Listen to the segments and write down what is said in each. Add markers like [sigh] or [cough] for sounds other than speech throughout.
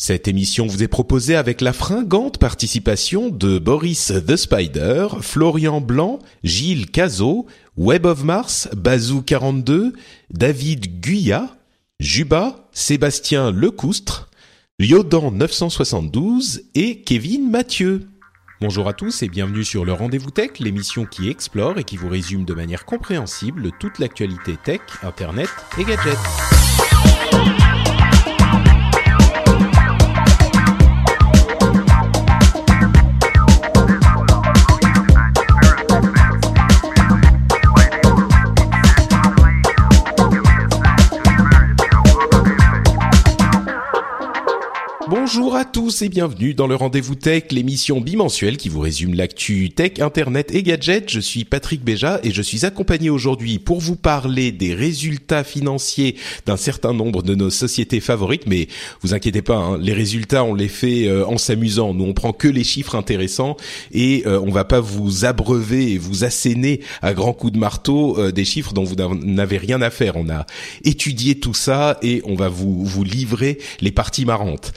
Cette émission vous est proposée avec la fringante participation de Boris the Spider, Florian Blanc, Gilles Cazot, Web of Mars, Bazou42, David Guyat, Juba, Sébastien Lecoustre, Lyodan 972 et Kevin Mathieu. Bonjour à tous et bienvenue sur le Rendez-vous Tech, l'émission qui explore et qui vous résume de manière compréhensible toute l'actualité tech, internet et gadgets. Oh. Bonjour à tous et bienvenue dans le Rendez-vous Tech, l'émission bimensuelle qui vous résume l'actu tech, internet et gadgets. Je suis Patrick Béja et je suis accompagné aujourd'hui pour vous parler des résultats financiers d'un certain nombre de nos sociétés favorites. Mais vous inquiétez pas, hein, les résultats on les fait euh, en s'amusant. Nous on prend que les chiffres intéressants et euh, on va pas vous abreuver et vous asséner à grands coups de marteau euh, des chiffres dont vous n'avez rien à faire. On a étudié tout ça et on va vous vous livrer les parties marrantes.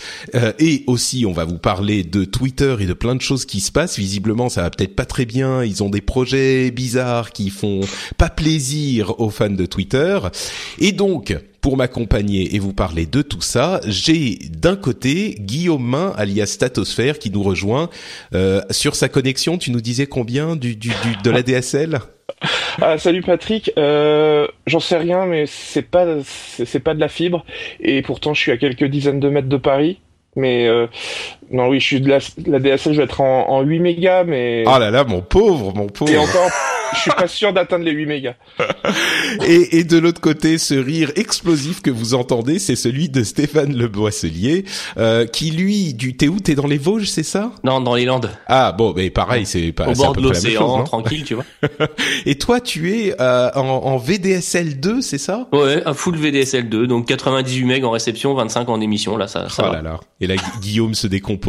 Et aussi, on va vous parler de Twitter et de plein de choses qui se passent. Visiblement, ça va peut-être pas très bien. Ils ont des projets bizarres qui font pas plaisir aux fans de Twitter. Et donc, pour m'accompagner et vous parler de tout ça, j'ai d'un côté Guillaume alias Statosphère, qui nous rejoint euh, sur sa connexion. Tu nous disais combien du, du, du de la DSL Ah, salut Patrick, euh, j'en sais rien, mais c'est pas c'est pas de la fibre, et pourtant je suis à quelques dizaines de mètres de Paris. Mais euh, non, oui, je suis de la, la DSL, je vais être en, en 8 mégas, mais Oh là là, mon pauvre, mon pauvre. et encore, [laughs] je suis pas sûr d'atteindre les 8 mégas. Et, et de l'autre côté, ce rire explosif que vous entendez, c'est celui de Stéphane Le Boisselier, euh, qui lui, du t'es où T'es dans les Vosges, c'est ça? Non, dans les Landes, Ah bon, mais pareil, c'est pas au bord de l'océan, tranquille, tu vois. [laughs] Et toi, tu es euh, en, en VDSL 2, c'est ça? Ouais, un full VDSL 2, donc 98 MB en réception, 25 en émission, là, ça, ça Oh va. là là. Et là, Gu- Guillaume se décompose.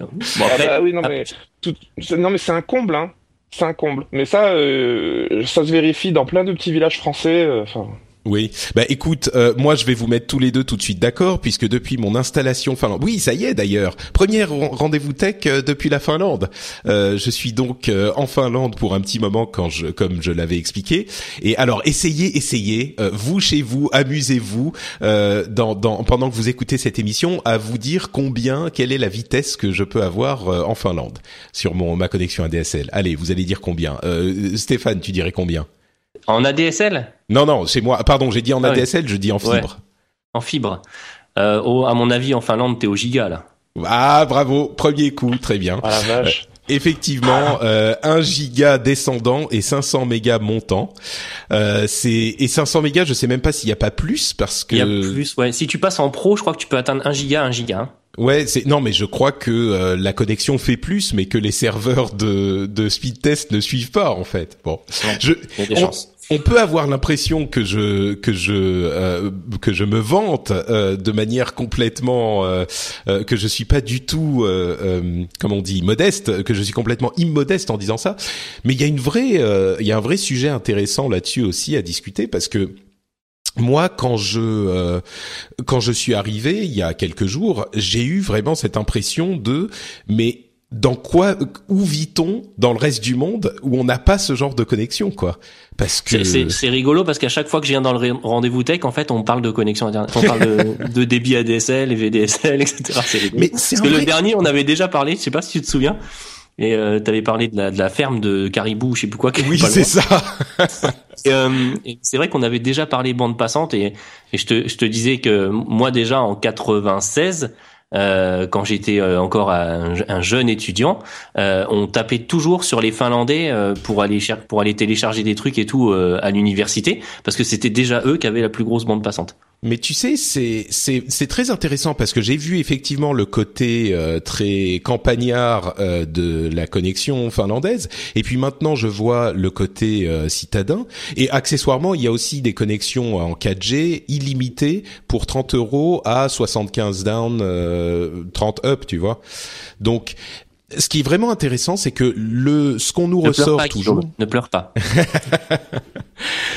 Bon, Ah bah oui, non mais tout, c'est- non mais c'est un comble, hein. C'est un comble. Mais ça, euh, ça se vérifie dans plein de petits villages français. euh, Enfin, Oui, bah écoute, euh, moi je vais vous mettre tous les deux tout de suite d'accord, puisque depuis mon installation Finlande, oui ça y est d'ailleurs, premier ren- rendez-vous tech euh, depuis la Finlande. Euh, je suis donc en Finlande pour un petit moment, comme je l'avais expliqué. Et alors essayez, essayez, vous chez vous, amusez-vous pendant que vous écoutez cette émission, à vous dire combien, quelle est la vitesse que je peux avoir en Finlande sur mon ma connexion ADSL. Allez, vous allez dire combien? Stéphane, tu dirais combien? En ADSL, Non, non, chez moi. Pardon, j'ai dit en Ah oui. ADSL, je dis en Ouais. fibre. en fibre. Euh, au- à mon avis, en Finlande, t'es au giga, là. Ah, bravo, premier coup, très bien. ah la vache. Effectivement, euh, 1 giga descendant et 500 mégas montant. Euh, c'est et 500 mégas, je sais même pas s'il y a pas plus parce que Il y a plus, ouais. Si tu passes en pro, je crois que tu peux atteindre 1 giga, 1 giga. hein. ouais, c'est non mais je crois que euh, la connexion fait plus mais que les serveurs de de speed test ne suivent pas en fait. Bon, je Il y a des on- chances. On peut avoir l'impression que je que je euh, que je me vante euh, de manière complètement euh, que je suis pas du tout comme on dit modeste que je suis complètement immodeste en disant ça. Mais il y a une vraie il y a un vrai sujet intéressant là-dessus aussi à discuter parce que moi, quand je quand je suis arrivé il y a quelques jours, j'ai eu vraiment cette impression de mais dans quoi où vit-on dans le reste du monde où on n'a pas ce genre de connexion quoi? Parce que C'est- rigolo parce qu'à chaque fois que je viens dans le rendez-vous tech, en fait, on parle de connexion internet, on parle de, de débit ADSL et VDSL, etc. C'est rigolo. mais Parce que vrai- le dernier, on avait déjà parlé, je sais pas si tu te souviens, et euh, t'avais parlé de la, de la ferme de caribou, je sais plus quoi. qui oui c'est ça [laughs] euh, c'est vrai qu'on avait déjà parlé bande passante et, et je, te, je te disais que moi déjà en 96, euh, quand j'étais euh, encore un, un jeune étudiant, euh, on tapait toujours sur les Finlandais pour aller pour aller télécharger des trucs et tout à l'université parce que c'était déjà eux qui avaient la plus grosse bande passante. Mais tu sais, c'est c'est c'est très intéressant parce que j'ai vu effectivement le côté euh, très campagnard euh, de la connexion finlandaise, et puis maintenant je vois le côté euh, citadin. Et accessoirement, il y a aussi des connexions en 4G illimitées pour 30 euros à 75 down, 30 up, tu vois. Donc ce qui est vraiment intéressant, c'est que le ce qu'on nous ressort toujours. Ne pleure pas. [laughs]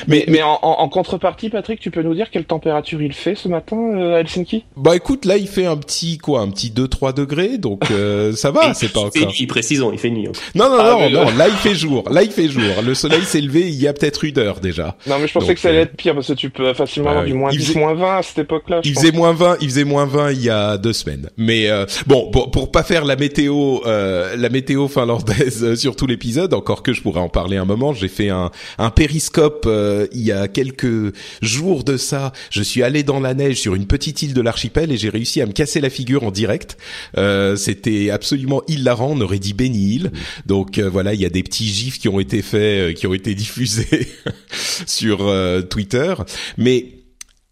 mais mais en, en, contrepartie, Patrick, tu peux nous dire quelle température il fait ce matin euh, à Helsinki? Bah écoute, là il fait un petit quoi, un petit 2-3 degrés, donc euh, ça va, c'est pas encore. Il précisons, il fait nuit. Non non ah, non non, là il fait jour, là il fait jour. Le soleil s'est levé il y a peut-être une heure déjà. Non mais je pensais que ça allait euh, être pire parce que tu peux facilement avoir du moins 10, moins 20 à cette époque-là. Il faisait moins 20, il faisait moins 20 il y a deux semaines. Mais bon, pour, pour pas faire la météo, la météo finlandaise sur tout l'épisode, encore que je pourrais en parler un moment, j'ai fait un un périscope il y a quelques jours de ça, je suis allé dans la neige sur une petite île de l'archipel et j'ai réussi à me casser la figure en direct. Euh, C'était absolument hilarant, on aurait dit Benny Hill. Donc euh, voilà, il y a des petits gifs qui ont été faits, euh, qui ont été diffusés [laughs] sur euh, Twitter. Mais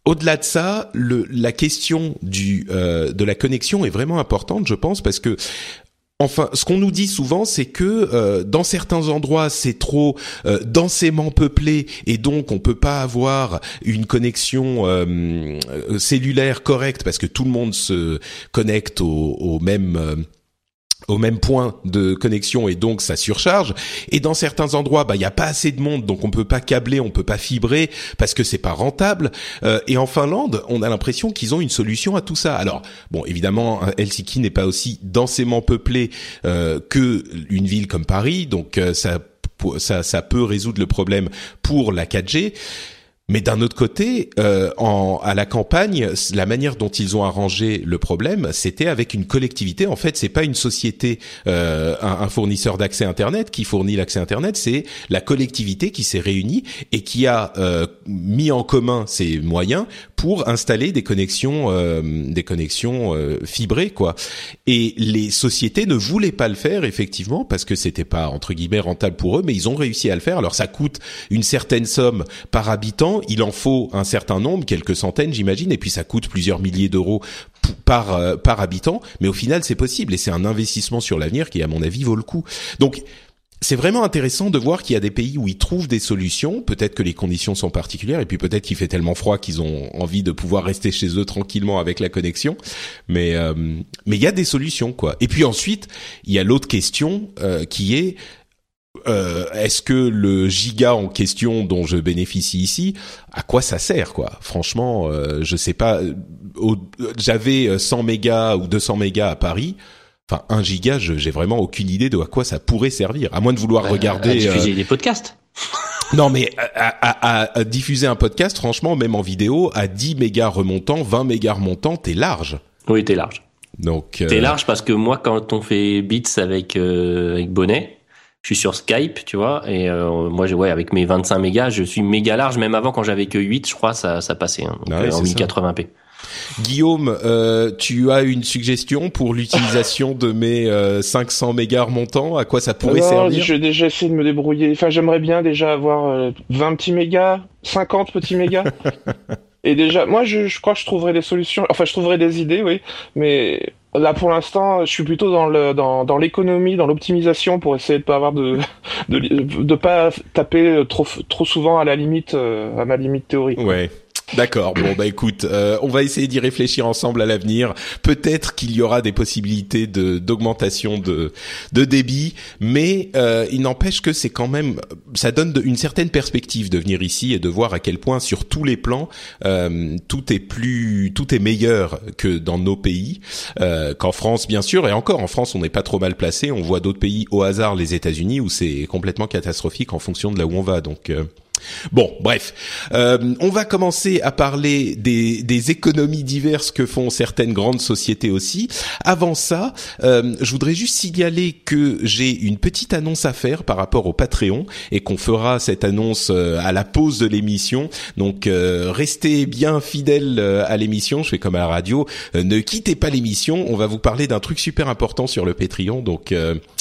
au-delà de ça, le, la question du de la connexion est vraiment importante, je pense, parce que Enfin, ce qu'on nous dit souvent, c'est que euh, dans certains endroits, c'est trop euh, densément peuplé et donc on peut pas avoir une connexion euh, cellulaire correcte parce que tout le monde se connecte au, au même au même point de connexion et donc ça surcharge. Et dans certains endroits, bah il y a pas assez de monde, donc on peut pas câbler, on peut pas fibrer parce que c'est pas rentable. Euh, et en Finlande, on a l'impression qu'ils ont une solution à tout ça. Alors bon, évidemment, Helsinki n'est pas aussi densément peuplé euh, que une ville comme Paris, donc euh, ça ça, ça peut résoudre le problème pour la 4G. Mais d'un autre côté, euh, en, à la campagne, la manière dont ils ont arrangé le problème, c'était avec une collectivité. En fait, c'est pas une société, euh, un, fournisseur d'accès Internet qui fournit l'accès Internet, c'est la collectivité qui s'est réunie et qui a euh, mis en commun ses moyens pour installer des connexions, euh, des connexions euh, fibrées, quoi. Et les sociétés ne voulaient pas le faire effectivement parce que c'était pas entre guillemets rentable pour eux, mais ils ont réussi à le faire. Alors ça coûte une certaine somme par habitant il en faut un certain nombre, quelques centaines j'imagine, et puis ça coûte plusieurs milliers d'euros par euh, par habitant, mais au final c'est possible et c'est un investissement sur l'avenir qui à mon avis vaut le coup. Donc c'est vraiment intéressant de voir qu'il y a des pays où ils trouvent des solutions. Peut-être que les conditions sont particulières et puis peut-être qu'il fait tellement froid qu'ils ont envie de pouvoir rester chez eux tranquillement avec la connexion. Mais euh, mais il y a des solutions quoi. Et puis ensuite il y a l'autre question euh, qui est euh, est-ce que le giga en question dont je bénéficie ici, à quoi ça sert quoi? Franchement, euh, je sais pas. J'avais 100 mégas ou 200 mégas à Paris. Enfin, un giga, j'ai vraiment aucune idée de à quoi ça pourrait servir, à moins de vouloir regarder. À diffuser euh, des podcasts. [laughs] Non, mais à, diffuser un podcast, franchement, même en vidéo, à 10 mégas remontant, 20 mégas remontant, t'es large. Oui, t'es large. Donc. T'es large parce que moi, quand on fait Beats avec avec Bonnet, je suis sur Skype, tu vois, et euh, moi, ouais, avec mes 25 mégas, je suis méga large, même avant quand j'avais que 8, je crois, ça, ça passait, hein, ah euh, en 1080p. Guillaume, euh, tu as une suggestion pour l'utilisation de mes 500 mégas remontants? À quoi ça pourrait servir? Je vais déjà essayer de me débrouiller. Enfin, j'aimerais bien déjà avoir 20 petits mégas, 50 petits mégas. [laughs] Et déjà, moi, je, crois que je trouverai des solutions. Enfin, je trouverai des idées, oui. Mais Là, pour l'instant, je suis plutôt dans le dans, dans l'économie, dans l'optimisation pour essayer de pas avoir de [laughs] de, de pas taper trop trop souvent à la limite euh, à ma limite théorique. Ouais. D'accord. Bon bah écoute, euh, on va essayer d'y réfléchir ensemble à l'avenir. Peut-être qu'il y aura des possibilités de d'augmentation de de débit, mais euh, il n'empêche que c'est quand même ça donne une certaine perspective de venir ici et de voir à quel point sur tous les plans euh, tout est plus tout est meilleur que dans nos pays. Qu'en France bien sûr et encore en France on n'est pas trop mal placé. On voit d'autres pays au hasard les États-Unis où c'est complètement catastrophique en fonction de là où on va. Donc Bon, bref, euh, on va commencer à parler des, des, économies diverses que font certaines grandes sociétés aussi. Avant ça, euh, je voudrais juste signaler que j'ai une petite annonce à faire par rapport au Patreon et qu'on fera cette annonce euh, à la pause de l'émission. Donc restez bien fidèles à l'émission. Je fais comme à la radio. ne quittez pas l'émission. On va vous parler d'un truc super important sur le Patreon. Donc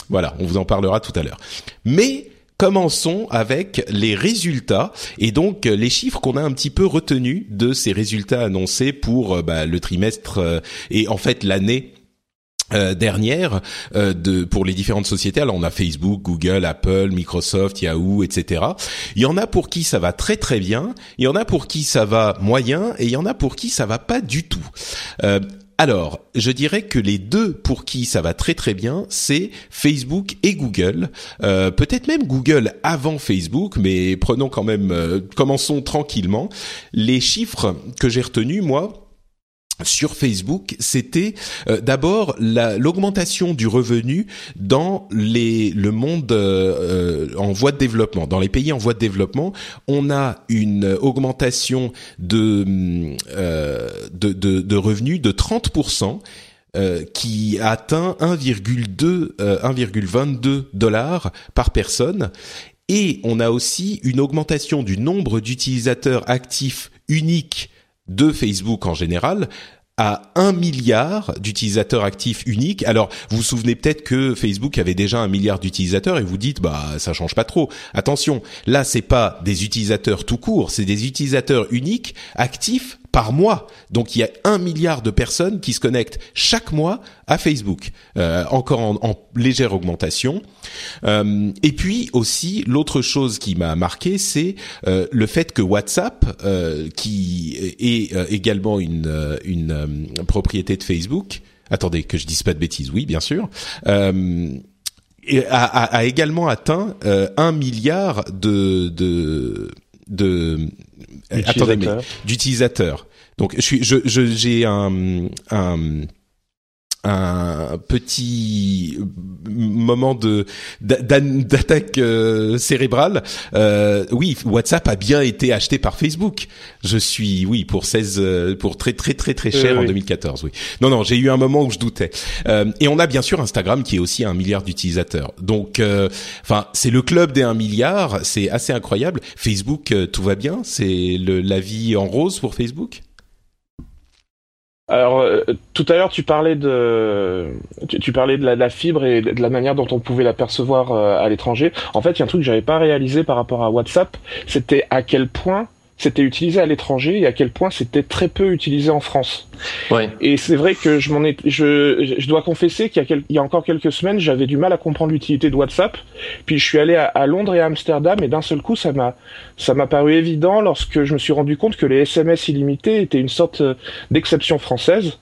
voilà, on vous en parlera tout à l'heure. Mais commençons avec les résultats et donc les chiffres qu'on a un petit peu retenus de ces résultats annoncés pour bah, le trimestre et en fait l'année euh, dernière euh, de pour les différentes sociétés. Alors on a Facebook, Google, Apple, Microsoft, Yahoo, etc. Il y en a pour qui ça va très très bien, il y en a pour qui ça va moyen et il y en a pour qui ça va pas du tout. Euh, alors, je dirais que les deux pour qui ça va très très bien, c'est Facebook et Google. Euh, Peut-être même Google avant Facebook, mais prenons quand même, euh, commençons tranquillement. Les chiffres que j'ai retenus, moi, sur Facebook, c'était euh, d'abord l'augmentation du revenu dans les, le monde euh, en voie de développement. Dans les pays en voie de développement, on a une augmentation de, euh, de, de, de, revenus de 30%. qui atteint 1,2 1,22 dollars par personne et on a aussi une augmentation du nombre d'utilisateurs actifs uniques de Facebook en général à un milliard d'utilisateurs actifs uniques. Alors, vous vous souvenez peut-être que Facebook avait déjà un milliard d'utilisateurs et vous dites, bah, ça change pas trop. Attention, là, c'est pas des utilisateurs tout court, c'est des utilisateurs uniques, actifs par mois. Donc il y a un milliard de personnes qui se connectent chaque mois à Facebook, euh, encore en, en, légère augmentation. Euh, et puis aussi l'autre chose qui m'a marqué, c'est euh, le fait que WhatsApp, euh, qui est euh, également une, euh, une propriété de Facebook, attendez que je dise pas de bêtises, oui bien sûr. A, a, a, également atteint un milliard de, de de attendez d'utilisateurs. Donc je suis je j'ai un un un petit moment de d'attaque euh, cérébrale. Euh, oui, WhatsApp a bien été acheté par Facebook. Je suis oui pour 16 euh, pour très très très très cher en 2014. Oui. Non non, j'ai eu un moment où je doutais. Euh, et on a bien sûr Instagram qui est aussi un milliard d'utilisateurs. Donc enfin, c'est le club des 1 milliard, c'est assez incroyable. Facebook tout va bien, c'est la vie en rose pour Facebook? Alors, euh, tout à l'heure, tu parlais de, tu, parlais de la, la, fibre et de la manière dont on pouvait l'apercevoir euh, à l'étranger. En fait, il y a un truc que j'avais pas réalisé par rapport à WhatsApp, c'était à quel point c'était utilisé à l'étranger et à quel point c'était très peu utilisé en France. Ouais. Et c'est vrai que je m'en ai, je, je dois confesser qu'il y, a quel, il y a encore quelques semaines, j'avais du mal à comprendre l'utilité de WhatsApp. Puis je suis allé à, à Londres et à Amsterdam et d'un seul coup, ça m'a, ça m'a paru évident lorsque je me suis rendu compte que les SMS illimités étaient une sorte d'exception française.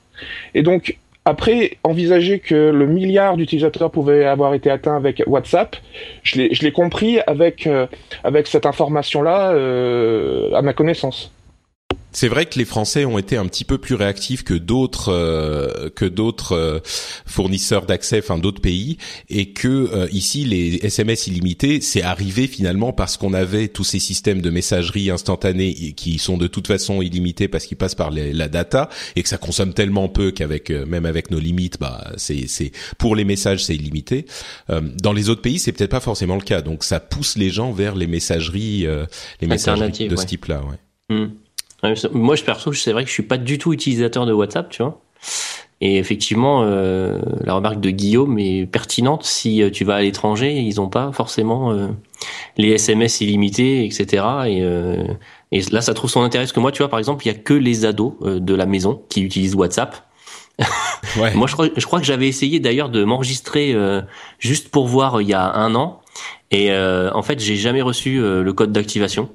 Et donc, après, envisager que le milliard d'utilisateurs pouvait avoir été atteint avec WhatsApp, je l'ai compris avec, euh, avec cette information-là euh, à ma connaissance. C'est vrai que les Français ont été un petit peu plus réactifs que d'autres euh, que d'autres euh, fournisseurs d'accès, enfin d'autres pays, et que euh, ici les SMS illimités, c'est arrivé finalement parce qu'on avait tous ces systèmes de messagerie instantanée qui sont de toute façon illimités parce qu'ils passent par les, la data et que ça consomme tellement peu qu'avec même avec nos limites, bah c'est c'est pour les messages c'est illimité. dans les autres pays, c'est peut-être pas forcément le cas, donc ça pousse les gens vers les messageries, les messageries de ce type-là. Ouais. Mmh. Moi, je perso, c'est vrai que je suis pas du tout utilisateur de WhatsApp, tu vois. Et effectivement, euh, la remarque de Guillaume est pertinente. Si euh, tu vas à l'étranger, ils n'ont pas forcément euh, les SMS illimités, etc. Et, euh, et, là, ça trouve son intérêt. Parce que moi, tu vois, par exemple, il y a que les ados de la maison qui utilisent WhatsApp. [laughs] ouais. moi, je crois, je crois que j'avais essayé d'ailleurs de m'enregistrer juste pour voir il y a un an. Et en fait, j'ai jamais reçu le code d'activation.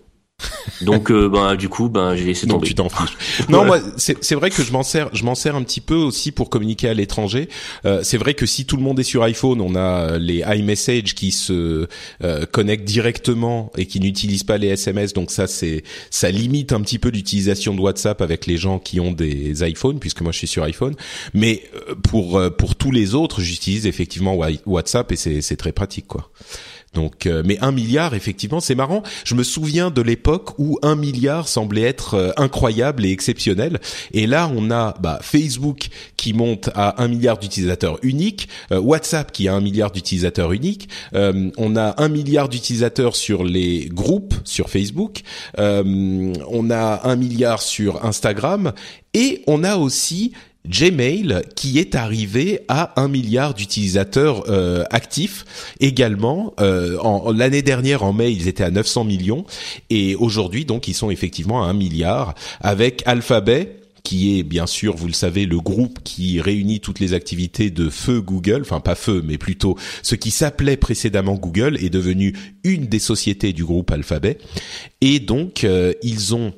Donc euh, ben du coup ben j'ai laissé tomber. Donc tu t'en fiches. [laughs] non moi c'est vrai que je m'en sers je m'en sers un petit peu aussi pour communiquer à l'étranger. Euh, c'est vrai que si tout le monde est sur iPhone, on a les iMessage qui se euh, connectent directement et qui n'utilisent pas les SMS. Donc ça c'est ça limite un petit peu l'utilisation de WhatsApp avec les gens qui ont des iPhones puisque moi je suis sur iPhone. Mais euh, pour euh, pour tous les autres, j'utilise effectivement WhatsApp et c'est c'est très pratique quoi. Donc, euh, mais un milliard, effectivement, c'est marrant. Je me souviens de l'époque où un milliard semblait être euh, incroyable et exceptionnel. Et là, on a bah, Facebook qui monte à un milliard d'utilisateurs uniques, euh, WhatsApp qui a un milliard d'utilisateurs uniques. on a un milliard d'utilisateurs sur les groupes sur Facebook. on a un milliard sur Instagram. Et on a aussi Gmail qui est arrivé à un milliard d'utilisateurs euh, actifs également. Euh, en, l'année dernière, en mai, ils étaient à 900 millions et aujourd'hui, donc, ils sont effectivement à un milliard avec Alphabet qui est bien sûr, vous le savez, le groupe qui réunit toutes les activités de feu Google, enfin pas feu, mais plutôt ce qui s'appelait précédemment Google est devenu une des sociétés du groupe Alphabet. Et donc, euh, ils ont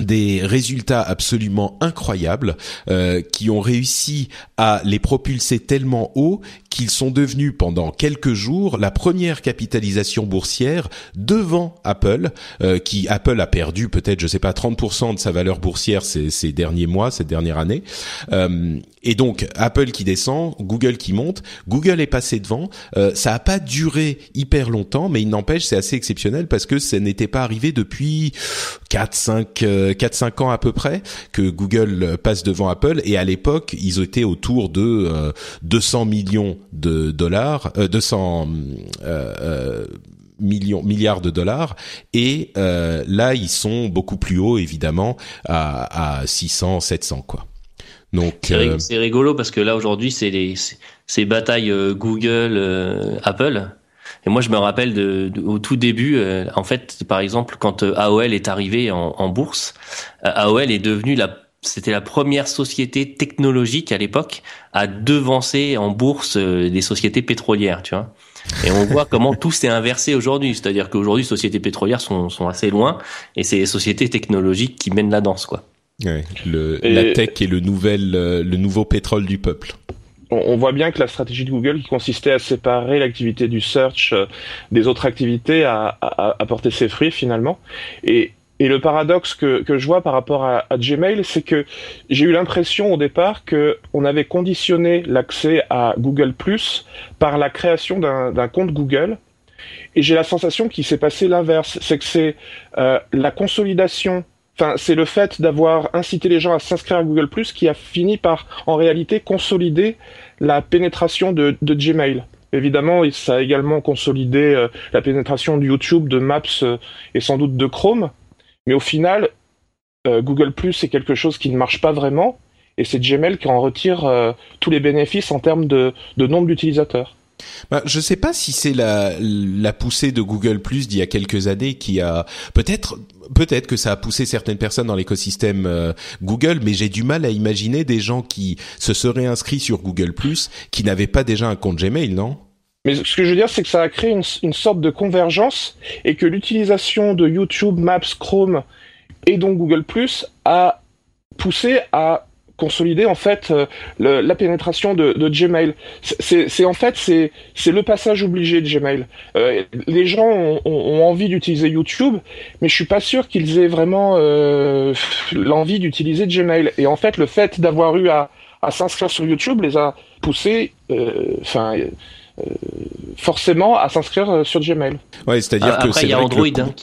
des résultats absolument incroyables euh, qui ont réussi à les propulser tellement haut qu'ils sont devenus pendant quelques jours la première capitalisation boursière devant Apple, euh, qui Apple a perdu peut-être je sais pas 30% de sa valeur boursière ces, ces derniers mois, cette dernière année. Euh, et donc Apple qui descend, Google qui monte, Google est passé devant. Euh, ça a pas duré hyper longtemps, mais il n'empêche c'est assez exceptionnel parce que ça n'était pas arrivé depuis 4 5 4 5 ans à peu près que Google passe devant Apple et à l'époque, ils étaient autour de 200 millions de dollars, euh, 200 euh, euh, millions, milliards de dollars, et euh, là ils sont beaucoup plus hauts évidemment à, à 600, 700 quoi. Donc c'est rigolo parce que là aujourd'hui c'est les ces batailles Google Apple. Et moi je me rappelle de, au tout début, en fait par exemple quand AOL est arrivé en, en bourse, AOL est devenu la c'était la première société technologique à l'époque à devancer en bourse euh, des sociétés pétrolières, tu vois. Et on voit comment tout s'est inversé aujourd'hui. C'est-à-dire qu'aujourd'hui, les sociétés pétrolières sont, sont assez loin et c'est les sociétés technologiques qui mènent la danse, quoi. Ouais, le, La tech est le nouvel, euh, le nouveau pétrole du peuple. On, voit bien que la stratégie de Google, qui consistait à séparer l'activité du search euh, des autres activités, a, a, a porté ses fruits finalement. Et et le paradoxe que, que je vois par rapport à, Gmail, c'est que j'ai eu l'impression au départ que on avait conditionné l'accès à Google par la création d'un compte Google. Et j'ai la sensation qu'il s'est passé l'inverse, c'est que c'est euh, la consolidation, enfin c'est le fait d'avoir incité les gens à s'inscrire à Google qui a fini par en réalité consolider la pénétration de, de Gmail. Évidemment, ça a également consolidé euh, la pénétration de YouTube, de Maps euh, et sans doute de Chrome. Mais au final, euh, Google Plus c'est quelque chose qui ne marche pas vraiment, et c'est Gmail qui en retire euh, tous les bénéfices en termes de, nombre d'utilisateurs. Bah, je sais pas si c'est la, la poussée de Google Plus d'il y a quelques années qui a peut-être peut-être que ça a poussé certaines personnes dans l'écosystème euh, Google, mais j'ai du mal à imaginer des gens qui se seraient inscrits sur Google Plus qui n'avaient pas déjà un compte Gmail, non? Mais ce que je veux dire, c'est que ça a créé une, sorte de convergence et que l'utilisation de YouTube, Maps, Chrome et donc Google Plus a poussé à consolider en fait euh, la pénétration de, Gmail. C'est en fait c'est le passage obligé de Gmail. Euh, les gens ont, envie d'utiliser YouTube, mais je suis pas sûr qu'ils aient vraiment euh, l'envie d'utiliser Gmail. Et en fait, le fait d'avoir eu à, à s'inscrire sur YouTube les a poussés, enfin. Forcément à s'inscrire euh, sur Gmail. Ouais, c'est-à-dire Ah, que après, c'est il y a le Android. compte- hein.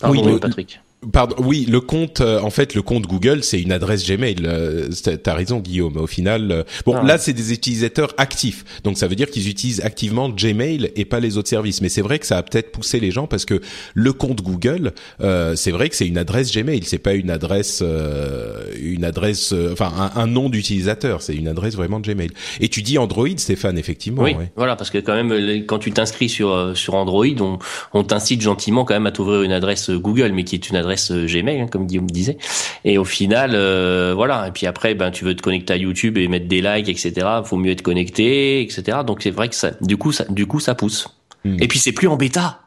Pardon, Oui, le- Patrick. Pardon, oui, le compte, euh, en fait, le compte Google, c'est une adresse Gmail. euh, T'as raison, Guillaume. Au final, euh, bon, Ah. là, c'est des utilisateurs actifs, donc ça veut dire qu'ils utilisent activement Gmail et pas les autres services. Mais c'est vrai que ça a peut-être poussé les gens parce que le compte Google, euh, c'est vrai que c'est une adresse Gmail, c'est pas une adresse, euh, une adresse, euh, enfin, un, un nom d'utilisateur, c'est une adresse vraiment de Gmail. Et tu dis Android, Stéphane, effectivement. Oui, ouais. voilà, parce que quand même, quand tu t'inscris sur sur Android, on, on t'incite gentiment quand même à t'ouvrir une adresse Google, mais qui est une adresse euh, Gmail, hein, comme Guillaume disait. Et au final, euh, voilà. Et puis après, ben tu veux te connecter à YouTube et mettre des likes, etc. Faut mieux être connecté, etc. Donc c'est vrai que ça, du coup, ça, du coup, ça pousse. Hmm. Et puis c'est plus en bêta.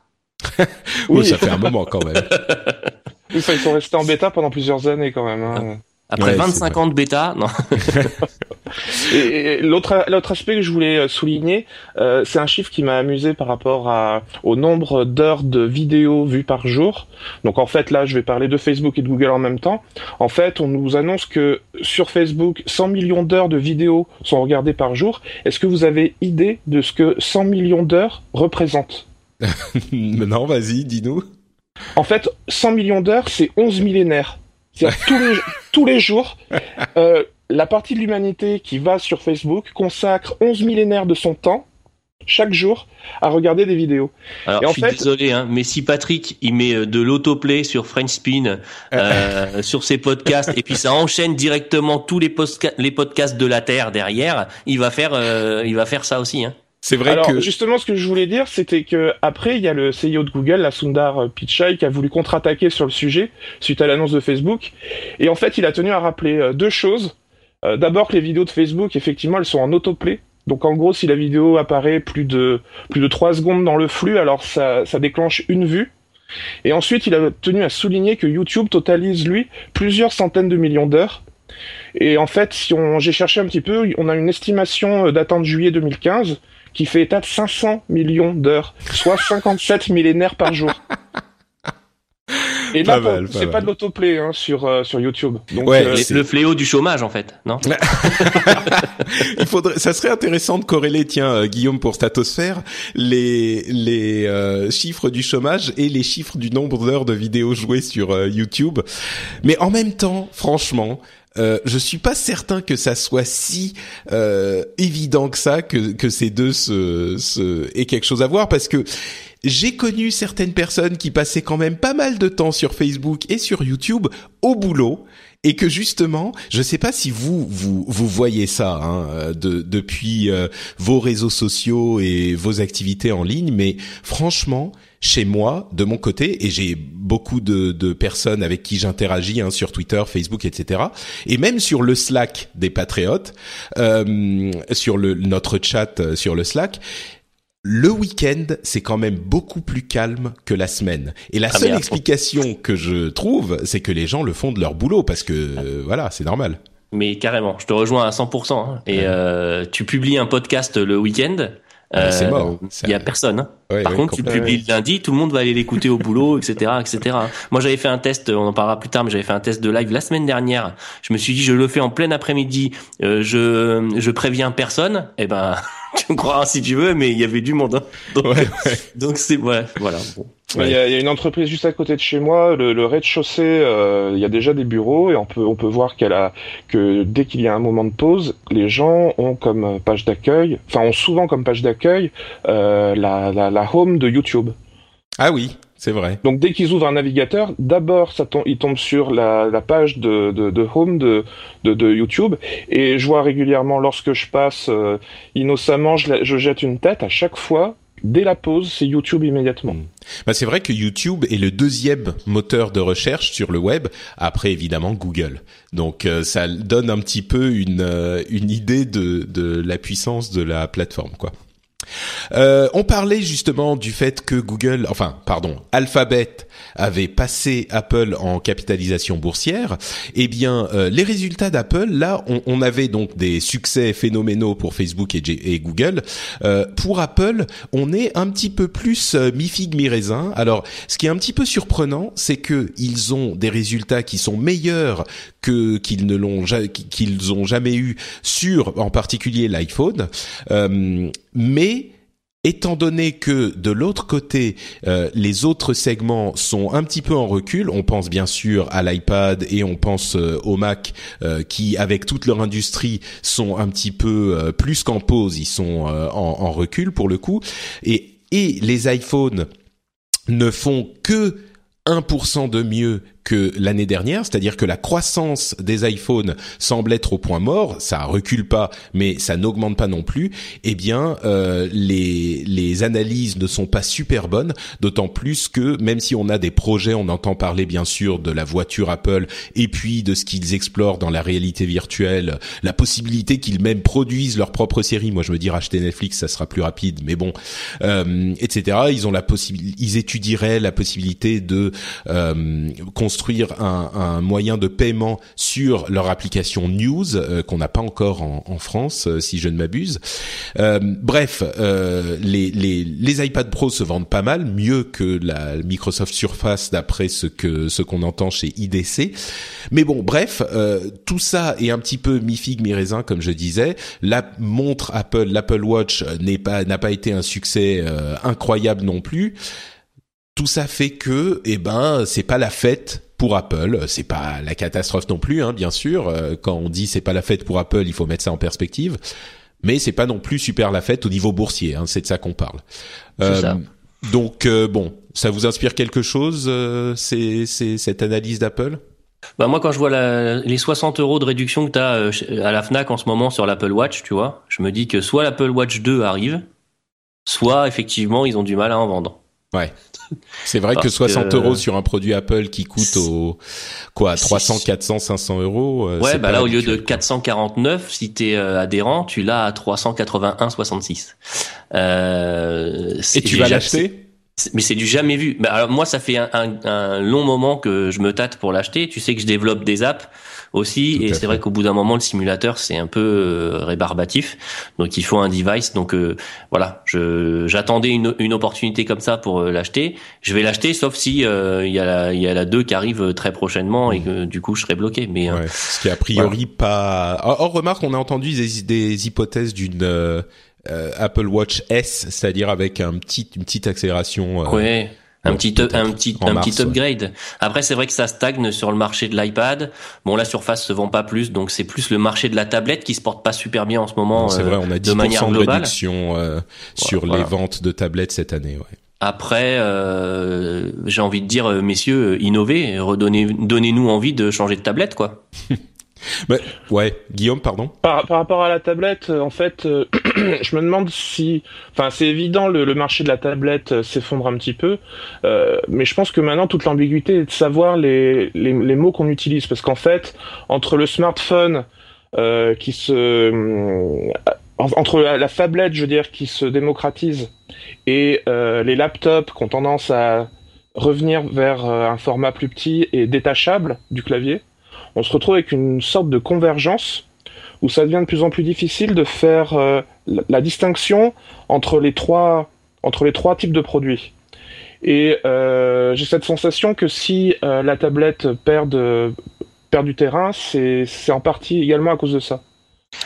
[laughs] Oh, ça fait un moment quand même. Ils sont restés en bêta pendant plusieurs années quand même. Hein. Après Ouais, c'est 25 vrai. ans de bêta, non. [laughs] [laughs] Et, et l'autre l'autre aspect que je voulais euh, souligner, euh, c'est un chiffre qui m'a amusé par rapport à, au nombre d'heures de vidéos vues par jour. Donc en fait là, je vais parler de Facebook et de Google en même temps. En fait, on nous annonce que sur Facebook, 100 millions d'heures de vidéos sont regardées par jour. Est-ce que vous avez idée de ce que 100 millions d'heures représentent? [laughs] Non, vas-y, dis-nous. En fait, 100 millions d'heures, c'est 11 millénaires. C'est-à-dire tous les, tous les jours, euh, la partie de l'humanité qui va sur Facebook consacre 11 millénaires de son temps chaque jour à regarder des vidéos. Alors, je suis désolé, hein, mais si Patrick il met euh, de l'autoplay sur French Spin euh, [laughs] sur ses podcasts et puis ça enchaîne directement tous les, les podcasts de la Terre derrière, il va faire, euh, il va faire ça aussi. Hein. C'est vrai Alors, que justement, ce que je voulais dire, c'était que après, il y a le CEO de Google, la Sundar Pichai, qui a voulu contre-attaquer sur le sujet suite à l'annonce de Facebook. Et en fait, il a tenu à rappeler deux choses. D'abord, que les vidéos de Facebook, effectivement, elles sont en autoplay. Donc en gros, si la vidéo apparaît plus de plus de 3 secondes dans le flux, alors ça, ça déclenche une vue. Et ensuite, il a tenu à souligner que YouTube totalise lui plusieurs centaines de millions d'heures. Et en fait, si on j'ai cherché un petit peu, on a une estimation datant de juillet 2015 qui fait état de 500 millions d'heures, soit 57 [laughs] millénaires par jour. Et là, c'est pas de l'autoplay hein, sur euh, sur YouTube. Donc, ouais, euh, le fléau du chômage en fait, non [laughs] Il faudrait, ça serait intéressant de corréler, tiens, euh, Guillaume pour Statosphère, les les chiffres du chômage et les chiffres du nombre d'heures de vidéos jouées sur YouTube. Mais en même temps, franchement, euh, je suis pas certain que ça soit si évident que ça que que ces deux se, se aient quelque chose à voir parce que j'ai connu certaines personnes qui passaient quand même pas mal de temps sur Facebook et sur YouTube au boulot et que justement, je sais pas si vous vous vous voyez ça hein, de, depuis euh, vos réseaux sociaux et vos activités en ligne, mais franchement, chez moi, de mon côté, et j'ai beaucoup de, de, personnes avec qui j'interagis hein, sur Twitter, Facebook, etc., et même sur le Slack des patriotes, euh, sur le notre chat euh, sur le Slack, le week-end, c'est quand même beaucoup plus calme que la semaine. Et la ah, seule explication que je trouve, c'est que les gens le font de leur boulot parce que euh, voilà, c'est normal. Mais carrément, je te rejoins à 100%. Hein. Et euh, tu publies un podcast le week-end, euh, c'est mort. Il y a personne. Hein. Par contre, tu publies le lundi, tout le monde va aller l'écouter au boulot, etc., etc. Moi, j'avais fait un test, on en parlera plus tard, mais j'avais fait un test de live la semaine dernière. Je me suis dit, je le fais en plein après-midi. Euh, je je préviens personne. Eh ben, [laughs] tu me croiras si tu veux, mais il y avait du monde. Hein. Donc, donc c'est ouais, voilà. Bon. Il y, a, y, a, une entreprise juste à côté de chez moi, le, le rez-de-chaussée, euh, il y a déjà des bureaux et on peut on peut voir qu'elle a que dès qu'il y a un moment de pause, les gens ont comme page d'accueil, enfin ont souvent comme page d'accueil euh, la, la, la home de YouTube. Ah oui, c'est vrai. Donc dès qu'ils ouvrent un navigateur, d'abord ça tombe, ils tombent sur la, la page de, de, de home de, de, de, YouTube et je vois régulièrement lorsque je passe euh, innocemment, je, je jette une tête à chaque fois dès la pause, c'est YouTube immédiatement. Bah c'est vrai que YouTube est le deuxième moteur de recherche sur le web, après évidemment Google. Donc euh, ça donne un petit peu une, euh, une idée de, de la puissance de la plateforme, quoi. Euh, on parlait justement du fait que Google, enfin, pardon, Alphabet avait passé Apple en capitalisation boursière. Eh bien, euh, les résultats d'Apple, là, on, avait donc des succès phénoménaux pour Facebook et, Google. Euh, pour Apple, on est un petit peu plus mi figue mi raisin. Alors, ce qui est un petit peu surprenant, c'est que ils ont des résultats qui sont meilleurs que qu'ils ne l'ont qu'ils ont jamais eu sur, en particulier l'iPhone, mais Étant donné que de l'autre côté, euh, les autres segments sont un petit peu en recul, on pense bien sûr à l'iPad et on pense euh, au Mac euh, qui, avec toute leur industrie, sont un petit peu plus qu'en pause, ils sont en, en, recul pour le coup, et, et les iPhones ne font que 1% de mieux que l'année dernière, c'est-à-dire que la croissance des iPhones semble être au point mort, ça recule pas, mais ça n'augmente pas non plus. Eh bien, euh, les les analyses ne sont pas super bonnes, d'autant plus que même si on a des projets, on entend parler bien sûr de la voiture Apple et puis de ce qu'ils explorent dans la réalité virtuelle, la possibilité qu'ils même produisent leur propre série. Moi, je me dis racheter Netflix, ça sera plus rapide, mais bon, euh, etc. Ils ont la possibilité, ils étudieraient la possibilité de euh, construire construire un, un, moyen de paiement sur leur application News euh, qu'on n'a pas encore en, en France, euh, si je ne m'abuse. Euh, bref, les, les, les iPad Pro se vendent pas mal, mieux que la Microsoft Surface d'après ce que ce qu'on entend chez IDC. Mais bon, bref, tout ça est un petit peu mi figue mi raisin comme je disais. La montre Apple, l'Apple Watch n'est pas n'a pas été un succès incroyable non plus tout ça fait que, eh ben, c'est pas la fête pour Apple. C'est pas la catastrophe non plus, hein, bien sûr. Euh, quand on dit c'est pas la fête pour Apple, il faut mettre ça en perspective. mais c'est pas non plus super la fête au niveau boursier. Hein, c'est de ça qu'on parle. Ça. Donc bon, ça vous inspire quelque chose, c'est cette analyse d'Apple? Bah moi, quand je vois la, les 60 euros de réduction que tu as euh, à la Fnac en ce moment sur l'Apple Watch, tu vois, je me dis que soit l'Apple Watch 2 arrive, soit effectivement ils ont du mal à en vendre. Ouais. C'est vrai que 60 euros sur un produit Apple qui coûte au quoi 300, 400, 500 euros. Euh, ouais, bah là au lieu de 449, si t'es euh, adhérent, tu l'as à 381,66. Euh, Et tu vas l'acheter? mais c'est du jamais vu. Bah, alors moi, ça fait un, un, long moment que je me tâte pour l'acheter. Tu sais que je développe des apps aussi, et c'est vrai qu'au bout d'un moment, le simulateur c'est un peu euh, rébarbatif. Donc il faut un device. Donc euh, voilà, je j'attendais une, une opportunité comme ça pour euh, l'acheter. Je vais l'acheter, sauf si il y a la il y a la 2 qui arrive très prochainement et que du coup je serai bloqué. Mais ouais, ce qui a priori pas. Or, remarque, on a entendu des, des hypothèses d'une euh, Apple Watch S, c'est-à-dire avec un petit, une petite accélération. Euh, ouais. Un petit, un petit, un petit upgrade. Après, c'est vrai que ça stagne sur le marché de l'iPad. Bon, la Surface se vend pas plus, donc c'est plus le marché de la tablette qui se porte pas super bien en ce moment. C'est vrai, on a 10% de, manière de réduction euh, sur les ventes de tablettes cette année. Ouais. Après, euh, j'ai envie de dire, messieurs, innovez, redonnez, donnez-nous envie de changer de tablette, quoi. [laughs] Mais, ouais, Guillaume, pardon. Par, par rapport à la tablette, euh, en fait, euh, [clears throat] je me demande si, enfin, c'est évident, le, marché de la tablette euh, s'effondre un petit peu, mais je pense que maintenant toute l'ambiguïté est de savoir les, les, mots qu'on utilise, parce qu'en fait, entre le smartphone qui se, entre la, la tablette, je veux dire, qui se démocratise, et les laptops qui ont tendance à revenir vers un format plus petit et détachable du clavier on se retrouve avec une sorte de convergence où ça devient de plus en plus difficile de faire euh, la, distinction entre les trois entre les trois types de produits. Et euh, j'ai cette sensation que si euh, la tablette perd, perd du terrain, c'est en partie également à cause de ça.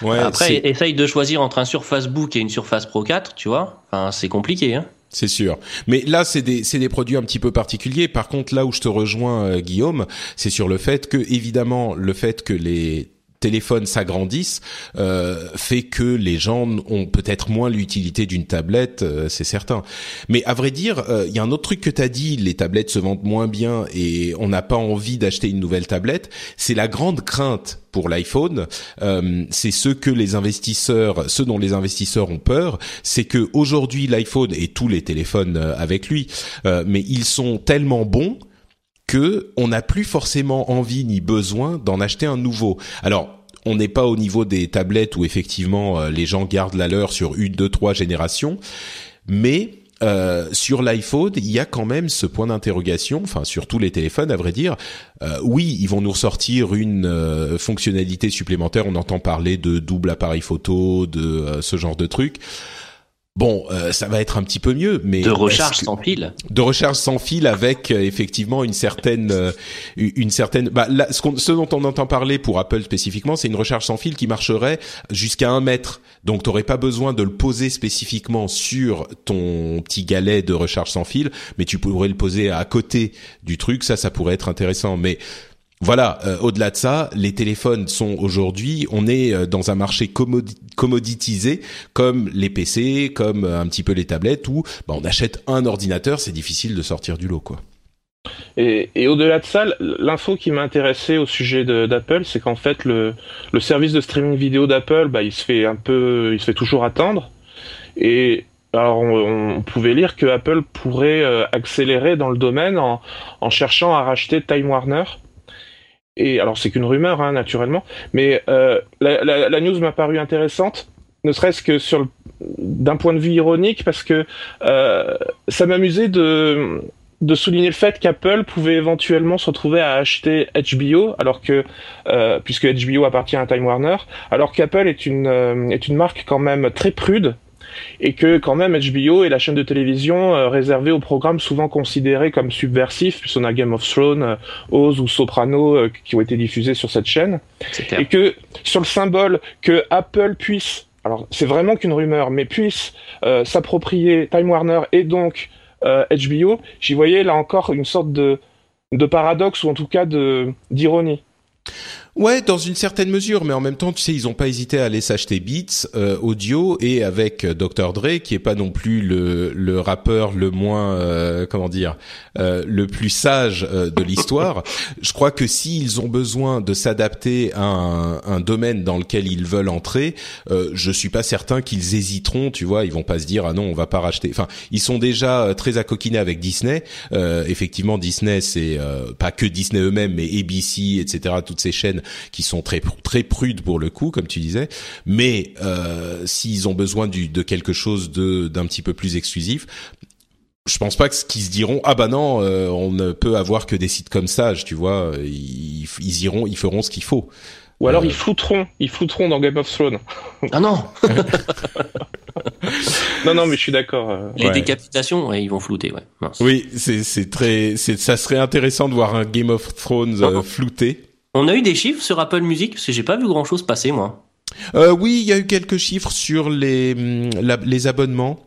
Ouais, Après, essaye de choisir entre un Surface Book et une Surface Pro 4, tu vois. Enfin, c'est compliqué, hein. C'est sûr. Mais là, c'est des, c'est des produits un petit peu particuliers. Par contre, là où je te rejoins, euh, Guillaume, c'est sur le fait que, évidemment, le fait que les téléphones s'agrandissent euh, fait que les gens ont peut-être moins l'utilité d'une tablette, euh, c'est certain. Mais à vrai dire, il y a un autre truc que tu as dit, les tablettes se vendent moins bien et on n'a pas envie d'acheter une nouvelle tablette, c'est la grande crainte pour l'iPhone, euh, c'est ce que les investisseurs, ce dont les investisseurs ont peur, c'est que aujourd'hui l'iPhone et tous les téléphones euh, avec lui, euh, mais ils sont tellement bons que on n'a plus forcément envie ni besoin d'en acheter un nouveau. Alors on n'est pas au niveau des tablettes où effectivement les gens gardent la leur sur une, deux, trois générations, mais euh, sur l'iPhone, il y a quand même ce point d'interrogation, enfin sur tous les téléphones à vrai dire. Euh, oui, ils vont nous ressortir une euh, fonctionnalité supplémentaire, on entend parler de double appareil photo, de ce genre de trucs. Bon, euh, ça va être un petit peu mieux, mais de recharge sans fil. De recharge sans fil avec euh, effectivement une certaine, euh, une certaine. Bah, ce, ce, dont on entend parler pour Apple spécifiquement, c'est une recharge sans fil qui marcherait jusqu'à un mètre. Donc, t'aurais pas besoin de le poser spécifiquement sur ton petit galet de recharge sans fil, mais tu pourrais le poser à côté du truc. Ça, ça pourrait être intéressant, mais voilà, euh, au-delà de ça, les téléphones sont aujourd'hui, on est euh, dans un marché commoditisé comme les PC, comme euh, un petit peu les tablettes où bah, on achète un ordinateur, c'est difficile de sortir du lot. Et, au-delà de ça, l'info qui m'a intéressé au sujet d'Apple, c'est qu'en fait le, service de streaming vidéo d'Apple, bah, il se fait un peu, il fait toujours attendre. Et alors on, pouvait lire que Apple pourrait accélérer dans le domaine en cherchant à racheter Time Warner et alors c'est qu'une rumeur, hein, naturellement, mais euh, la, news m'a paru intéressante, ne serait-ce que sur d'un point de vue ironique, parce que euh, ça m'amusait de de souligner le fait qu'Apple pouvait éventuellement se retrouver à acheter HBO, alors que euh, puisque HBO appartient à Time Warner, alors qu'Apple est une euh, est une marque quand même très prude et que quand même HBO est la chaîne de télévision euh, réservée aux programmes souvent considérés comme subversifs, puisqu'on a Game of Thrones, euh, Oz ou Soprano euh, qui ont été diffusés sur cette chaîne, et que sur le symbole que Apple puisse, alors c'est vraiment qu'une rumeur, mais puisse s'approprier Time Warner et donc HBO, j'y voyais là encore une sorte de, de paradoxe ou en tout cas de d'ironie. Ouais, dans une certaine mesure, mais en même temps, tu sais, ils ont pas hésité à aller s'acheter Beats euh, audio et avec euh, Dr Dre, qui est pas non plus le, le rappeur le moins, euh, comment dire, le plus sage de l'histoire. Je crois que s'ils ont besoin de s'adapter à un, un, domaine dans lequel ils veulent entrer, je suis pas certain qu'ils hésiteront. Tu vois, ils vont pas se dire ah non, on va pas racheter. Enfin, ils sont déjà très accoquinés avec Disney. effectivement, Disney, c'est pas que Disney eux-mêmes, mais ABC, etc. Toutes ces chaînes qui sont très très prudes pour le coup, comme tu disais. Mais euh, s'ils ont besoin du, de quelque chose de d'un petit peu plus exclusif, je pense pas que ce qu'ils se diront ah bah non euh, on ne peut avoir que des sites comme ça tu vois ils, ils iront ils feront ce qu'il faut ou alors euh... ils flouteront ils flouteront dans Game of Thrones [laughs] ah non [laughs] non non mais je suis d'accord euh. les ouais. décapitations ouais, ils vont flouter ouais Mince. oui c'est c'est très c'est ça serait intéressant de voir un Game of Thrones euh, flouté on a eu des chiffres sur Apple Music parce que j'ai pas vu grand chose passer moi. Euh, oui, il y a eu quelques chiffres sur les la, les abonnements.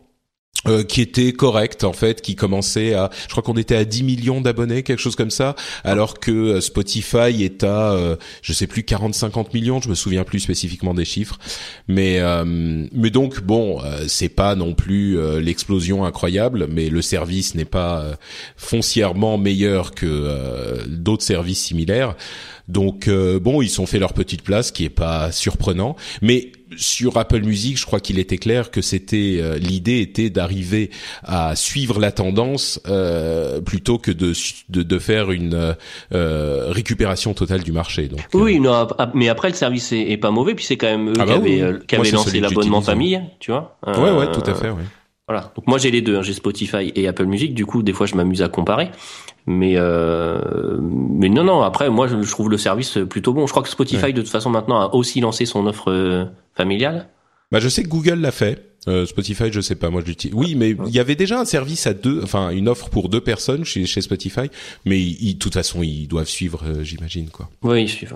Euh, qui était correct en fait, qui commençait à, je crois qu'on était à 10 millions d'abonnés, quelque chose comme ça, alors que euh, Spotify est à, euh, je sais plus 40-50 millions, je me souviens plus spécifiquement des chiffres, mais euh, mais donc bon, euh, c'est pas non plus l'explosion incroyable, mais le service n'est pas foncièrement meilleur que d'autres services similaires. Donc bon, ils ont fait leur petite place, qui est pas surprenant, mais sur Apple Music, je crois qu'il était clair que c'était euh, l'idée était d'arriver à suivre la tendance euh, plutôt que de, de, de faire une euh, récupération totale du marché. Donc, oui, non, mais après le service est, est pas mauvais, puis c'est quand même eux ah bah qui, avaient, qui avaient lancé l'abonnement famille, tu vois. ouais, ouais, tout à fait. Ouais. Voilà. Donc moi j'ai les deux, hein. j'ai Spotify et Apple Music. Du coup, des fois je m'amuse à comparer. Mais euh, mais non non. Après, moi je, trouve le service plutôt bon. Je crois que Spotify ouais. de toute façon maintenant a aussi lancé son offre euh, familiale. Bah je sais que Google l'a fait. Euh, Spotify, je sais pas, moi je l'utilise. Oui, mais il y avait déjà un service à deux, enfin une offre pour deux personnes chez, chez Spotify, mais de toute façon ils doivent suivre, euh, j'imagine quoi. Oui, ils suivent.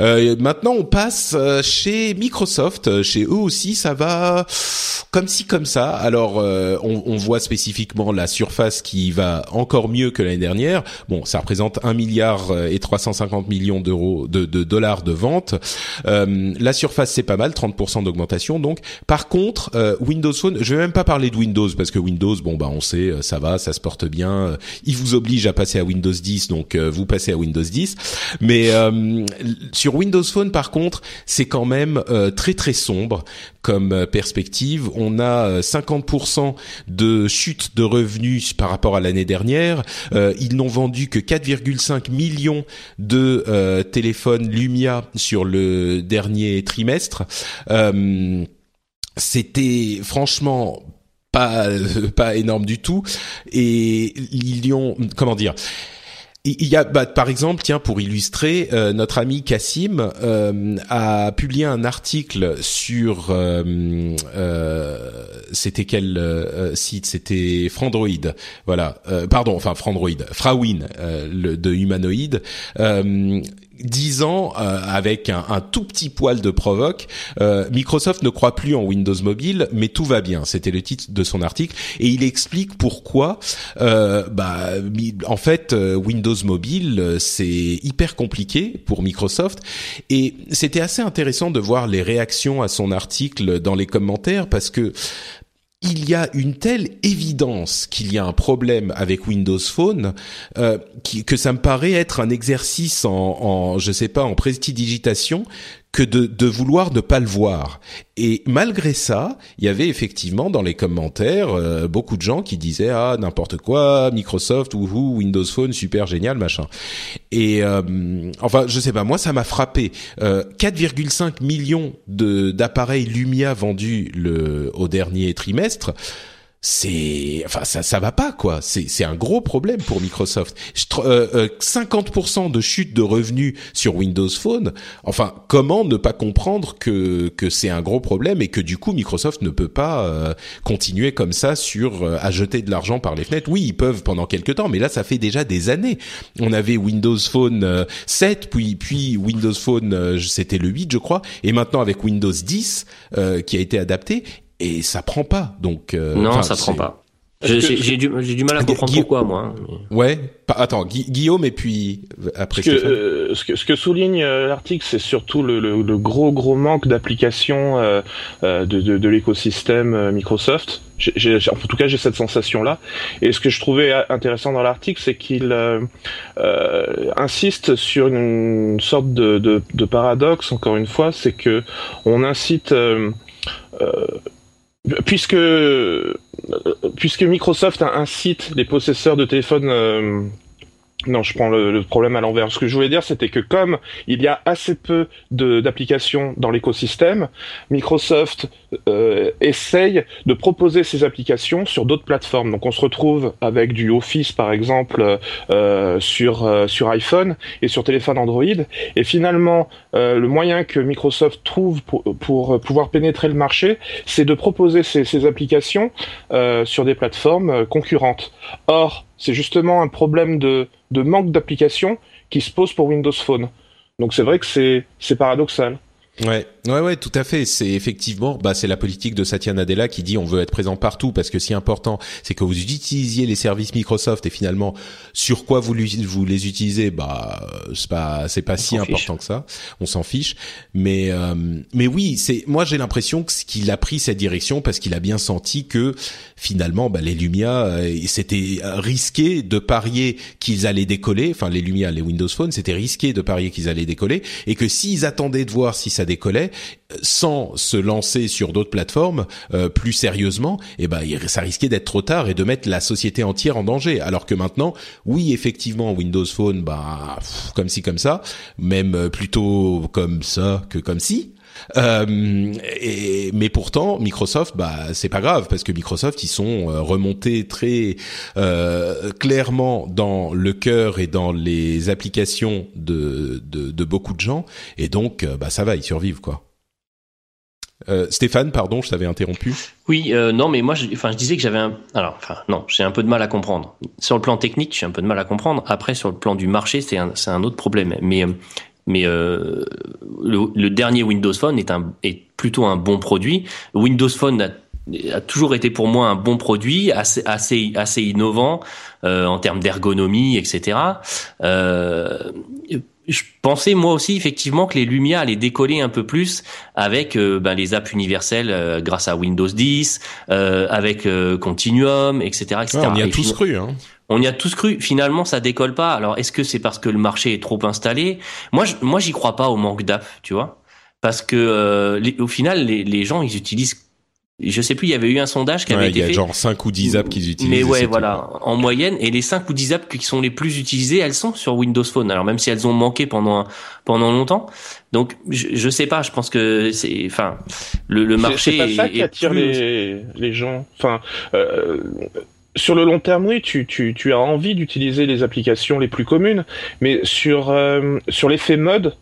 Euh, maintenant, on passe euh, chez Microsoft. Euh, chez eux aussi, ça va comme ci comme ça. Alors, euh, on, on, voit spécifiquement la Surface qui va encore mieux que l'année dernière. Bon, ça représente 1 milliard et 350 millions d'euros de, de, dollars de vente. Euh, la Surface, c'est pas mal, 30% d'augmentation. Donc, par contre, Windows Phone, je vais même pas parler de Windows parce que Windows, bon bah, on sait, ça va, ça se porte bien. Il vous oblige à passer à Windows 10, donc vous passez à Windows 10. Mais sur Windows Phone, par contre, c'est quand même euh, très très sombre comme euh, perspective. On a 50% euh, de chute de revenus par rapport à l'année dernière. Ils n'ont vendu que 4,5 millions de téléphones Lumia sur le dernier trimestre. C'était franchement pas pas énorme du tout et ils ont comment dire il y a, bah, par exemple, tiens, pour illustrer, euh, notre ami Cassim euh, a publié un article sur, euh, c'était quel site? C'était Frandroid, voilà. pardon, enfin Frandroid, Frawin le, de Humanoid dix ans euh, avec un, un, tout petit poil de provoque. Euh, Microsoft ne croit plus en Windows Mobile, mais tout va bien. C'était le titre de son article et il explique pourquoi. Euh, bah, en fait, euh, Windows Mobile euh, c'est hyper compliqué pour Microsoft et c'était assez intéressant de voir les réactions à son article dans les commentaires parce que il y a une telle évidence qu'il y a un problème avec Windows Phone euh, que ça me paraît être un exercice en, en je sais pas en prestidigitation que de, de vouloir ne pas le voir. Et malgré ça, il y avait effectivement dans les commentaires euh, beaucoup de gens qui disaient ah n'importe quoi, Microsoft ou Windows Phone super génial machin. Et euh, enfin je sais pas, moi ça m'a frappé. Euh, 4,5 millions de d'appareils Lumia vendus le au dernier trimestre c'est enfin ça ça va pas quoi. C'est c'est un gros problème pour Microsoft. Euh, euh, 50% de chute de revenus sur Windows Phone. Enfin comment ne pas comprendre que que c'est un gros problème et que du coup Microsoft ne peut pas euh, continuer comme ça sur euh, à jeter de l'argent par les fenêtres? Oui ils peuvent pendant quelques temps mais là ça fait déjà des années. On avait Windows Phone 7 puis puis Windows Phone c'était le 8 je crois et maintenant avec Windows 10 qui a été adapté et ça prend pas. Donc euh, non, ça prend pas. J'ai du, du mal à comprendre pourquoi, moi. Hein, ouais. Attends, Guillaume et puis après. Ce que, euh, ce que, ce que souligne euh, l'article, c'est surtout le, le, le, gros gros manque d'application euh, euh, de, de, de l'écosystème Microsoft. En tout cas, j'ai cette sensation-là. Et ce que je trouvais intéressant dans l'article, c'est qu'il euh, insiste sur une sorte de, de, de, paradoxe. Encore une fois, c'est que on incite puisque puisque Microsoft incite les possesseurs de téléphones euh, non, je prends le, problème à l'envers. Ce que je voulais dire, c'était que comme il y a assez peu d'applications dans l'écosystème, Microsoft euh, essaye de proposer ces applications sur d'autres plateformes. Donc, on se retrouve avec du Office, par exemple, euh, sur euh, sur iPhone et sur téléphone Android. Et finalement, euh, le moyen que Microsoft trouve pour, pouvoir pénétrer le marché, c'est de proposer ces, ces applications sur des plateformes concurrentes. Or, c'est justement un problème de, de manque d'application qui se pose pour Windows Phone. Donc c'est vrai que c'est paradoxal. Ouais, ouais, ouais, tout à fait. C'est effectivement, bah, c'est la politique de Satya Nadella qui dit on veut être présent partout parce que si important, c'est que vous utilisiez les services Microsoft et finalement sur quoi vous, vous les utilisez, bah, c'est pas, c'est pas si important que ça. On s'en fiche. Mais, euh, mais oui, c'est, moi j'ai l'impression qu'il a pris cette direction parce qu'il a bien senti que finalement, bah, les Lumia, euh, c'était risqué de parier qu'ils allaient décoller. Enfin, les Lumia, les Windows Phone, c'était risqué de parier qu'ils allaient décoller et que s'ils attendaient de voir si ça décollait sans se lancer sur d'autres plateformes euh, plus sérieusement, eh ben ça risquait d'être trop tard et de mettre la société entière en danger. Alors que maintenant, oui, effectivement, Windows Phone, bah comme ci comme ça, même euh, plutôt comme ça que comme si. Euh, mais pourtant, Microsoft, bah, c'est pas grave parce que Microsoft, ils sont euh, remontés très euh, clairement dans le cœur et dans les applications de, de, de beaucoup de gens, et donc, euh, bah, ça va, ils survivent quoi. Euh, Stéphane, pardon, je t'avais interrompu. Oui, euh, non, mais moi, je, enfin, je disais que j'avais un, alors, enfin, non, j'ai un peu de mal à comprendre. Sur le plan technique, j'ai un peu de mal à comprendre. Après, sur le plan du marché, c'est un, c'est un autre problème. Mais mais euh, le, dernier Windows Phone est, un, est plutôt un bon produit. Windows Phone a, toujours été pour moi un bon produit, assez, assez, assez innovant euh, en termes d'ergonomie, etc. Euh, je pensais moi aussi effectivement que les Lumia allaient décoller un peu plus avec euh, ben, les apps universelles euh, grâce à Windows 10, euh, avec Continuum, etc. etc. on y a tous cru. Hein. On y a tous cru. Finalement, ça décolle pas. Alors, est-ce que c'est parce que le marché est trop installé? Moi, je, moi, j'y crois pas au manque d'app, tu vois, parce que au final, les, les gens, ils utilisent je sais plus, il y avait eu un sondage qui avait été fait. Il y a genre 5 ou 10 apps qu'ils utilisent. Mais ouais, voilà, en moyenne. Et les 5 ou 10 apps qui sont les plus utilisées, elles sont sur Windows Phone. Alors même si elles ont manqué pendant pendant longtemps. Donc je, je sais pas, je pense que c'est, enfin, le, le marché. C'est pas ça qui attire les, les gens. Enfin, euh, sur le long terme, oui, tu, tu, tu as envie d'utiliser les applications les plus communes, mais sur, euh, sur l'effet mode,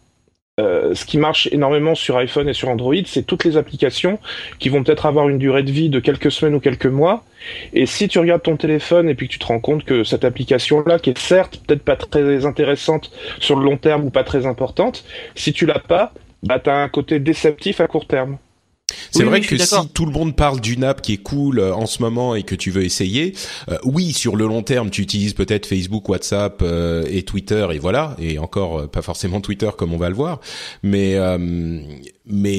euh, ce qui marche énormément sur iPhone et sur Android, c'est toutes les applications qui vont peut-être avoir une durée de vie de quelques semaines ou quelques mois. Et si tu regardes ton téléphone et puis que tu te rends compte que cette application-là, qui est certes peut-être pas très intéressante sur le long terme ou pas très importante, si tu l'as pas, bah t'as un côté déceptif à court terme. C'est vrai que si tout le monde parle d'une app qui est cool euh, en ce moment et que tu veux essayer, euh, oui, sur le long terme, tu utilises peut-être Facebook, WhatsApp euh, et Twitter et voilà, et encore pas forcément Twitter comme on va le voir, mais mais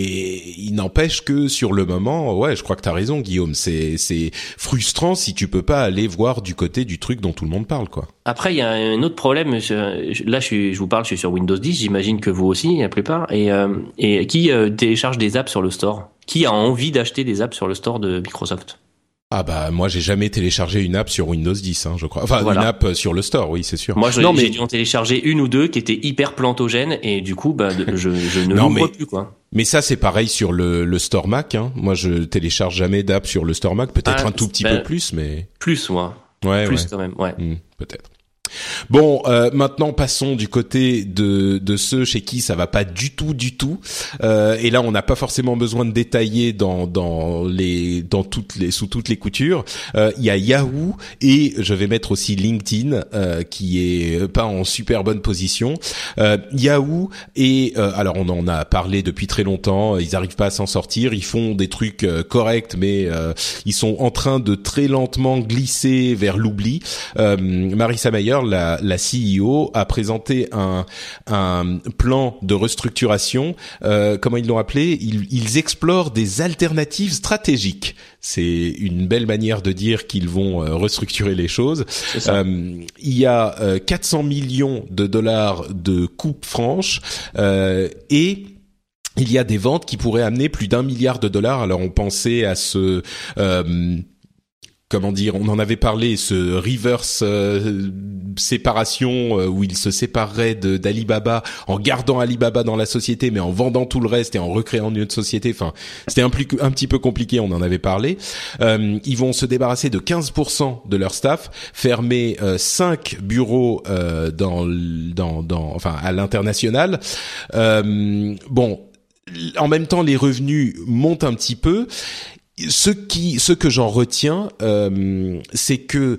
il n'empêche que sur le moment, ouais, je crois que tu as raison Guillaume, c'est c'est frustrant si tu peux pas aller voir du côté du truc dont tout le monde parle quoi. Après, il y a un autre problème. Là, je, je vous parle, je suis sur Windows 10. J'imagine que vous aussi, la plupart. Et, et qui télécharge des apps sur le store? Qui a envie d'acheter des apps sur le store de Microsoft? Ah bah moi j'ai jamais téléchargé une app sur Windows 10, hein, je crois. Enfin une app euh, sur le store, oui c'est sûr. Moi j'ai mais... dû en télécharger une ou deux qui étaient hyper plantogènes et du coup bah je, je ne [laughs] l'ouvre plus quoi. Mais ça c'est pareil sur le, le store Mac. Hein. Moi je télécharge jamais d'app sur le store Mac, peut-être ah, un tout petit peu plus, mais plus moi. Ouais. Plus quand même, ouais. Hmm, peut-être. Bon, euh, maintenant passons du côté de, de ceux chez qui ça va pas du tout, du tout. Euh, et là, on n'a pas forcément besoin de détailler dans dans les dans toutes les sous toutes les coutures. Euh, il y a Yahoo et je vais mettre aussi LinkedIn euh, qui est pas en super bonne position. Euh, Yahoo et alors on en a parlé depuis très longtemps. Ils arrivent pas à s'en sortir. Ils font des trucs corrects, mais ils sont en train de très lentement glisser vers l'oubli. Marissa Mayer la, la CEO, a présenté un, un plan de restructuration. Euh, comment ils l'ont appelé? Ils, ils, explorent des alternatives stratégiques. C'est une belle manière de dire qu'ils vont euh, restructurer les choses. Euh, il y a 400 millions de dollars de coupes franches et il y a des ventes qui pourraient amener plus d'un milliard de dollars. Alors on pensait à ce comment dire, on en avait parlé, ce reverse euh, séparation euh, où il se séparerait d'Alibaba en gardant Alibaba dans la société, mais en vendant tout le reste et en recréant une autre société. Enfin, c'était un, petit peu compliqué, on en avait parlé. Euh, ils vont se débarrasser de 15% de leur staff, fermer 5 bureaux dans, dans, dans, enfin, à l'international. bon, en même temps, les revenus montent un petit peu ce que j'en retiens, euh, c'est que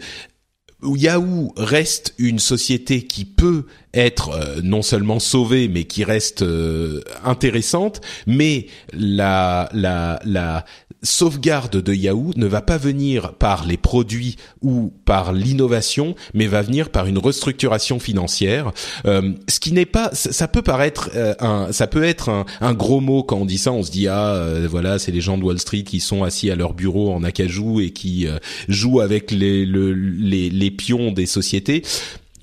Yahoo reste une société qui peut être euh, non seulement sauvée, mais qui reste euh, intéressante. Mais la, la, la sauvegarde de Yahoo ne va pas venir par les produits ou par l'innovation, mais va venir par une restructuration financière. Euh, ce qui n'est pas, ça peut paraître un, ça peut être un, un, gros mot quand on dit ça. On se dit ah voilà, c'est les gens de Wall Street qui sont assis à leur bureau en acajou et qui jouent avec les, les, les pions des sociétés.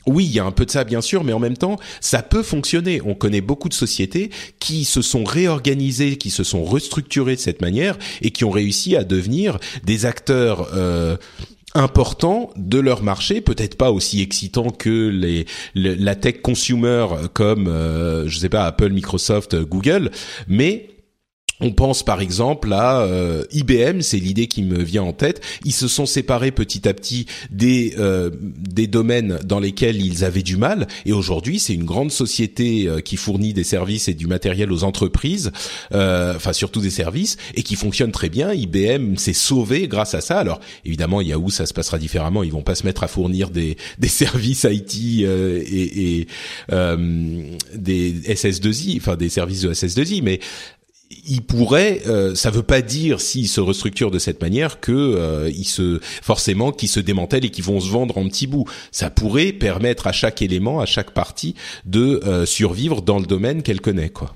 Oui, il y a un peu de ça bien sûr, mais en même temps, ça peut fonctionner. On connaît beaucoup de sociétés qui se sont réorganisées, qui se sont restructurées de cette manière et qui ont réussi à devenir des acteurs euh, importants de leur marché, peut-être pas aussi excitants que les, la tech consumer comme euh, je sais pas Apple, Microsoft, Google, mais on pense par exemple à euh, IBM, c'est l'idée qui me vient en tête. Ils se sont séparés petit à petit des euh, des domaines dans lesquels ils avaient du mal, et aujourd'hui c'est une grande société euh, qui fournit des services et du matériel aux entreprises, enfin surtout des services, et qui fonctionne très bien. IBM s'est sauvé grâce à ça. Alors évidemment Yahoo ça se passera différemment. Ils vont pas se mettre à fournir des [laughs] des services IT et, et des SS2I, enfin des services de SS2I, mais il pourrait, euh, ça veut pas dire s'ils se restructurent de cette manière que euh, se forcément qu'ils se démantèlent et qu'ils vont se vendre en petits bouts. Ça pourrait permettre à chaque élément, à chaque partie, de euh, survivre dans le domaine qu'elle connaît, quoi.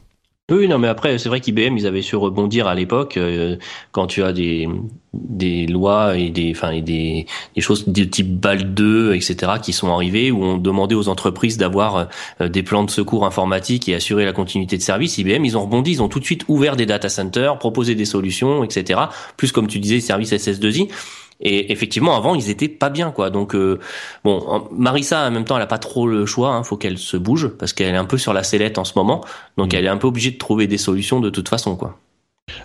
Oui, non, mais après, c'est vrai qu'IBM, ils avaient su rebondir à l'époque euh, quand tu as des des lois et des enfin et des, des choses de type BAL 2 etc qui sont arrivées où on demandait aux entreprises d'avoir euh, des plans de secours informatiques et assurer la continuité de service. IBM ils ont rebondi ils ont tout de suite ouvert des data centers proposé des solutions etc plus comme tu disais services SS2I et effectivement, avant, ils étaient pas bien, quoi. Donc, euh, bon, Marissa, en même temps, elle a pas trop le choix. Hein, faut qu'elle se bouge parce qu'elle est un peu sur la sellette en ce moment. Donc, mm. elle est un peu obligée de trouver des solutions de toute façon, quoi.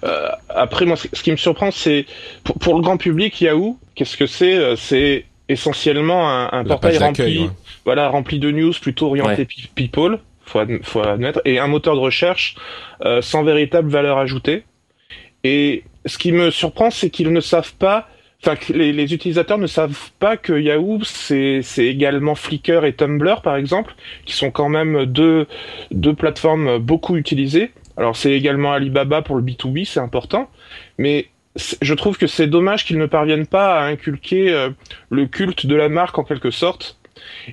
Euh, après, moi, ce qui me surprend, c'est pour, le grand public, Yahoo, qu'est-ce que c'est euh, C'est essentiellement un, portail rempli, voilà, rempli de news plutôt orienté people, faut, faut admettre, et un moteur de recherche sans véritable valeur ajoutée. Et ce qui me surprend, c'est qu'ils ne savent pas les, utilisateurs ne savent pas que Yahoo, c'est également Flickr et Tumblr, par exemple, qui sont quand même deux, deux plateformes beaucoup utilisées. Alors, c'est également Alibaba pour le B2B, c'est important. Mais je trouve que c'est dommage qu'ils ne parviennent pas à inculquer euh, le culte de la marque en quelque sorte.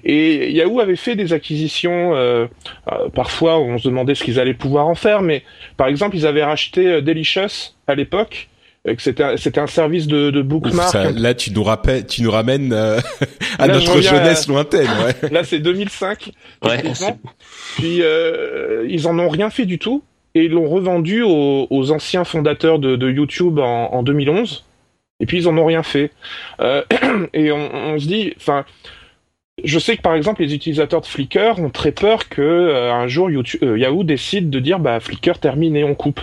Et Yahoo avait fait des acquisitions, euh, euh, parfois on se demandait ce qu'ils allaient pouvoir en faire, mais par exemple ils avaient racheté Delicious à l'époque, c'était c'était un service de, de bookmark. là, tu nous rappelles, tu nous ramènes euh, [laughs] à notre jeunesse lointaine. Ouais. là, c'est 2005. Ouais. Puis euh, ils en ont rien fait du tout et ils l'ont revendu aux, aux, anciens fondateurs de, de YouTube en, en, 2011. Et puis ils en ont rien fait. Euh, [clears throat] et on, on, se dit, enfin. Je sais que par exemple les utilisateurs de Flickr ont très peur que euh, un jour YouTube, Yahoo décide de dire bah Flickr termine et on coupe.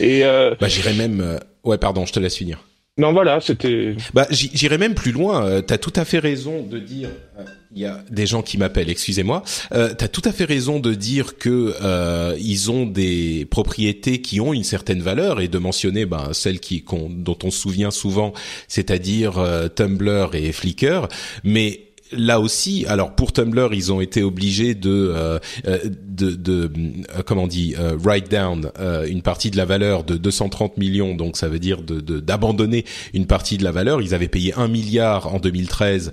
Et bah j'irais même Ouais, pardon, je te laisse finir. Non, voilà, c'était. Bah, j'irais même plus loin. Euh, T'as tout à fait raison de dire. Euh, il y a des gens qui m'appellent, excusez-moi. Euh, T'as tout à fait raison de dire que euh, ils ont des propriétés qui ont une certaine valeur et de mentionner ben, celles qui dont on se souvient souvent, c'est-à-dire euh, Tumblr et Flickr. Mais là aussi, alors pour Tumblr, ils ont été obligés de euh, euh de, de euh, comment on dit euh, write down une partie de la valeur de 230 millions, donc ça veut dire d'abandonner une partie de la valeur. Ils avaient payé un milliard en 2013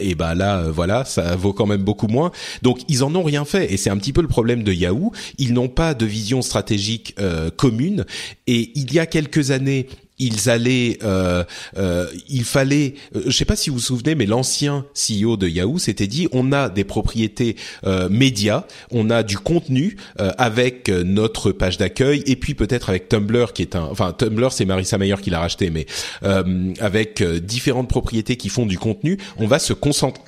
et bah là voilà, ça vaut quand même beaucoup moins. Donc ils en ont rien fait et c'est un petit peu le problème de Yahoo. Ils n'ont pas de vision stratégique commune et il y a quelques années ils allaient, euh, euh, il fallait, euh, je sais pas si vous vous souvenez, mais l'ancien CEO de Yahoo s'était dit, on a des propriétés euh, médias, on a du contenu euh, avec notre page d'accueil et puis peut-être avec Tumblr qui est un, enfin Tumblr c'est Marissa Mayer qui l'a racheté, mais avec différentes propriétés qui font du contenu, on va se concentrer.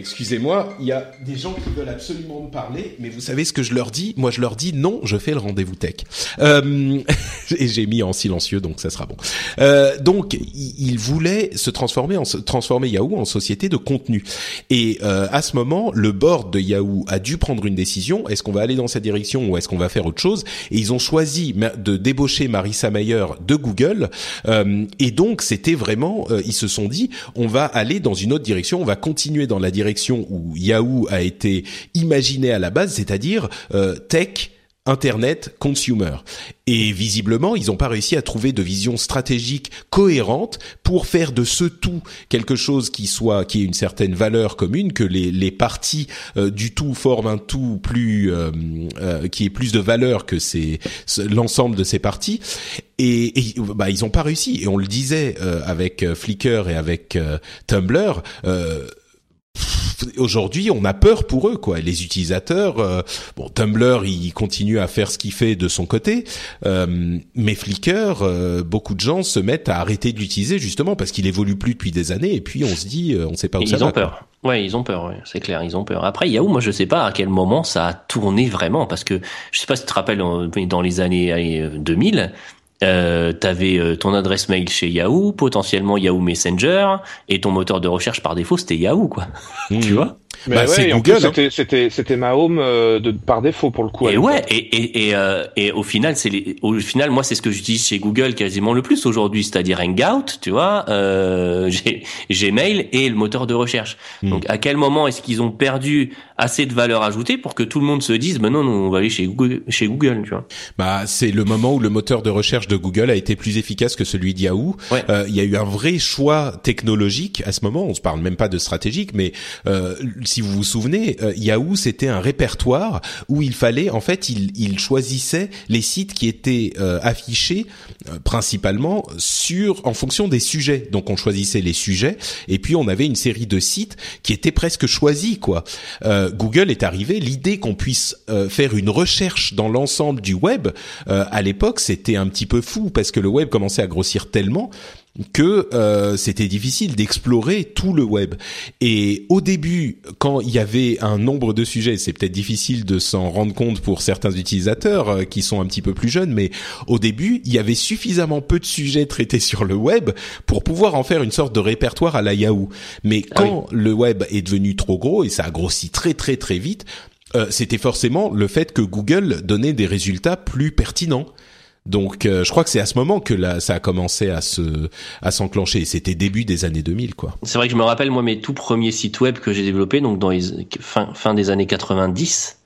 Excusez-moi, il y a des gens qui veulent absolument me parler, mais vous savez ce que je leur dis? Moi, je leur dis non, je fais le rendez-vous tech. Euh, [laughs] et j'ai mis en silencieux, donc ça sera bon. Euh, donc, ils voulaient se transformer en transformer Yahoo en société de contenu. Et euh, à ce moment, le board de Yahoo a dû prendre une décision. Est-ce qu'on va aller dans cette direction ou est-ce qu'on va faire autre chose? Et ils ont choisi de débaucher Marissa Mayer de Google. Euh, et donc, c'était vraiment, euh, ils se sont dit, on va aller dans une autre direction, on va continuer dans la direction où Yahoo a été imaginé à la base, c'est-à-dire euh, tech. Internet consumer. Et visiblement, ils n'ont pas réussi à trouver de vision stratégique cohérente pour faire de ce tout quelque chose qui soit, qui ait une certaine valeur commune, que les, les parties euh, du tout forment un tout plus, euh, qui ait plus de valeur que c'est l'ensemble de ces parties. Et, bah, ils n'ont pas réussi. Et on le disait avec Flickr et avec Tumblr aujourd'hui, on a peur pour eux, quoi. Les utilisateurs, euh, bon, Tumblr, il continue à faire ce qu'il fait de son côté, euh, mais Flickr, euh, beaucoup de gens se mettent à arrêter de l'utiliser justement parce qu'il évolue plus depuis des années, et puis on se dit, on sait pas où ça va. Ils ont peur. Ouais, ils ont peur, ouais, c'est clair, ils ont peur. Après, Yahoo, moi, je sais pas à quel moment ça a tourné vraiment, parce que je sais pas si tu te rappelles dans les années 2000, euh, t'avais euh, ton adresse mail chez Yahoo, potentiellement Yahoo Messenger, et ton moteur de recherche par défaut c'était Yahoo, quoi. [laughs] Mmh. tu vois? Mais bah, ouais, Google. Hein. C'était c'était ma home euh, de par défaut pour le coup. Et ouais, et et et, euh, et au final c'est au final moi c'est ce que j'utilise chez Google quasiment le plus aujourd'hui, c'est-à-dire Hangout, tu vois, euh, [laughs] Gmail et le moteur de recherche. Hmm. Donc à quel moment est-ce qu'ils ont perdu assez de valeur ajoutée pour que tout le monde se dise bah non, non on va aller chez Google, chez Google, tu vois. Bah c'est le moment où le moteur de recherche de Google a été plus efficace que celui de Yahoo. Euh, il y a eu un vrai choix technologique à ce moment. On se parle même pas de stratégique, mais euh, si vous vous souvenez, euh, Yahoo c'était un répertoire où il fallait, en fait, il, choisissait les sites qui étaient euh, affichés euh, principalement sur en fonction des sujets. Donc on choisissait les sujets et puis on avait une série de sites qui étaient presque choisis quoi. Google est arrivé, l'idée qu'on puisse faire une recherche dans l'ensemble du web à l'époque c'était un petit peu fou parce que le web commençait à grossir tellement que euh, c'était difficile d'explorer tout le web. Et au début, quand il y avait un nombre de sujets, c'est peut-être difficile de s'en rendre compte pour certains utilisateurs euh, qui sont un petit peu plus jeunes, mais au début, il y avait suffisamment peu de sujets traités sur le web pour pouvoir en faire une sorte de répertoire à la Yahoo. Mais ah quand le web est devenu trop gros et ça a grossi très très très vite, euh, c'était forcément le fait que Google donnait des résultats plus pertinents. Donc, euh, je crois que c'est à ce moment que là, ça a commencé à se, à s'enclencher. C'était début des années 2000, quoi. C'est vrai que je me rappelle moi mes tout premiers sites web que j'ai développés, donc dans les fin, fin des années 90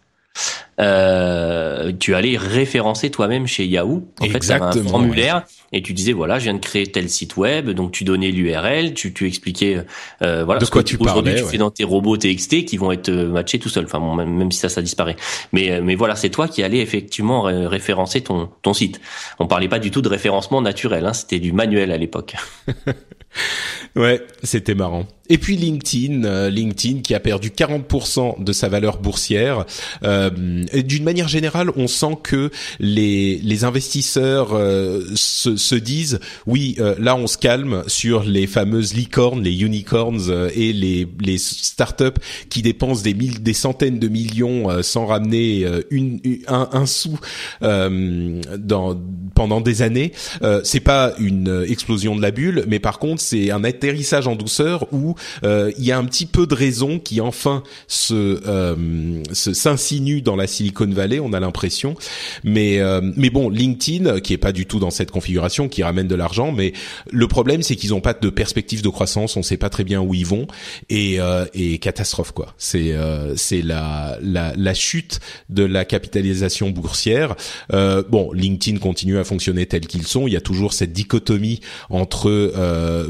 euh, tu allais référencer toi-même chez Yahoo. En fait, tu un formulaire et tu disais voilà, je viens de créer tel site web, donc tu donnais l'URL, tu, tu expliquais euh, voilà de quoi tu aujourd'hui tu fais dans tes robots TXT qui vont être euh, matchés tout seul. Enfin bon, même, si ça ça disparaît. Mais euh, mais voilà, c'est toi qui allais effectivement référencer ton ton site. On parlait pas du tout de référencement naturel, hein, c'était du manuel à l'époque. [laughs] [laughs] Ouais, c'était marrant. Et puis LinkedIn, euh, LinkedIn qui a perdu 40% de sa valeur boursière. Euh, D'une manière générale, on sent que les, les investisseurs euh, se, se, disent oui, euh, là on se calme sur les fameuses licornes, les unicorns euh, et les, les startups qui dépensent des, mille, des centaines de millions sans ramener une, un, un sou dans, pendant des années. c'est pas une explosion de la bulle, mais par contre c'est un atterrissage en douceur où euh, il y a un petit peu de raison qui enfin se euh, s'insinue dans la Silicon Valley, on a l'impression. Mais euh, mais bon, LinkedIn qui est pas du tout dans cette configuration, qui ramène de l'argent, mais le problème c'est qu'ils ont pas de perspective de croissance, on sait pas très bien où ils vont et et catastrophe quoi. C'est c'est la, la la chute de la capitalisation boursière. bon, LinkedIn continue à fonctionner tel qu'ils sont. Il y a toujours cette dichotomie entre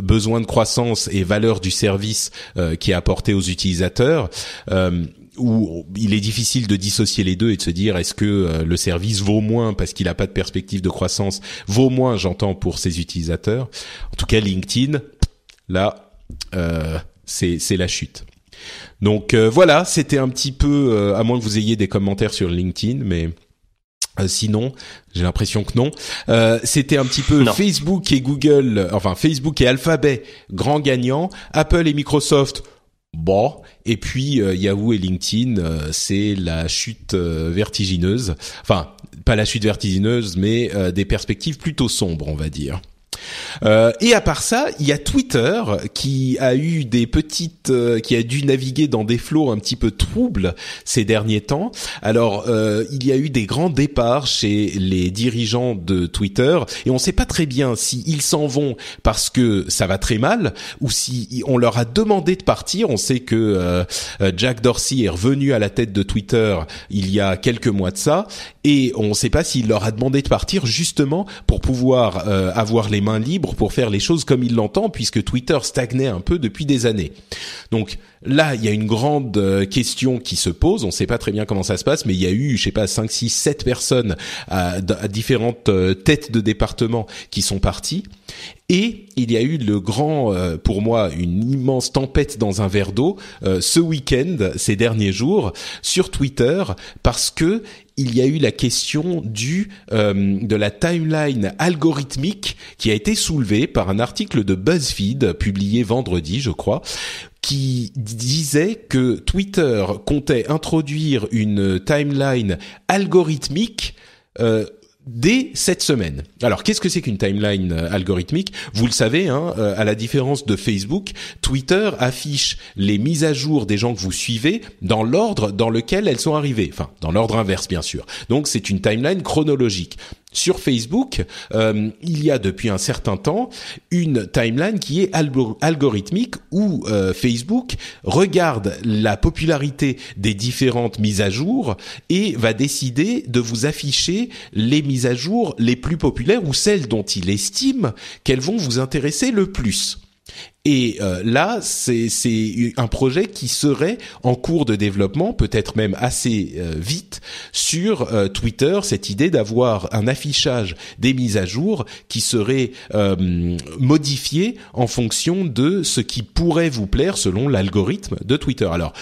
besoin de croissance et valeur du service euh, qui est apporté aux utilisateurs euh, où il est difficile de dissocier les deux et de se dire est-ce que euh, le service vaut moins parce qu'il n'a pas de perspective de croissance, vaut moins, j'entends, pour ses utilisateurs. En tout cas, LinkedIn, là, euh, c'est la chute. Donc voilà, c'était un petit peu, à moins que vous ayez des commentaires sur LinkedIn, mais euh, sinon, j'ai l'impression que non. Euh, C'était un petit peu Facebook et Google, enfin Facebook et Alphabet, grands gagnants. Apple et Microsoft, bon. Et puis euh, Yahoo et LinkedIn, c'est la chute vertigineuse. Enfin, pas la chute vertigineuse, mais des perspectives plutôt sombres, on va dire. Euh, et à part ça, il y a Twitter qui a eu des petites, euh, qui a dû naviguer dans des flots un petit peu troubles ces derniers temps. Alors, euh, il y a eu des grands départs chez les dirigeants de Twitter et on ne sait pas très bien s'ils s'en vont parce que ça va très mal ou si on leur a demandé de partir. On sait que Jack Dorsey est revenu à la tête de Twitter il y a quelques mois de ça et on ne sait pas s'il leur a demandé de partir justement pour pouvoir avoir les main libre pour faire les choses comme il l'entend, puisque Twitter stagnait un peu depuis des années. Donc là, il y a une grande euh, question qui se pose. On ne sait pas très bien comment ça se passe, mais il y a eu, je sais pas, 5, 6, 7 personnes à, différentes euh, têtes de département qui sont parties. Et il y a eu le grand, euh, pour moi, une immense tempête dans un verre d'eau ce week-end, ces derniers jours, sur Twitter, parce que il y a eu la question du euh, de la timeline algorithmique qui a été soulevée par un article de BuzzFeed publié vendredi, je crois, qui disait que Twitter comptait introduire une timeline algorithmique euh, dès cette semaine. Alors, qu'est-ce que c'est qu'une timeline euh, algorithmique? Vous le savez, hein, euh, à la différence de Facebook, Twitter affiche les mises à jour des gens que vous suivez dans l'ordre dans lequel elles sont arrivées. Enfin, dans l'ordre inverse, bien sûr. Donc, c'est une timeline chronologique. Sur Facebook, euh, il y a depuis un certain temps une timeline qui est algorithmique où euh, Facebook regarde la popularité des différentes mises à jour et va décider de vous afficher les mises à jour les plus populaires ou celles dont il estime qu'elles vont vous intéresser le plus. Et euh, là, c'est un projet qui serait en cours de développement, peut-être même assez euh, vite, sur euh, Twitter, cette idée d'avoir un affichage des mises à jour qui serait modifié en fonction de ce qui pourrait vous plaire selon l'algorithme de Twitter. Alors,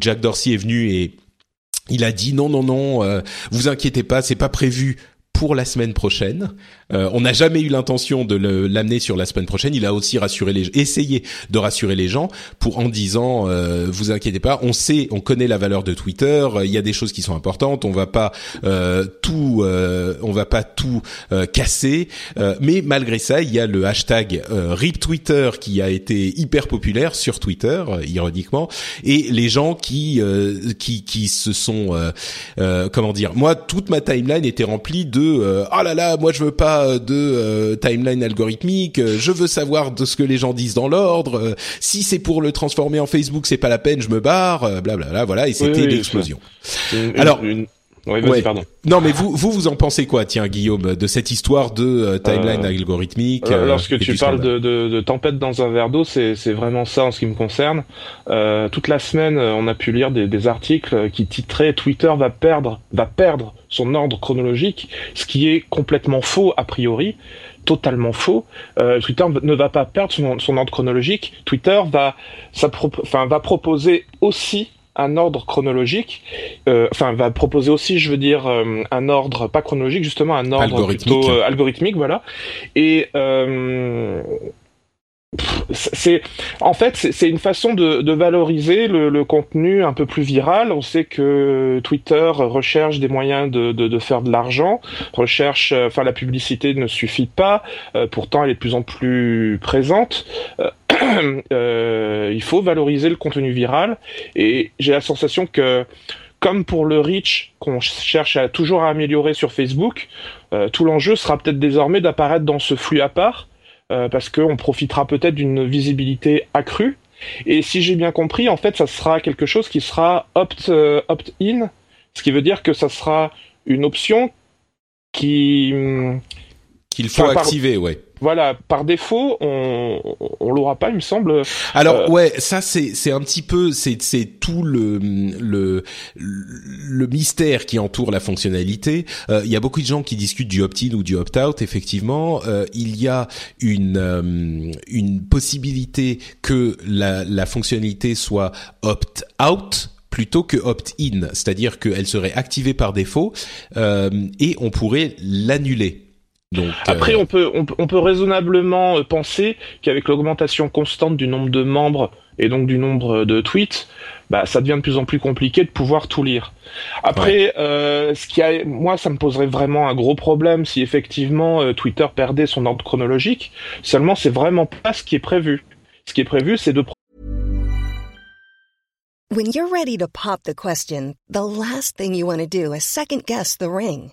Jack Dorsey est venu et il a dit non non non, vous inquiétez pas, c'est pas prévu pour la semaine prochaine. Euh, on n'a jamais eu l'intention de l'amener sur la semaine prochaine. Il a aussi rassuré les, essayé de rassurer les gens pour en disant, euh, vous inquiétez pas, on sait, on connaît la valeur de Twitter. Il y a des choses qui sont importantes. On va pas euh, tout, euh, on va pas tout euh, casser. mais malgré ça, il y a le hashtag RIP Twitter qui a été hyper populaire sur Twitter, ironiquement, et les gens qui qui qui se sont, comment dire, moi toute ma timeline était remplie de euh, ah là là, moi je veux pas de euh, timeline algorithmique, euh, je veux savoir de ce que les gens disent dans l'ordre. si c'est pour le transformer en Facebook, c'est pas la peine, je me barre, blablabla. voilà, et c'était l'explosion. Alors. Oui, vas-y, pardon. Non, mais vous, vous, vous en pensez quoi, tiens, Guillaume, de cette histoire de euh, timeline algorithmique Lorsque tu parles de, de, de, tempête dans un verre d'eau, c'est vraiment ça en ce qui me concerne. toute la semaine, on a pu lire des, des articles qui titraient Twitter va perdre, va perdre son ordre chronologique, ce qui est complètement faux a priori totalement faux. Euh, Twitter ne va pas perdre son, ordre chronologique. Twitter va, enfin, va proposer aussi un ordre chronologique, euh, enfin va proposer aussi, je veux dire, euh, un ordre pas chronologique, justement un ordre algorithmique. plutôt algorithmique, voilà. Et c'est en fait c'est une façon de, de valoriser le, le, contenu un peu plus viral. On sait que Twitter recherche des moyens de, de, de faire de l'argent, recherche, euh, enfin la publicité ne suffit pas. Euh, pourtant, elle est de plus en plus présente. Euh, [clears throat] il faut valoriser le contenu viral et j'ai la sensation que comme pour le reach qu'on cherche à toujours à améliorer sur Facebook, tout l'enjeu sera peut-être désormais d'apparaître dans ce flux à part euh, parce qu'on profitera peut-être d'une visibilité accrue. Et si j'ai bien compris, en fait, ça sera quelque chose qui sera opt, euh, opt-in, ce qui veut dire que ça sera une option qui hum, qu'il faut activer, ouais voilà, par défaut, on, on l'aura pas, il me semble. Alors euh, ouais, ça c'est c'est un petit peu c'est c'est tout le le le mystère qui entoure la fonctionnalité. Euh, il y a beaucoup de gens qui discutent du opt-in ou du opt-out. Effectivement, euh, il y a une une possibilité que la la fonctionnalité soit opt-out plutôt que opt-in, c'est-à-dire qu'elle serait activée par défaut et on pourrait l'annuler après, euh, on peut, on, peut raisonnablement euh, penser qu'avec l'augmentation constante du nombre de membres et donc du nombre de tweets, bah, ça devient de plus en plus compliqué de pouvoir tout lire. Après, euh, ce qui a, moi, ça me poserait vraiment un gros problème si effectivement Twitter perdait son ordre chronologique. Seulement, c'est vraiment pas ce qui est prévu. Ce qui est prévu, c'est de When you're ready to pop the question, the last thing you want to do is second guess the ring.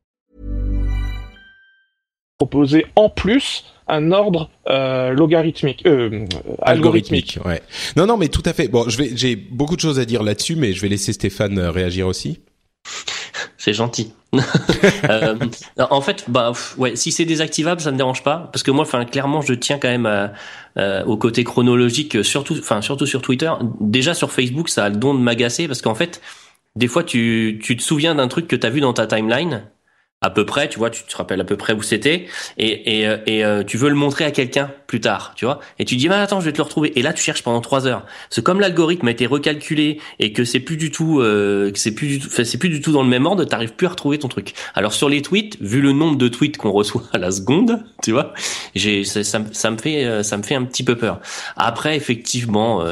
Proposer en plus un ordre euh, logarithmique, euh, algorithmique. Ouais. Non, non, mais tout à fait. Bon, je vais, j'ai beaucoup de choses à dire là-dessus, mais je vais laisser Stéphane euh, réagir aussi. C'est gentil. [laughs] euh, en fait, bah ouais, si c'est désactivable, ça me dérange pas, parce que moi, enfin, clairement, je tiens quand même euh, au côté chronologique, surtout, enfin, surtout sur Twitter. Déjà sur Facebook, ça a le don de m'agacer, parce qu'en fait, des fois, tu, tu te souviens d'un truc que tu as vu dans ta timeline, à peu près, tu vois, tu te rappelles à peu près où c'était, et, et, euh, et euh, tu veux le montrer à quelqu'un plus tard, tu vois, et tu dis, bah attends, je vais te le retrouver, et là tu cherches pendant trois heures. C'est comme l'algorithme a été recalculé et que c'est plus du tout, euh, que c'est plus du tout, c'est plus du tout dans le même ordre, t'arrives plus à retrouver ton truc. Alors sur les tweets, vu le nombre de tweets qu'on reçoit à la seconde, [laughs] tu vois, j'ai, ça, ça, me fait, ça me fait un petit peu peur. Après, effectivement,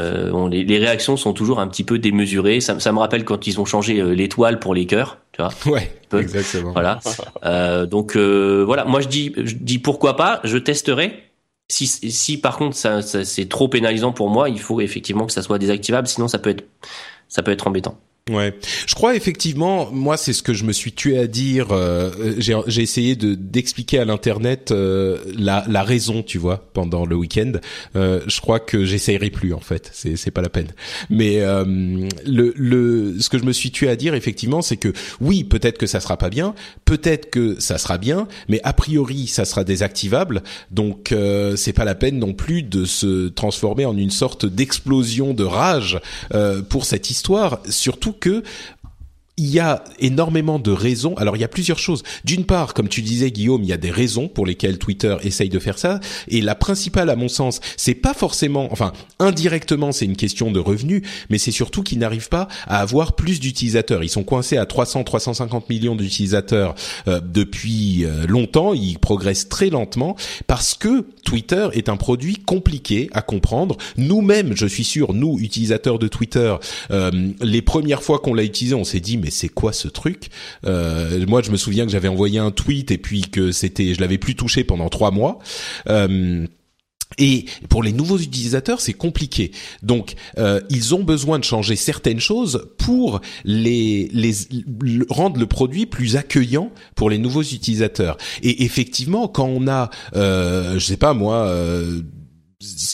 les, les, réactions sont toujours un petit peu démesurées. Ça, ça me rappelle quand ils ont changé l'étoile pour les cœurs Ouais, exactement. Voilà. Euh, donc euh, voilà, moi je dis, je dis pourquoi pas, je testerai. Si, si par contre ça, ça c'est trop pénalisant pour moi, il faut effectivement que ça soit désactivable, sinon ça peut être, ça peut être embêtant. Ouais, je crois effectivement, moi c'est ce que je me suis tué à dire. Euh, j'ai essayé de d'expliquer à l'internet euh, la, la raison, tu vois, pendant le week-end. Euh, je crois que j'essayerai plus en fait. C'est c'est pas la peine. Mais euh, le le ce que je me suis tué à dire effectivement, c'est que oui, peut-être que ça sera pas bien, peut-être que ça sera bien, mais a priori ça sera désactivable. Donc euh, c'est pas la peine non plus de se transformer en une sorte d'explosion de rage pour cette histoire, surtout que il y a énormément de raisons. Alors il y a plusieurs choses. D'une part, comme tu disais Guillaume, il y a des raisons pour lesquelles Twitter essaye de faire ça. Et la principale, à mon sens, c'est pas forcément, enfin indirectement, c'est une question de revenus, mais c'est surtout qu'ils n'arrivent pas à avoir plus d'utilisateurs. Ils sont coincés à 300, 350 millions d'utilisateurs euh, depuis euh, longtemps. Ils progressent très lentement parce que Twitter est un produit compliqué à comprendre. Nous-mêmes, je suis sûr, nous utilisateurs de Twitter, euh, les premières fois qu'on l'a utilisé, on s'est dit mais c'est quoi ce truc? Euh, Moi, je me souviens que j'avais envoyé un tweet et puis que c'était, je l'avais plus touché pendant trois mois. Euh, et pour les nouveaux utilisateurs, c'est compliqué. Donc, euh, ils ont besoin de changer certaines choses pour les, les rendre le produit plus accueillant pour les nouveaux utilisateurs. Et effectivement, quand on a, euh, je sais pas moi, euh,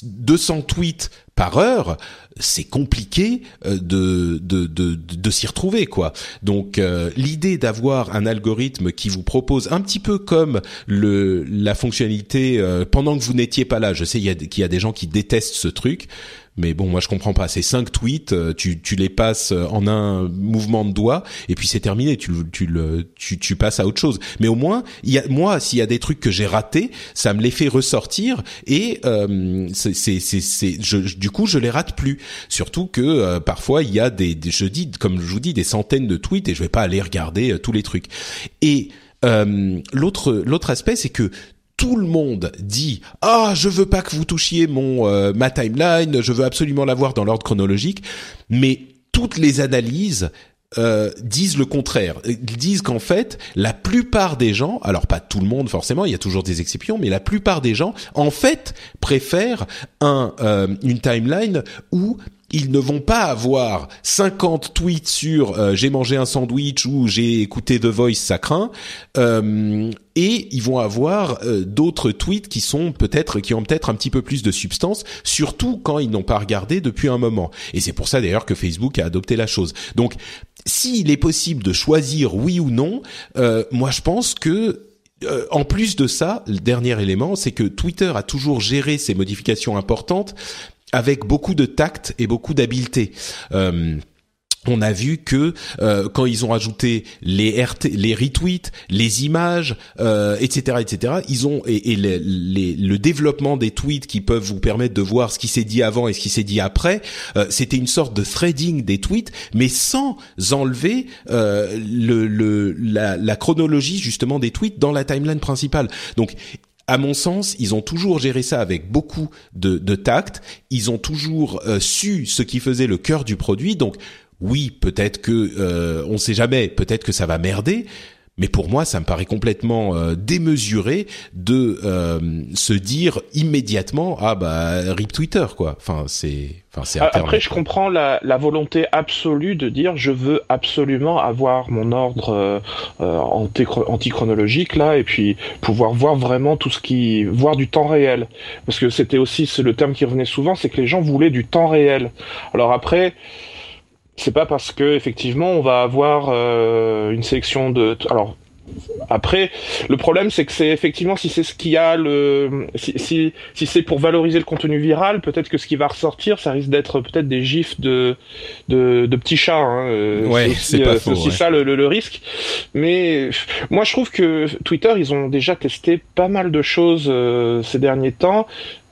200 tweets par heure, c'est compliqué euh, de de, de, de, s'y retrouver quoi. Donc euh, l'idée d'avoir un algorithme qui vous propose un petit peu comme le la fonctionnalité euh, pendant que vous n'étiez pas là. Je sais qu'il y a des gens qui détestent ce truc. Mais bon, moi je comprends pas. Ces cinq tweets, euh, tu, tu les passes euh, en un mouvement de doigt et puis c'est terminé. Tu, tu, le, tu, tu passes à autre chose. Mais au moins, il y a, moi, s'il y a des trucs que j'ai ratés, ça me les fait ressortir et euh, c'est, c'est, c'est, je, du coup, je les rate plus. Surtout que euh, parfois il y a des, je dis, comme je vous dis, des centaines de tweets et je vais pas aller regarder tous les trucs. Et euh, l'autre l'autre aspect c'est que tout le monde dit ah je veux pas que vous touchiez mon euh, ma timeline, je veux absolument l'avoir dans l'ordre chronologique, mais toutes les analyses euh, disent le contraire. Ils disent qu'en fait, la plupart des gens, alors pas tout le monde forcément, il y a toujours des exceptions, mais la plupart des gens, en fait, préfèrent un euh, une timeline où ils ne vont pas avoir 50 tweets sur euh, j'ai mangé un sandwich ou j'ai écouté The Voice, ça craint, euh, et ils vont avoir euh, d'autres tweets qui sont peut-être qui ont peut-être un petit peu plus de substance, surtout quand ils n'ont pas regardé depuis un moment. Et c'est pour ça d'ailleurs que Facebook a adopté la chose. Donc, s'il est possible de choisir oui ou non, moi je pense que en plus de ça, le dernier élément, c'est que Twitter a toujours géré ces modifications importantes avec beaucoup de tact et beaucoup d'habileté. Euh, on a vu que euh, quand ils ont ajouté les RT, les retweets, les images, euh, etc., etc., ils ont et, le développement des tweets qui peuvent vous permettre de voir ce qui s'est dit avant et ce qui s'est dit après, euh, c'était une sorte de threading des tweets, mais sans enlever le, le la, la, chronologie justement des tweets dans la timeline principale. Donc à mon sens, ils ont toujours géré ça avec beaucoup de, de tact. Ils ont toujours euh, su ce qui faisait le cœur du produit. Donc oui, peut-être que euh, on sait jamais, peut-être que ça va merder, mais pour moi, ça me paraît complètement euh, démesuré de euh, se dire immédiatement ah bah rip Twitter quoi. Enfin c'est enfin c'est après je comprends la, la, volonté absolue de dire je veux absolument avoir mon ordre euh, anti-chronologique là et puis pouvoir voir vraiment tout ce qui voir du temps réel parce que c'était aussi le terme qui revenait souvent c'est que les gens voulaient du temps réel. Alors après c'est pas parce que effectivement on va avoir euh, une sélection de alors après, le problème, c'est que c'est effectivement si c'est ce qu'il y a le si si, si c'est pour valoriser le contenu viral, peut-être que ce qui va ressortir, ça risque d'être peut-être des gifs de de, de petits chats. Hein. Euh, ouais, c'est pas euh, aussi ça le, le, risque. Mais moi, je trouve que Twitter, ils ont déjà testé pas mal de choses ces derniers temps.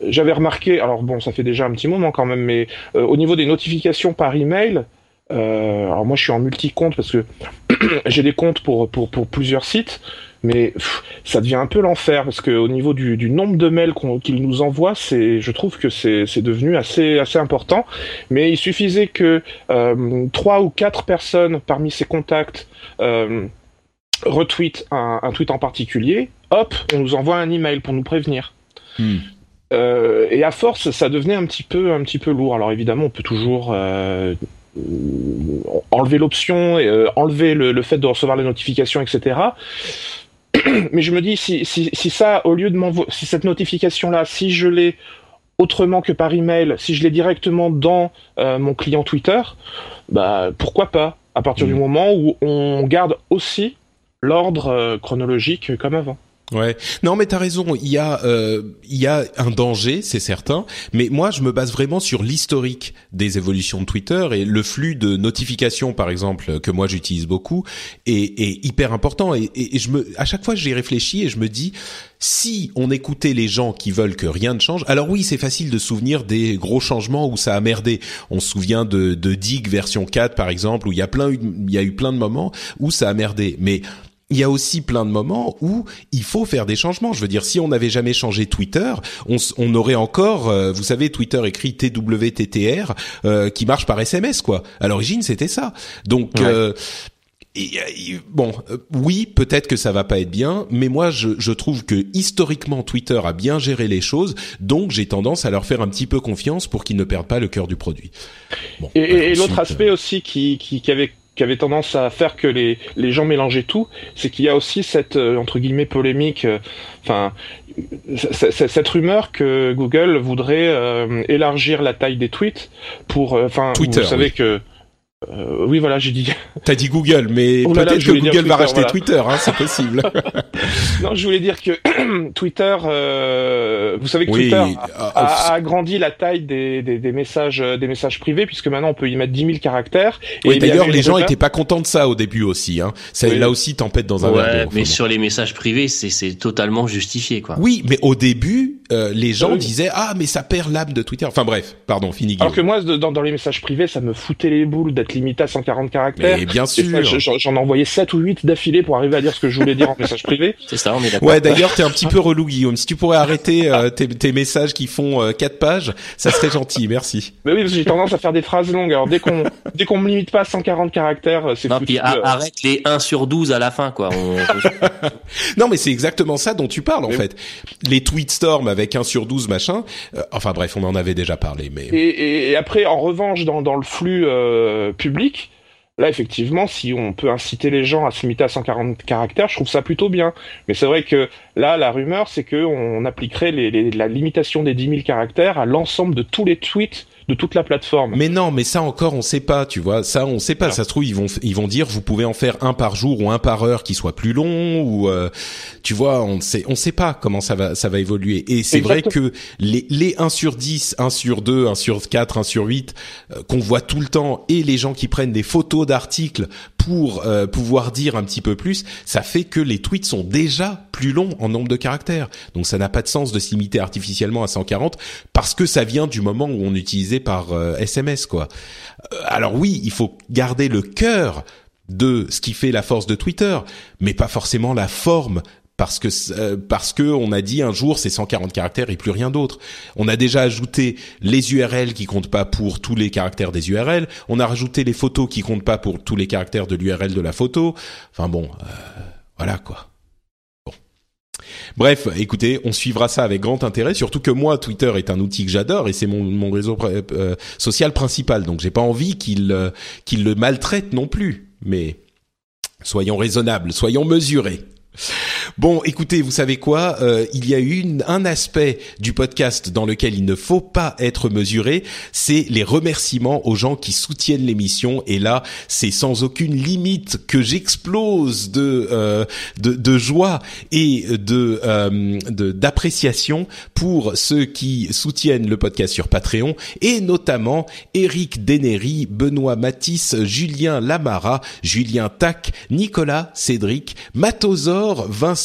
J'avais remarqué, alors bon, ça fait déjà un petit moment quand même, mais au niveau des notifications par email. Euh, alors moi je suis en multi-compte parce que [clears throat] j'ai des comptes pour, pour, pour, plusieurs sites, mais ça devient un peu l'enfer parce qu'au niveau du, du, nombre de mails qu'ils nous envoient, c'est, je trouve que c'est, devenu assez, assez important. Mais il suffisait que euh, trois ou quatre personnes parmi ces contacts euh, retweetent un, un, tweet en particulier, hop, on nous envoie un email pour nous prévenir. Hmm. Euh, et à force, ça devenait un petit peu, un petit peu lourd. Alors évidemment, on peut toujours enlever l'option, euh, enlever le, fait de recevoir les notifications, etc. [clears throat] Mais je me dis, si, si, si ça, au lieu de m'envoyer, si cette notification-là, si je l'ai autrement que par email, si je l'ai directement dans euh, mon client Twitter, bah pourquoi pas À partir du mm. moment où on garde aussi l'ordre chronologique comme avant. Ouais. Non, mais t'as raison. Il y a, euh, il y a un danger, c'est certain. Mais moi, je me base vraiment sur l'historique des évolutions de Twitter et le flux de notifications, par exemple, que moi j'utilise beaucoup, est, est hyper important. Et, et, je me, à chaque fois, j'y réfléchis et je me dis, si on écoutait les gens qui veulent que rien ne change, alors oui, c'est facile de souvenir des gros changements où ça a merdé. On se souvient de, de Dig version 4, par exemple, où il y a plein, il y a eu plein de moments où ça a merdé. Mais il y a aussi plein de moments où il faut faire des changements. Je veux dire, si on n'avait jamais changé Twitter, on, aurait encore, euh, vous savez, Twitter écrit TWTTR euh, qui marche par SMS quoi. À l'origine, c'était ça. Donc euh, bon, oui, peut-être que ça va pas être bien, mais moi je, trouve que historiquement Twitter a bien géré les choses, donc j'ai tendance à leur faire un petit peu confiance pour qu'ils ne perdent pas le cœur du produit. et, l'autre aspect aussi qui, qui, qui avait qui avait tendance à faire que les, les gens mélangeaient tout, c'est qu'il y a aussi cette euh, entre guillemets polémique, euh, enfin cette rumeur que Google voudrait euh, élargir la taille des tweets pour, enfin vous savez que euh, oui, voilà, j'ai dit. [laughs] T'as dit Google, mais oh peut-être que Google va racheter Twitter, hein, c'est possible. [laughs] [laughs] non, je voulais dire que [clears throat] Twitter, euh, vous savez que Twitter a, a, agrandi la taille des, des, des, messages, euh, des messages privés, puisque maintenant on peut y mettre 10 000 caractères. Et d'ailleurs, les gens étaient pas contents de ça au début aussi. Hein. Ça, Là aussi, tempête dans un ouais, Mais sur les messages privés, c'est totalement justifié, quoi. Oui, mais au début, euh, les gens disaient ah mais ça perd l'âme de Twitter. Enfin bref, pardon, fini. Alors que moi, dans, dans les messages privés, ça me foutait les boules d'être limité à 140 caractères. Mais bien sûr. J'en ai envoyé 7 ou 8 d'affilée pour arriver à dire ce que je voulais dire en message privé. [laughs] C'est ça, on est d'accord. Ouais, d'ailleurs, t'es un petit peu relou, Guillaume. Si tu pourrais arrêter euh, tes, tes, messages qui font euh, 4 pages, ça serait gentil. Merci. Mais oui, parce que j'ai tendance à faire des phrases longues. Alors dès qu'on dès qu'on me limite pas à 140 caractères, euh, c'est Non, puis euh. arrête les 1 sur 12 à la fin, quoi. [laughs] non, mais c'est exactement ça dont tu parles, en fait. Les tweetstorms avec 1 sur 12, machin. enfin bref, on en avait déjà parlé, mais. Et, après, en revanche, dans, dans le flux public, Là, effectivement, si on peut inciter les gens à se limiter à 140 caractères, je trouve ça plutôt bien. Mais c'est vrai que là, la rumeur, c'est qu'on appliquerait la limitation des 10 000 caractères à l'ensemble de tous les tweets de toute la plateforme. Mais non, mais ça encore on sait pas, tu vois. Ça on sait pas. Ça se trouve ils vont ils vont dire vous pouvez en faire un par jour ou un par heure qui soit plus long ou euh, tu vois on sait on sait pas comment ça va ça va évoluer. Et c'est vrai que les les 1 sur 10, 1 sur 2, 1 sur 4, 1 sur 8 euh, qu'on voit tout le temps et les gens qui prennent des photos d'articles pour euh, pouvoir dire un petit peu plus, ça fait que les tweets sont déjà plus longs en nombre de caractères. Donc ça n'a pas de sens de se limiter artificiellement à 140 parce que ça vient du moment où on utilisait par SMS euh, quoi. Euh, alors oui, il faut garder le cœur de ce qui fait la force de Twitter, mais pas forcément la forme parce que euh, parce que on a dit un jour c'est 140 caractères et plus rien d'autre. On a déjà ajouté les URL qui comptent pas pour tous les caractères des URL. On a rajouté les photos qui comptent pas pour tous les caractères de l'URL de la photo. Enfin bon, voilà quoi. Bref, écoutez, on suivra ça avec grand intérêt, surtout que moi, Twitter est un outil que j'adore et c'est mon, mon réseau euh, social principal, donc j'ai pas envie qu'il euh, qu'il le maltraite non plus. Mais soyons raisonnables, soyons mesurés. Bon, écoutez, vous savez quoi euh, Il y a un aspect du podcast dans lequel il ne faut pas être mesuré, c'est les remerciements aux gens qui soutiennent l'émission. Et là, c'est sans aucune limite que j'explose de, euh, de, de joie et de euh, d'appréciation pour ceux qui soutiennent le podcast sur Patreon et notamment Eric Deneri, Benoît Matisse, Julien Lamara, Julien Tac, Nicolas Cédric, Matosor, Vincent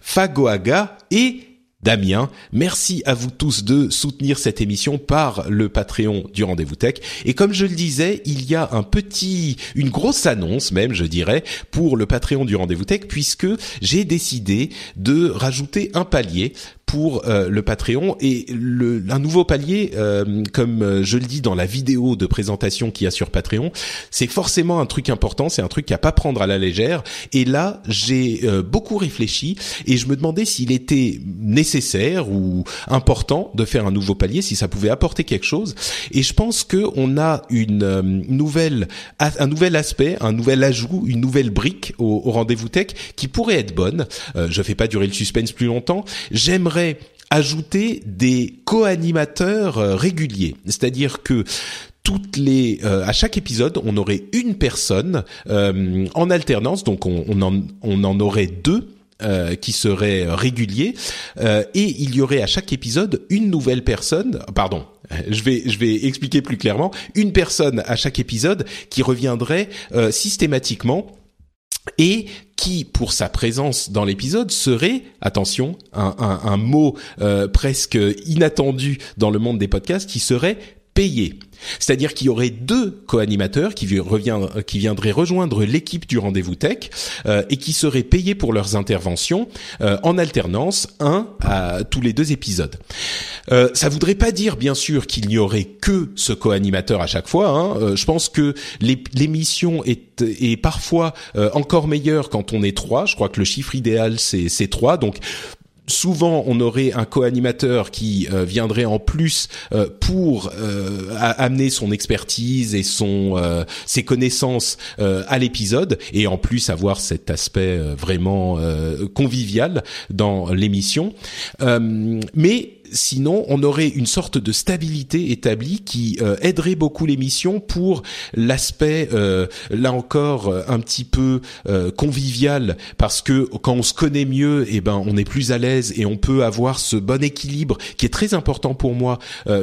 Fagoaga et Damien. Merci à vous tous de soutenir cette émission par le Patreon du Rendez-vous Tech. Et comme je le disais, il y a un petit, une grosse annonce même, je dirais, pour le Patreon du Rendez-vous Tech, puisque j'ai décidé de rajouter un palier pour euh, le Patreon et le, un nouveau palier, euh, comme euh, je le dis dans la vidéo de présentation qu'il y a sur Patreon, c'est forcément un truc important, c'est un truc à pas prendre à la légère. Et là, j'ai beaucoup réfléchi et je me demandais s'il était nécessaire ou important de faire un nouveau palier, si ça pouvait apporter quelque chose. Et je pense que on a une nouvelle, un nouvel aspect, un nouvel ajout, une nouvelle brique au, au rendez-vous tech qui pourrait être bonne. je fais pas durer le suspense plus longtemps. J'aimerais ajouter des co-animateurs euh, réguliers, c'est-à-dire que toutes les euh, à chaque épisode, on aurait une personne euh, en alternance, donc on, en, on en aurait deux qui serait régulier et il y aurait à chaque épisode une nouvelle personne, pardon, je vais je vais expliquer plus clairement, une personne à chaque épisode qui reviendrait systématiquement et qui, pour sa présence dans l'épisode, serait, attention, un, mot euh, presque inattendu dans le monde des podcasts, qui serait payé. C'est-à-dire qu'il y aurait deux co-animateurs qui, qui viendraient rejoindre l'équipe du rendez-vous tech euh, et qui seraient payés pour leurs interventions euh, en alternance, un à tous les deux épisodes. Euh, ça voudrait pas dire, bien sûr, qu'il n'y aurait que ce co-animateur à chaque fois. Hein. Euh, je pense que l'émission est, est parfois encore meilleure quand on est trois. Je crois que le chiffre idéal c'est trois. Donc souvent on aurait un co-animateur qui euh, viendrait en plus euh, pour euh, amener son expertise et son ses connaissances à l'épisode et en plus avoir cet aspect vraiment convivial dans l'émission. Mais sinon, on aurait une sorte de stabilité établie qui euh, aiderait beaucoup l'émission pour l'aspect, euh, là encore, euh, un petit peu convivial, parce que quand on se connaît mieux, et eh ben, on est plus à l'aise et on peut avoir ce bon équilibre qui est très important pour moi,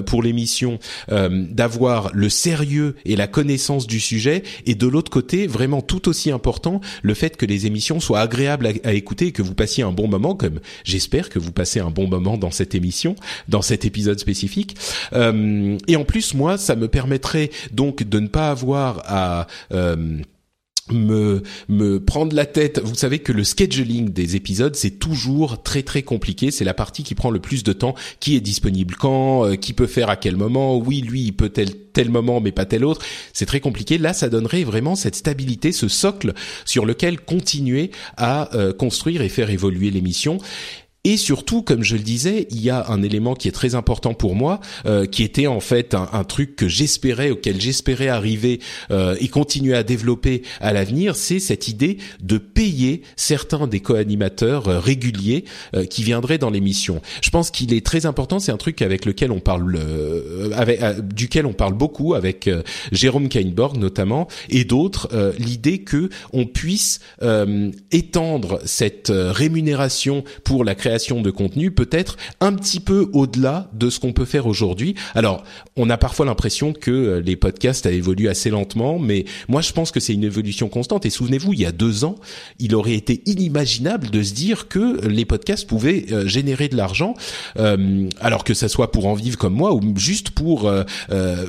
pour l'émission, d'avoir le sérieux et la connaissance du sujet, et de l'autre côté, vraiment tout aussi important, le fait que les émissions soient agréables à, à écouter et que vous passiez un bon moment, comme j'espère que vous passez un bon moment dans cette émission dans cet épisode spécifique. Euh, et en plus, moi, ça me permettrait donc de ne pas avoir à euh, me me prendre la tête. Vous savez que le scheduling des épisodes c'est toujours très très compliqué. C'est la partie qui prend le plus de temps. Qui est disponible quand euh, Qui peut faire à quel moment Oui, lui, il peut tel tel moment, mais pas tel autre. C'est très compliqué. Là, ça donnerait vraiment cette stabilité, ce socle sur lequel continuer à construire et faire évoluer l'émission. Et surtout, comme je le disais, il y a un élément qui est très important pour moi, euh, qui était en fait un, truc que j'espérais, auquel j'espérais arriver euh, et continuer à développer à l'avenir, c'est cette idée de payer certains des co-animateurs euh, réguliers qui viendraient dans l'émission. Je pense qu'il est très important, c'est un truc avec lequel on parle, avec, duquel on parle beaucoup avec Jérôme Kainborg notamment et d'autres, l'idée que on puisse étendre cette rémunération pour la création de contenu peut être un petit peu au-delà de ce qu'on peut faire aujourd'hui. Alors, on a parfois l'impression que euh, les podcasts a évolué assez lentement, mais moi je pense que c'est une évolution constante. Et souvenez-vous, il y a deux ans, il aurait été inimaginable de se dire que les podcasts pouvaient euh, générer de l'argent, euh, alors que ça soit pour en vivre comme moi ou juste pour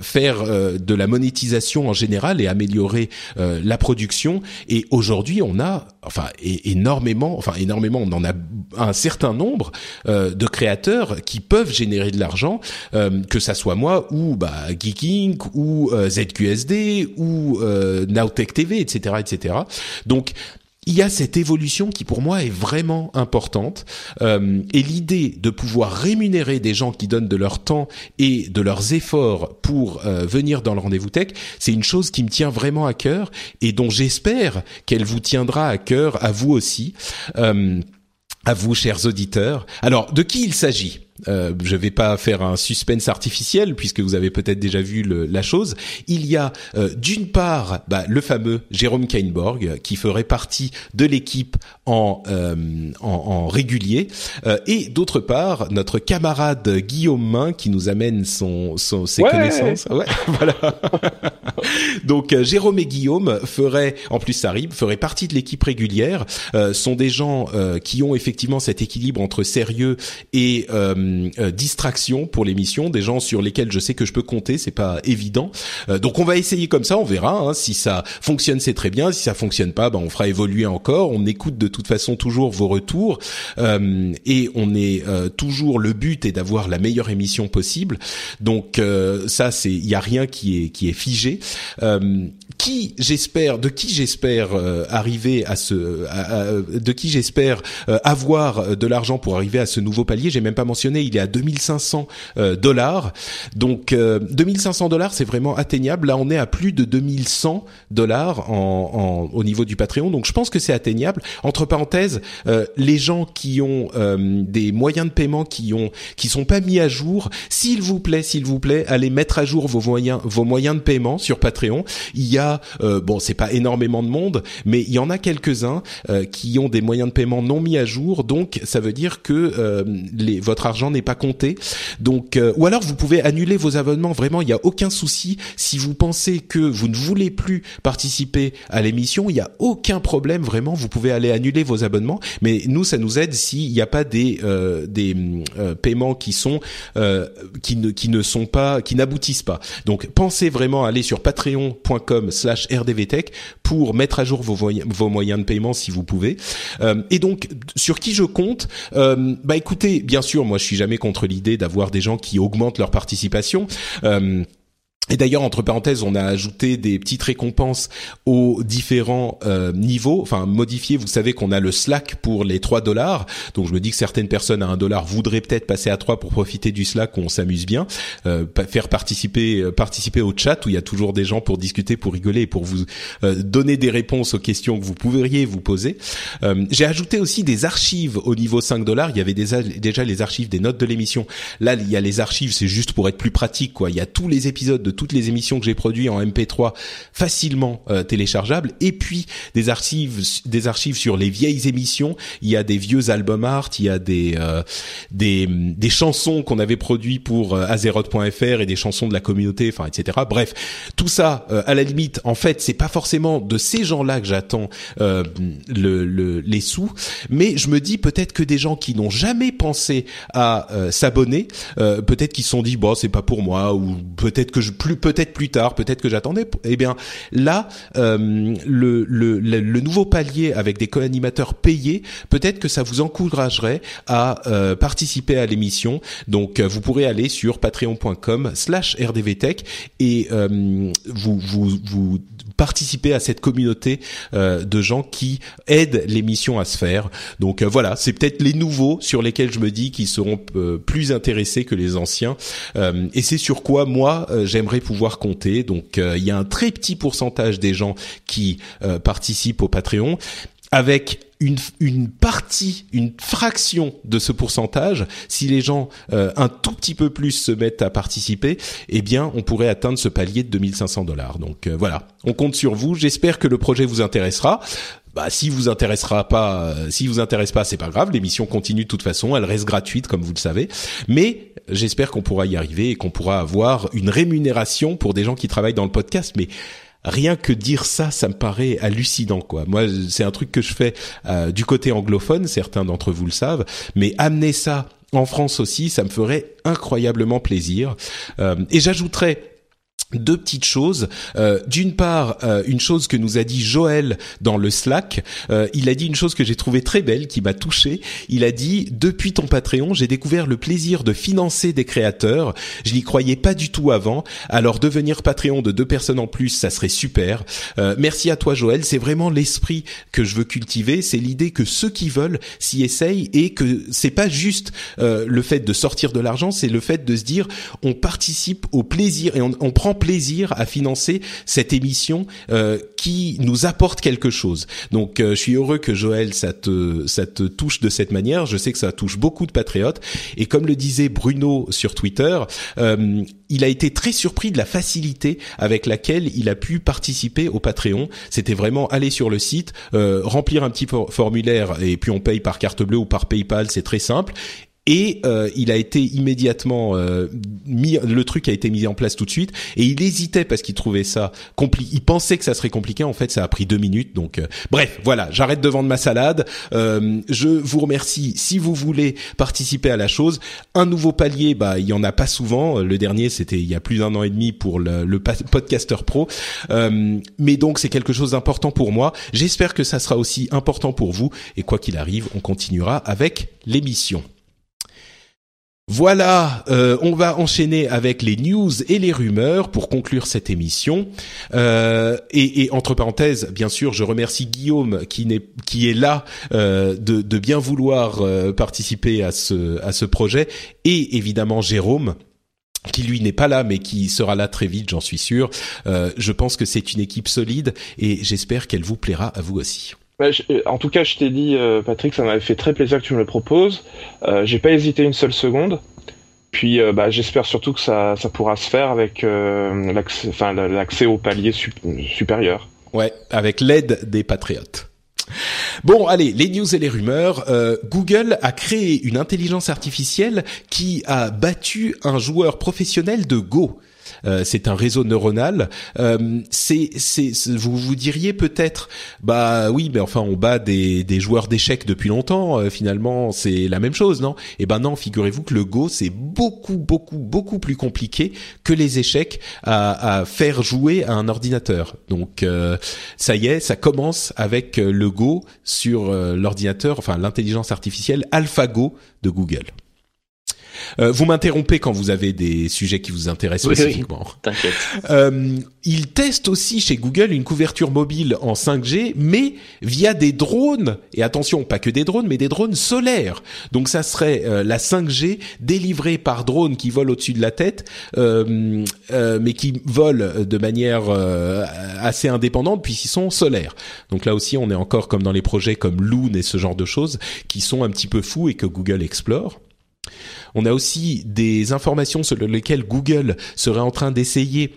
faire de la monétisation en général et améliorer la production. Et aujourd'hui, on a, enfin, énormément, enfin énormément, on en a un certain nombre euh, de créateurs qui peuvent générer de l'argent, euh, que ça soit moi ou bah, Geeking ou euh, ZQSD ou Nowtech TV, etc., etc. Donc il y a cette évolution qui pour moi est vraiment importante et l'idée de pouvoir rémunérer des gens qui donnent de leur temps et de leurs efforts pour venir dans le rendez-vous tech, c'est une chose qui me tient vraiment à cœur et dont j'espère qu'elle vous tiendra à cœur à vous aussi à vous, chers auditeurs. Alors, de qui il s'agit? Euh, je vais pas faire un suspense artificiel puisque vous avez peut-être déjà vu le, la chose. Il y a euh, d'une part bah, le fameux Jérôme Kainborg qui ferait partie de l'équipe en, euh, en, en régulier euh, et d'autre part notre camarade Guillaume Main qui nous amène son, son ses connaissances. Ouais, [laughs] voilà. Donc Jérôme et Guillaume feraient en plus Sarib ferait partie de l'équipe régulière. sont des gens qui ont effectivement cet équilibre entre sérieux et euh, distraction pour l'émission, des gens sur lesquels je sais que je peux compter, c'est pas évident. Euh, donc on va essayer comme ça, on verra. Hein. si ça fonctionne, c'est très bien. Si ça fonctionne pas, ben on fera évoluer encore. On écoute de toute façon toujours vos retours euh, et on est toujours le but est d'avoir la meilleure émission possible. Donc ça, c'est il y a rien qui est qui est figé qui j'espère, de qui j'espère euh, arriver à ce, de qui j'espère euh, avoir de l'argent pour arriver à ce nouveau palier. J'ai même pas mentionné il est à 2500 dollars. Donc 2500 dollars, c'est vraiment atteignable. Là, on est à plus de 2100 dollars en, au niveau du Patreon. Donc je pense que c'est atteignable. Entre parenthèses, les gens qui ont des moyens de paiement qui ont qui sont pas mis à jour, s'il vous plaît, s'il vous plaît, allez mettre à jour vos moyens vos moyens de paiement sur Patreon. Il y a bon, c'est pas énormément de monde, mais il y en a quelques-uns qui ont des moyens de paiement non mis à jour. Donc ça veut dire que les, votre argent n'est pas compté. Donc ou alors vous pouvez annuler vos abonnements. Vraiment, il n'y a aucun souci. Si vous pensez que vous ne voulez plus participer à l'émission, il n'y a aucun problème. Vraiment, vous pouvez aller annuler vos abonnements. Mais nous, ça nous aide s'il n'y a pas des euh, des euh, paiements qui sont euh, qui ne qui ne sont pas qui n'aboutissent pas. Donc pensez vraiment à aller sur patreon.com/rdvtech pour mettre à jour vos, vos moyens de paiement si vous pouvez. et donc sur qui je compte? Bah écoutez, bien sûr, moi je suis jamais contre l'idée d'avoir des gens qui augmentent leur participation. Euh, et d'ailleurs, entre parenthèses, on a ajouté des petites récompenses aux différents euh, niveaux, enfin modifiés. Vous savez qu'on a le Slack pour les 3 dollars, donc je me dis que certaines personnes à 1 dollar voudraient peut-être passer à 3 pour profiter du Slack où on s'amuse bien, euh, faire participer euh, participer au chat où il y a toujours des gens pour discuter, pour rigoler, pour vous euh, donner des réponses aux questions que vous pourriez vous poser. J'ai ajouté aussi des archives au niveau 5 dollars. Il y avait déjà, déjà les archives des notes de l'émission. Là, il y a les archives, c'est juste pour être plus pratique, quoi. Il y a tous les épisodes de toutes les émissions que j'ai produites en MP3 facilement euh, téléchargeables. Et puis des archives des archives sur les vieilles émissions. Il y a des vieux albums art il y a des euh, des, des chansons qu'on avait produits pour euh, azeroth.fr et des chansons de la communauté enfin etc bref tout ça euh, à la limite en fait c'est pas forcément de ces gens-là que j'attends le, le, les sous. Mais je me dis peut-être que des gens qui n'ont jamais pensé à s'abonner peut-être qu'ils se sont dit bon c'est pas pour moi ou peut-être que je peut-être plus tard, peut-être que j'attendais. Eh bien, là, euh, le, le, le, nouveau palier avec des co-animateurs payés, peut-être que ça vous encouragerait à euh, participer à l'émission. Donc, euh, vous pourrez aller sur patreon.com/slash rdvtech et vous, vous, vous participer à cette communauté euh, de gens qui aident l'émission à se faire. Donc euh, voilà, c'est peut-être les nouveaux sur lesquels je me dis qu'ils seront euh, plus intéressés que les anciens. et c'est sur quoi moi j'aimerais pouvoir compter. Donc il y a un très petit pourcentage des gens qui participent au Patreon avec une, une partie, une fraction de ce pourcentage, si les gens euh, un tout petit peu plus se mettent à participer, eh bien, on pourrait atteindre ce palier de 2500 dollars. Donc euh, voilà, on compte sur vous. J'espère que le projet vous intéressera. Bah, si vous intéressera pas, euh, si vous intéresse pas, c'est pas grave. L'émission continue de toute façon, elle reste gratuite comme vous le savez. Mais j'espère qu'on pourra y arriver et qu'on pourra avoir une rémunération pour des gens qui travaillent dans le podcast. Mais rien que dire ça, ça me paraît hallucinant, quoi. Moi, c'est un truc que je fais euh, du côté anglophone, certains d'entre vous le savent, mais amener ça en France aussi, ça me ferait incroyablement plaisir. Euh, et j'ajouterais deux petites choses. Euh, D'une part, euh, une chose que nous a dit Joël dans le Slack. Euh, il a dit une chose que j'ai trouvée très belle, qui m'a touché. Il a dit depuis ton Patreon, j'ai découvert le plaisir de financer des créateurs. Je n'y croyais pas du tout avant. Alors devenir Patreon de deux personnes en plus, ça serait super. Euh, merci à toi Joël. C'est vraiment l'esprit que je veux cultiver. C'est l'idée que ceux qui veulent s'y essayent et que c'est pas juste euh, le fait de sortir de l'argent, c'est le fait de se dire on participe au plaisir et on, on prend plaisir à financer cette émission euh, qui nous apporte quelque chose. Donc euh, je suis heureux que Joël ça te ça te touche de cette manière. Je sais que ça touche beaucoup de patriotes et comme le disait Bruno sur Twitter, euh, il a été très surpris de la facilité avec laquelle il a pu participer au Patreon. C'était vraiment aller sur le site, remplir un petit formulaire et puis on paye par carte bleue ou par PayPal, c'est très simple et euh, il a été immédiatement euh, mis, le truc a été mis en place tout de suite. Et il hésitait parce qu'il trouvait ça compliqué. Il pensait que ça serait compliqué. En fait, ça a pris deux minutes. Donc, euh, bref, voilà. J'arrête de vendre ma salade. je vous remercie. Si vous voulez participer à la chose, un nouveau palier, bah, il y en a pas souvent. Le dernier, c'était il y a plus d'un an et demi pour le, le podcaster pro. mais donc, c'est quelque chose d'important pour moi. J'espère que ça sera aussi important pour vous. Et quoi qu'il arrive, on continuera avec l'émission. Voilà, euh, on va enchaîner avec les news et les rumeurs pour conclure cette émission. Euh, et, entre parenthèses, bien sûr, je remercie Guillaume qui, est là euh, de, bien vouloir participer à ce, à ce projet, et évidemment Jérôme qui lui n'est pas là mais qui sera là très vite, j'en suis sûr. Je pense que c'est une équipe solide et j'espère qu'elle vous plaira à vous aussi. Bah, en tout cas, je t'ai dit, euh, Patrick, ça m'avait fait très plaisir que tu me le proposes. Euh, j'ai pas hésité une seule seconde. Puis, euh, bah, j'espère surtout que ça, ça pourra se faire avec l'accès, au palier supérieur. Ouais, avec l'aide des patriotes. Bon, allez, les news et les rumeurs. Euh, Google a créé une intelligence artificielle qui a battu un joueur professionnel de Go. Euh, c'est un réseau neuronal. Euh, c'est, c'est, vous vous diriez peut-être, bah oui, mais enfin on bat des, des joueurs d'échecs depuis longtemps. Euh, finalement, c'est la même chose, non? Eh ben non, figurez-vous que le Go c'est beaucoup, beaucoup, beaucoup plus compliqué que les échecs à, à faire jouer à un ordinateur. Donc ça y est, ça commence avec le Go sur l'ordinateur, enfin l'intelligence artificielle AlphaGo de Google. Euh, vous m'interrompez quand vous avez des sujets qui vous intéressent oui, spécifiquement. Oui, T'inquiète. Euh, ils testent aussi chez Google une couverture mobile en 5G, mais via des drones. Et attention, pas que des drones, mais des drones solaires. Donc ça serait euh, la 5G délivrée par drone qui vole au-dessus de la tête, euh, euh, mais qui vole de manière assez indépendante puisqu'ils sont solaires. Donc là aussi, on est encore comme dans les projets comme Loon et ce genre de choses qui sont un petit peu fous et que Google explore. On a aussi des informations sur lesquelles Google serait en train d'essayer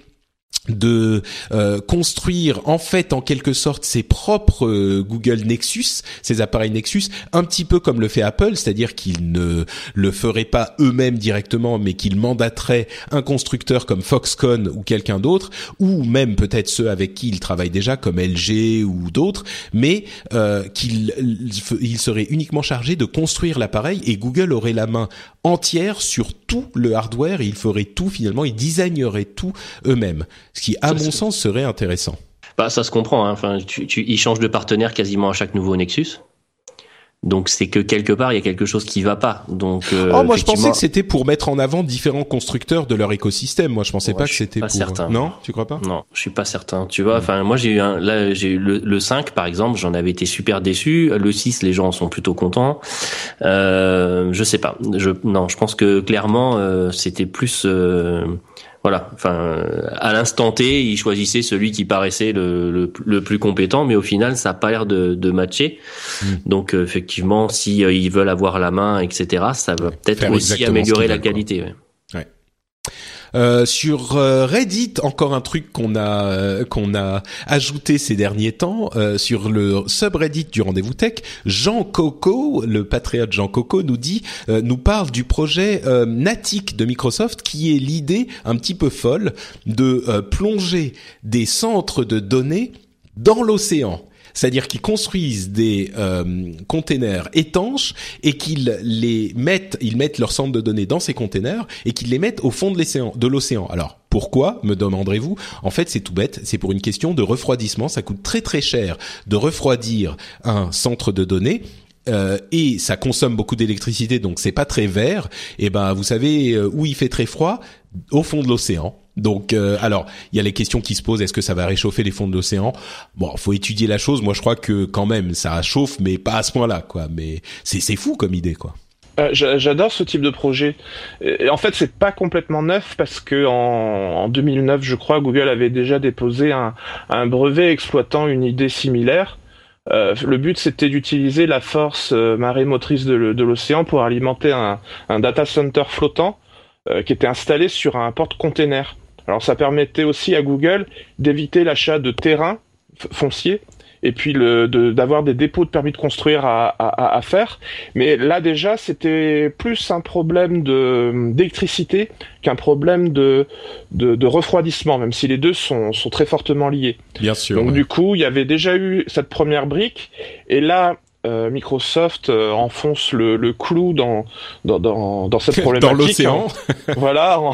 de euh, construire en fait en quelque sorte ses propres euh, Google Nexus, ses appareils Nexus, un petit peu comme le fait Apple, c'est-à-dire qu'ils ne le feraient pas eux-mêmes directement, mais qu'ils mandateraient un constructeur comme Foxconn ou quelqu'un d'autre, ou même peut-être ceux avec qui ils travaillent déjà, comme LG ou d'autres, mais euh, qu'ils ils seraient uniquement chargés de construire l'appareil et Google aurait la main entière sur tout le hardware, et ils feraient tout finalement, ils designeraient tout eux-mêmes ce qui, à mon sens, serait intéressant. Bah, ça se comprend. Hein. Enfin, tu, tu, ils changent de partenaire quasiment à chaque nouveau Nexus. Donc c'est que quelque part il y a quelque chose qui va pas. Donc euh, oh, moi je pensais que c'était pour mettre en avant différents constructeurs de leur écosystème. Moi je pensais pas que c'était pour. Certain. Non, tu crois pas? Non, je suis pas certain. Tu vois, enfin moi j'ai eu un là j'ai eu le, le 5 par exemple, j'en avais été super déçu. Le 6 les gens sont plutôt contents. Euh, je sais pas. Je non, je pense que clairement euh, c'était plus euh, voilà, enfin, à l'instant T, il choisissait celui qui paraissait le, le, plus compétent, mais au final, ça n'a pas l'air de, de matcher. Hmm. Donc, euh, effectivement, si euh, ils veulent avoir la main, etc., ça va peut-être aussi améliorer la qualité. Ouais. Euh, sur euh, Reddit, encore un truc qu'on a euh, qu'on a ajouté ces derniers temps sur le subreddit du rendez-vous tech. Jean Coco, le patriote Jean Coco, nous dit, nous parle du projet Natic de Microsoft, qui est l'idée un petit peu folle de plonger des centres de données dans l'océan c'est-à-dire qu'ils construisent des euh, containers étanches et qu'ils les mettent, ils mettent leur centre de données dans ces containers et qu'ils les mettent au fond de l'océan. Alors pourquoi, me demanderez-vous? En fait, c'est tout bête. C'est pour une question de refroidissement. Ça coûte très très cher de refroidir un centre de données. Euh, et ça consomme beaucoup d'électricité, donc c'est pas très vert. Et ben, vous savez euh, où il fait très froid? Au fond de l'océan. Donc, euh, alors, il y a les questions qui se posent. Est-ce que ça va réchauffer les fonds de l'océan? Bon, faut étudier la chose. Moi, je crois que quand même, ça chauffe, mais pas à ce point-là, quoi. Mais c'est fou comme idée, quoi. Euh, J'adore ce type de projet. Et en fait, c'est pas complètement neuf parce que en, en, 2009, je crois, Google avait déjà déposé un, brevet exploitant une idée similaire. Euh, le but, c'était d'utiliser la force marée motrice de l'océan pour alimenter un, un, data center flottant qui était installé sur un porte-container. Alors ça permettait aussi à Google d'éviter l'achat de terrain foncier et puis d'avoir des dépôts de permis de construire à, faire. Mais là déjà, c'était plus un problème d'électricité qu'un problème de, de, refroidissement, même si les deux sont, sont très fortement liés. Bien sûr. Donc du coup, il y avait déjà eu cette première brique, et là, euh, Microsoft euh, enfonce le, le clou dans, dans, dans, dans cette [laughs] problématique. dans l'océan. voilà, en,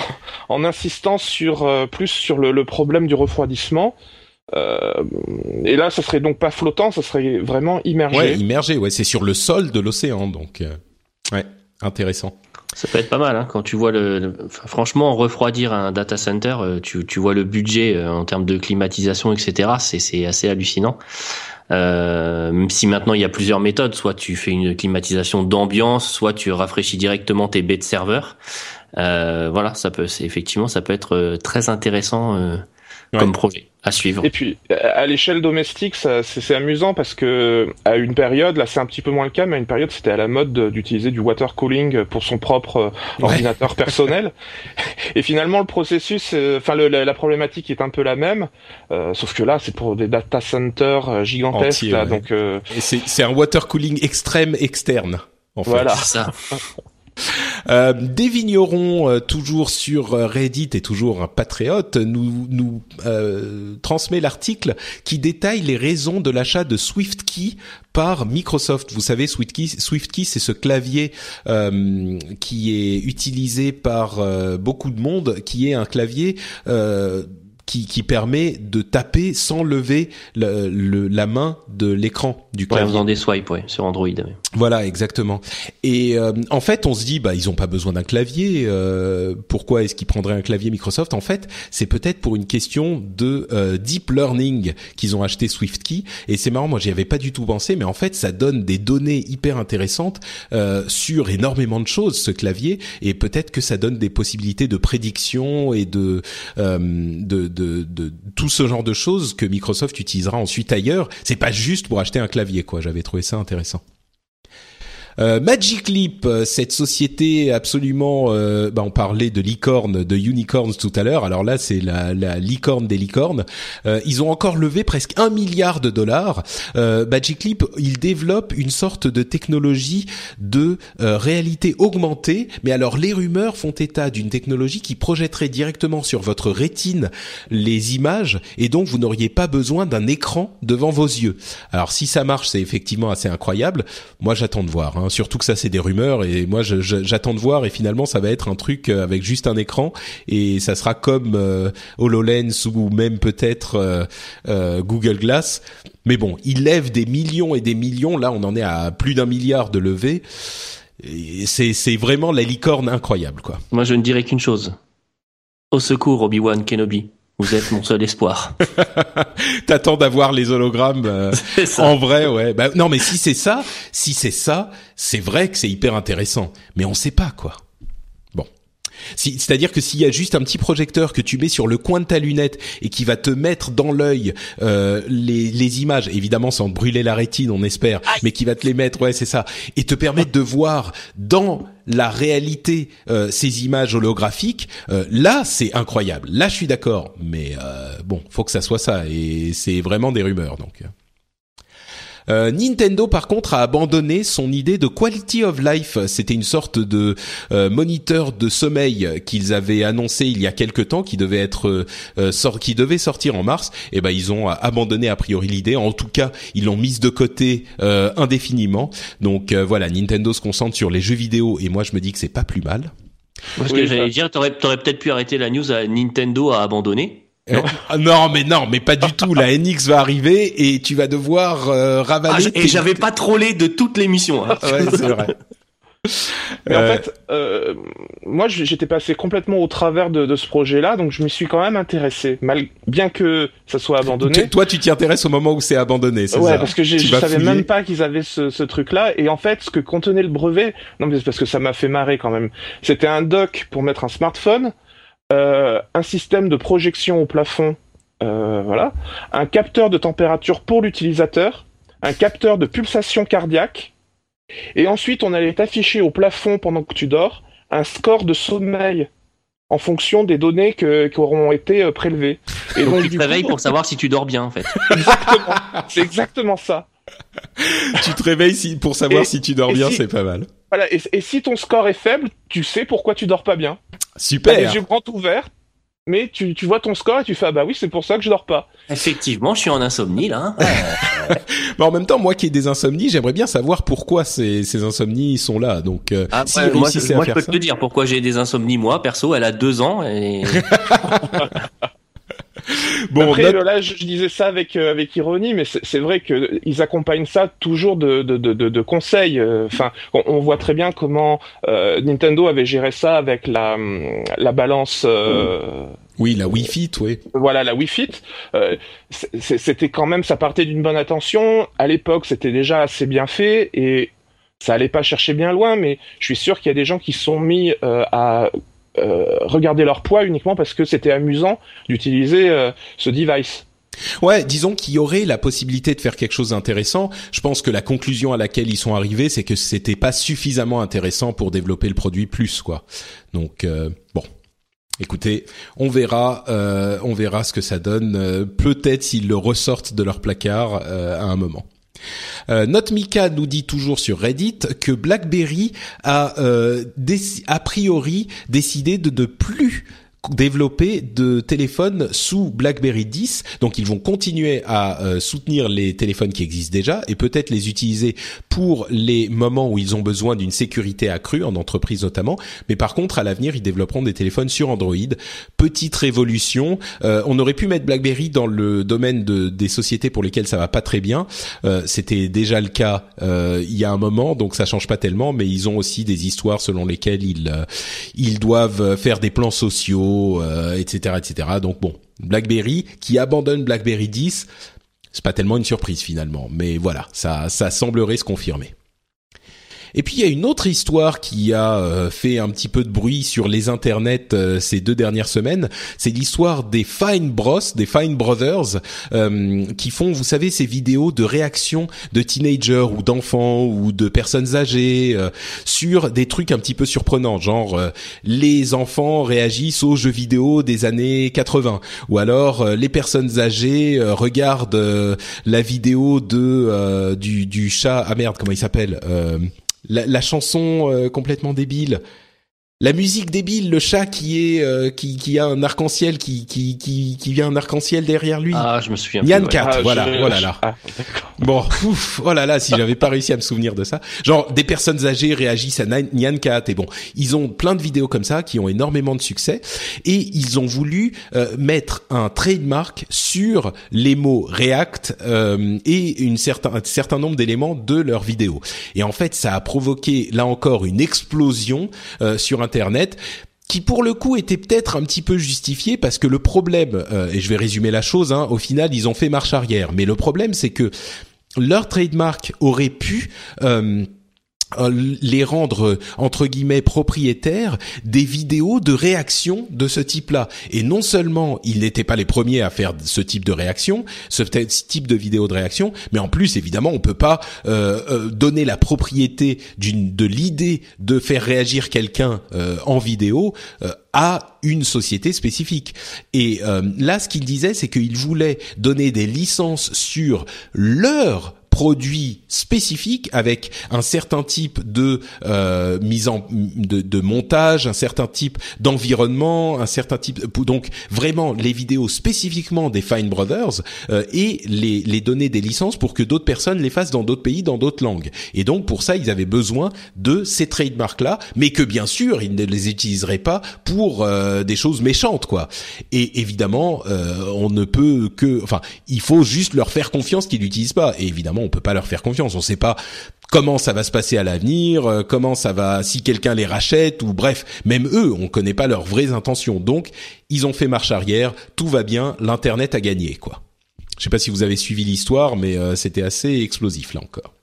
en, insistant sur euh, plus sur le, le, problème du refroidissement. et là, ça serait donc pas flottant, ça serait vraiment immergé. Ouais, immergé. Ouais, c'est sur le sol de l'océan, donc ouais, intéressant. Ça peut être pas mal hein, quand tu vois le, franchement refroidir un data center, tu, tu vois le budget en termes de climatisation, etc. C'est c'est assez hallucinant. Euh, si maintenant il y a plusieurs méthodes, soit tu fais une climatisation d'ambiance, soit tu rafraîchis directement tes baies de serveur. Euh, voilà, ça peut, c'est effectivement, ça peut être euh, très intéressant euh, comme projet à suivre. Et puis à l'échelle domestique, c'est amusant parce que à une période, là c'est un petit peu moins le cas, mais à une période c'était à la mode d'utiliser du water cooling pour son propre euh, ordinateur personnel. [laughs] Et finalement le processus, euh, enfin la, problématique est un peu la même, euh, sauf que là c'est pour des data centers gigantesques. là, donc c'est un water cooling extrême externe. En fait. Voilà. Ça. [laughs] Euh, des vignerons, euh, toujours sur euh, Reddit et toujours un patriote, nous, euh, transmet l'article qui détaille les raisons de l'achat de SwiftKey par Microsoft. Vous savez, SwiftKey, SwiftKey c'est ce clavier qui est utilisé par beaucoup de monde, qui est un clavier qui, qui permet de taper sans lever le, le, la main de l'écran du clavier. en faisant des swipes, ouais, sur Android. Voilà, exactement. Et euh, en fait, on se dit, bah, ils ont pas besoin d'un clavier. Euh, pourquoi est-ce qu'ils prendraient un clavier Microsoft? En fait, c'est peut-être pour une question de euh, deep learning qu'ils ont acheté SwiftKey. Et c'est marrant, moi, j'y avais pas du tout pensé, mais en fait, ça donne des données hyper intéressantes euh, sur énormément de choses, ce clavier. Et peut-être que ça donne des possibilités de prédiction et de, euh, de, de de, tout ce genre de choses que Microsoft utilisera ensuite ailleurs. C'est pas juste pour acheter un clavier, quoi. J'avais trouvé ça intéressant. Euh, Magic Leap, euh, cette société absolument, euh, bah on parlait de licorne, de unicorns tout à l'heure. Alors là, c'est la, la, licorne des licornes. Euh, ils ont encore levé presque un milliard de dollars. Magic Leap, ils développent une sorte de technologie de réalité augmentée. Mais alors, les rumeurs font état d'une technologie qui projetterait directement sur votre rétine les images, et donc vous n'auriez pas besoin d'un écran devant vos yeux. Alors, si ça marche, c'est effectivement assez incroyable. Moi, j'attends de voir. Hein. Surtout que ça c'est des rumeurs et moi j'attends de voir et finalement ça va être un truc euh, avec juste un écran et ça sera comme euh, HoloLens ou même peut-être euh, Google Glass. Mais bon, ils lèvent des millions et des millions. Là, on en est à plus d'un milliard de levées. C'est vraiment la licorne incroyable quoi. Moi je ne dirais qu'une chose. Au secours Obi-Wan Kenobi. Vous êtes mon seul espoir. [laughs] T'attends d'avoir les hologrammes euh, [laughs] en vrai, ouais. Bah, non, mais si c'est ça, si c'est ça, c'est vrai que c'est hyper intéressant. Mais on sait pas quoi. C'est-à-dire que s'il y a juste un petit projecteur que tu mets sur le coin de ta lunette et qui va te mettre dans l'œil euh, les, les, images, évidemment sans brûler la rétine, on espère, mais qui va te les mettre, ouais, c'est ça, et te permettre de voir dans la réalité euh, ces images holographiques, euh, là c'est incroyable. Là je suis d'accord, mais euh, bon, faut que ça soit ça et c'est vraiment des rumeurs donc. Euh, Nintendo par contre a abandonné son idée de quality of life. C'était une sorte de euh, moniteur de sommeil qu'ils avaient annoncé il y a quelque temps, qui devait être euh, sort, qui devait sortir en mars. Et eh ben ils ont abandonné a priori l'idée. En tout cas, ils l'ont mise de côté indéfiniment. Donc voilà, Nintendo se concentre sur les jeux vidéo et moi je me dis que c'est pas plus mal. Parce que j'allais dire, t'aurais, t'aurais peut-être pu arrêter la news à Nintendo a abandonné. Ah, non. mais non, mais pas du tout. La NX va arriver et tu vas devoir euh, ravaler. Ah, et j'avais pas trollé de toute l'émission. Hein. [laughs] ouais, c'est vrai. [laughs] Mais en fait, euh, moi j'étais passé complètement au travers de, ce projet-là, donc je m'y suis quand même intéressé, mal... bien que ça soit abandonné. toi, tu t'y intéresses au moment où c'est abandonné, c'est ouais, parce que je savais même pas qu'ils avaient ce, ce truc-là, et en fait, ce que contenait le brevet, non mais c'est parce que ça m'a fait marrer quand même. C'était un dock pour mettre un smartphone euh, un système de projection au plafond, euh, voilà, un capteur de température pour l'utilisateur, un capteur de pulsation cardiaque, et ensuite on allait t'afficher au plafond pendant que tu dors un score de sommeil en fonction des données qui auront été euh, prélevées. Et donc, tu te réveilles pour [laughs] savoir si tu dors bien en fait. Exactement, c'est exactement ça. [laughs] tu te réveilles pour savoir si tu dors bien, c'est pas mal. Voilà, et, si ton score est faible, tu sais pourquoi tu dors pas bien. Super. T'as les yeux grands ouverts, mais tu, tu vois ton score et tu fais ah bah oui c'est pour ça que je dors pas. Effectivement, je suis en insomnie là. Hein. [laughs] mais en même temps, moi qui ai des insomnies, j'aimerais bien savoir pourquoi ces, ces insomnies sont là. Donc, euh, ah, moi, je peux te dire pourquoi j'ai des insomnies moi. Perso, elle a deux ans et. [laughs] bon, Après, là, je disais ça avec euh, avec ironie, mais c'est vrai que ils accompagnent ça toujours de de de, de conseils. Euh, enfin, on, voit très bien comment euh, Nintendo avait géré ça avec la la balance. Oui, la Wii Fit, oui. Voilà, la Wii Fit. c'était quand même, ça partait d'une bonne attention. À l'époque, c'était déjà assez bien fait et ça allait pas chercher bien loin, mais je suis sûr qu'il y a des gens qui sont mis à euh, regarder leur poids uniquement parce que c'était amusant d'utiliser euh, ce device. Ouais, disons qu'il y aurait la possibilité de faire quelque chose d'intéressant. Je pense que la conclusion à laquelle ils sont arrivés, c'est que c'était pas suffisamment intéressant pour développer le produit plus, quoi. Donc euh, bon, Écoutez, on verra, on verra ce que ça donne. Peut-être s'ils le ressortent de leur placard à un moment. Euh, Notmika nous dit toujours sur Reddit que BlackBerry a euh, a priori décidé de ne plus développer de téléphones sous BlackBerry 10. Donc ils vont continuer à euh, soutenir les téléphones qui existent déjà et peut-être les utiliser pour les moments où ils ont besoin d'une sécurité accrue en entreprise notamment. Mais par contre, à l'avenir, ils développeront des téléphones sur Android. Petite révolution. Euh, on aurait pu mettre BlackBerry dans le domaine de, des sociétés pour lesquelles ça va pas très bien. Euh, C'était déjà le cas il y a un moment, donc ça change pas tellement. Mais ils ont aussi des histoires selon lesquelles ils ils doivent faire des plans sociaux etc., euh, etc. Donc bon, BlackBerry qui abandonne BlackBerry 10, c'est pas tellement une surprise finalement, mais voilà, ça, ça semblerait se confirmer. Et puis il y a une autre histoire qui a euh, fait un petit peu de bruit sur les internets euh, ces deux dernières semaines. C'est l'histoire des Fine Bros, des Fine Brothers, euh, qui font, vous savez, ces vidéos de réaction de teenagers ou d'enfants ou de personnes âgées sur des trucs un petit peu surprenants, genre les enfants réagissent aux jeux vidéo des années 80, ou alors les personnes âgées regardent la vidéo de du, du chat, ah merde, comment il s'appelle la, la chanson euh, complètement débile la musique débile, le chat qui est euh, qui, qui a un arc-en-ciel qui qui qui qui vient un arc-en-ciel derrière lui. Ah, je me souviens. Yann Cat, ah, voilà, voilà là. Ah, bon, ouf, oh là là, si j'avais pas réussi à me souvenir de ça. Genre des personnes âgées réagissent à Nyan Cat et bon, ils ont plein de vidéos comme ça qui ont énormément de succès et ils ont voulu euh, mettre un trademark sur les mots React euh, et une certain un certain nombre d'éléments de leurs vidéos. Et en fait, ça a provoqué là encore une explosion sur un Internet qui pour le coup était peut-être un petit peu justifié parce que le problème, euh, et je vais résumer la chose, hein, au final ils ont fait marche arrière, mais le problème c'est que leur trademark aurait pu... Euh, les rendre euh, entre guillemets propriétaires des vidéos de réaction de ce type-là. Et non seulement ils n'étaient pas les premiers à faire ce type de réaction, ce type de vidéo de réaction, mais en plus évidemment on peut pas euh, donner la propriété de l'idée de faire réagir quelqu'un en vidéo à une société spécifique. Et là, ce qu'il disait, c'est qu'il voulait donner des licences sur leur produit spécifique avec un certain type de euh, mise en de, montage, un certain type d'environnement, un certain type donc vraiment les vidéos spécifiquement des Fine Brothers euh, et les les donner des licences pour que d'autres personnes les fassent dans d'autres pays, dans d'autres langues. Et donc pour ça ils avaient besoin de ces trademarks là, mais que bien sûr ils ne les utiliseraient pas pour euh, des choses méchantes quoi. Et évidemment on ne peut que enfin il faut juste leur faire confiance qu'ils l'utilisent pas. Et évidemment on peut pas leur faire confiance. On sait pas comment ça va se passer à l'avenir, euh, comment ça va si quelqu'un les rachète ou bref, même eux, on connaît pas leurs vraies intentions. Donc, ils ont fait marche arrière, tout va bien, l'internet a gagné quoi. Je sais pas si vous avez suivi l'histoire, mais euh, c'était assez explosif là encore.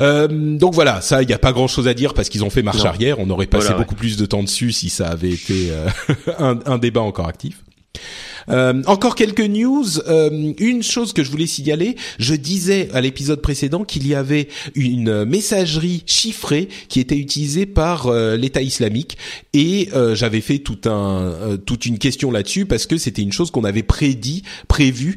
Euh, donc voilà, ça, il n'y a pas grand-chose à dire parce qu'ils ont fait marche arrière. On aurait passé beaucoup plus de temps dessus si ça avait été [laughs] un, un, débat encore actif. Euh, encore quelques news. Euh, une chose que je voulais signaler, je disais à l'épisode précédent qu'il y avait une messagerie chiffrée qui était utilisée par euh, l'État islamique et j'avais fait tout un toute une question là-dessus parce que c'était une chose qu'on avait prédit, prévu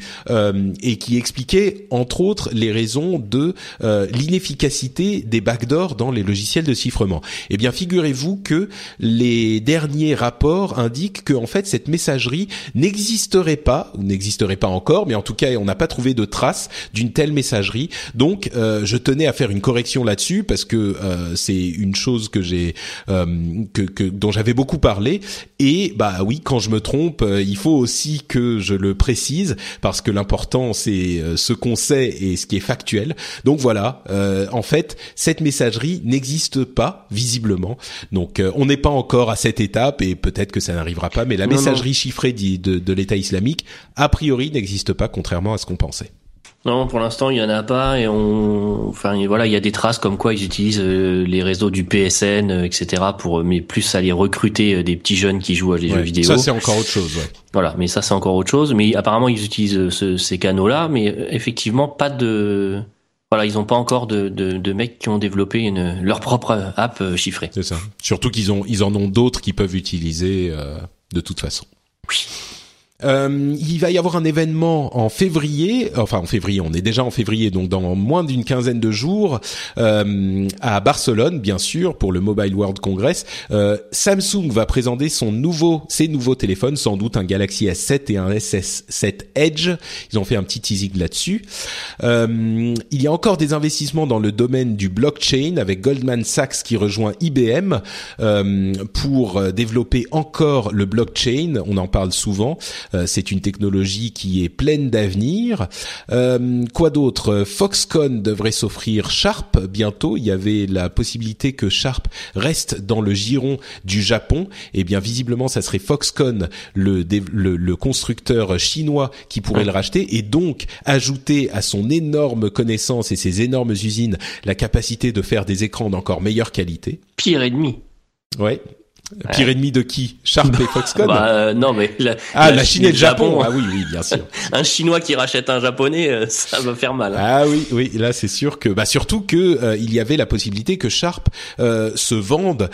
et qui expliquait entre autres les raisons de l'inefficacité des backdoors dans les logiciels de chiffrement. Eh bien, figurez-vous que les derniers rapports indiquent que en fait cette messagerie n'existe n'existerait pas ou n'existerait pas encore, mais en tout cas, on n'a pas trouvé de traces d'une telle messagerie. Donc, euh, je tenais à faire une correction là-dessus parce que euh, c'est une chose que j'ai euh, que, que, dont j'avais beaucoup parlé. Et bah oui, quand je me trompe, il faut aussi que je le précise parce que l'important c'est ce qu'on sait et ce qui est factuel. Donc voilà, en fait, cette messagerie n'existe pas visiblement. Donc, on n'est pas encore à cette étape et peut-être que ça n'arrivera pas. Mais la messagerie chiffrée de, de l'État islamique, a priori, n'existe pas, contrairement à ce qu'on pensait. Non, pour l'instant, il y en a pas et on, enfin, voilà, il y a des traces comme quoi ils utilisent euh, les réseaux du PSN, euh, etc. pour, euh, mais plus aller recruter des petits jeunes qui jouent à des jeux vidéo. Ça, c'est encore autre chose, ouais. Voilà, mais ça, c'est encore autre chose. Mais apparemment, ils utilisent ces canaux-là, mais effectivement, pas de, voilà, ils n'ont pas encore de, de, de, mecs qui ont développé une, leur propre app chiffrée. C'est ça. Surtout qu'ils ont, ils en ont d'autres qui peuvent utiliser de toute façon. Oui. Euh, il va y avoir un événement en février, enfin en février, on est déjà en février, donc dans moins d'une quinzaine de jours, euh, à Barcelone, bien sûr, pour le Mobile World Congress. Euh, Samsung va présenter son nouveau, ses nouveaux téléphones, sans doute un Galaxy S7 et un SS7 Edge. Ils ont fait un petit teasing là-dessus. Euh, il y a encore des investissements dans le domaine du blockchain avec Goldman Sachs qui rejoint IBM euh, pour développer encore le blockchain. On en parle souvent. Euh, c'est une technologie qui est pleine d'avenir. Euh, quoi d'autre? Foxconn devrait s'offrir Sharp bientôt. Il y avait la possibilité que Sharp reste dans le giron du Japon. Et eh bien visiblement, ça serait Foxconn, le, le, constructeur chinois, qui pourrait le racheter et donc ajouter à son énorme connaissance et ses énormes usines la capacité de faire des écrans d'encore meilleure qualité. Pire ennemi. Ouais, Pire ennemi de qui? Sharp et Foxconn? Bah, euh, Non, mais la, ah, la, Chine et le Japon. Ah oui, oui, bien sûr. [laughs] un Chinois qui rachète un Japonais, euh, ça va faire mal. Hein. Ah oui, oui. Là, c'est sûr que, bah, surtout que euh, il y avait la possibilité que Sharp se vende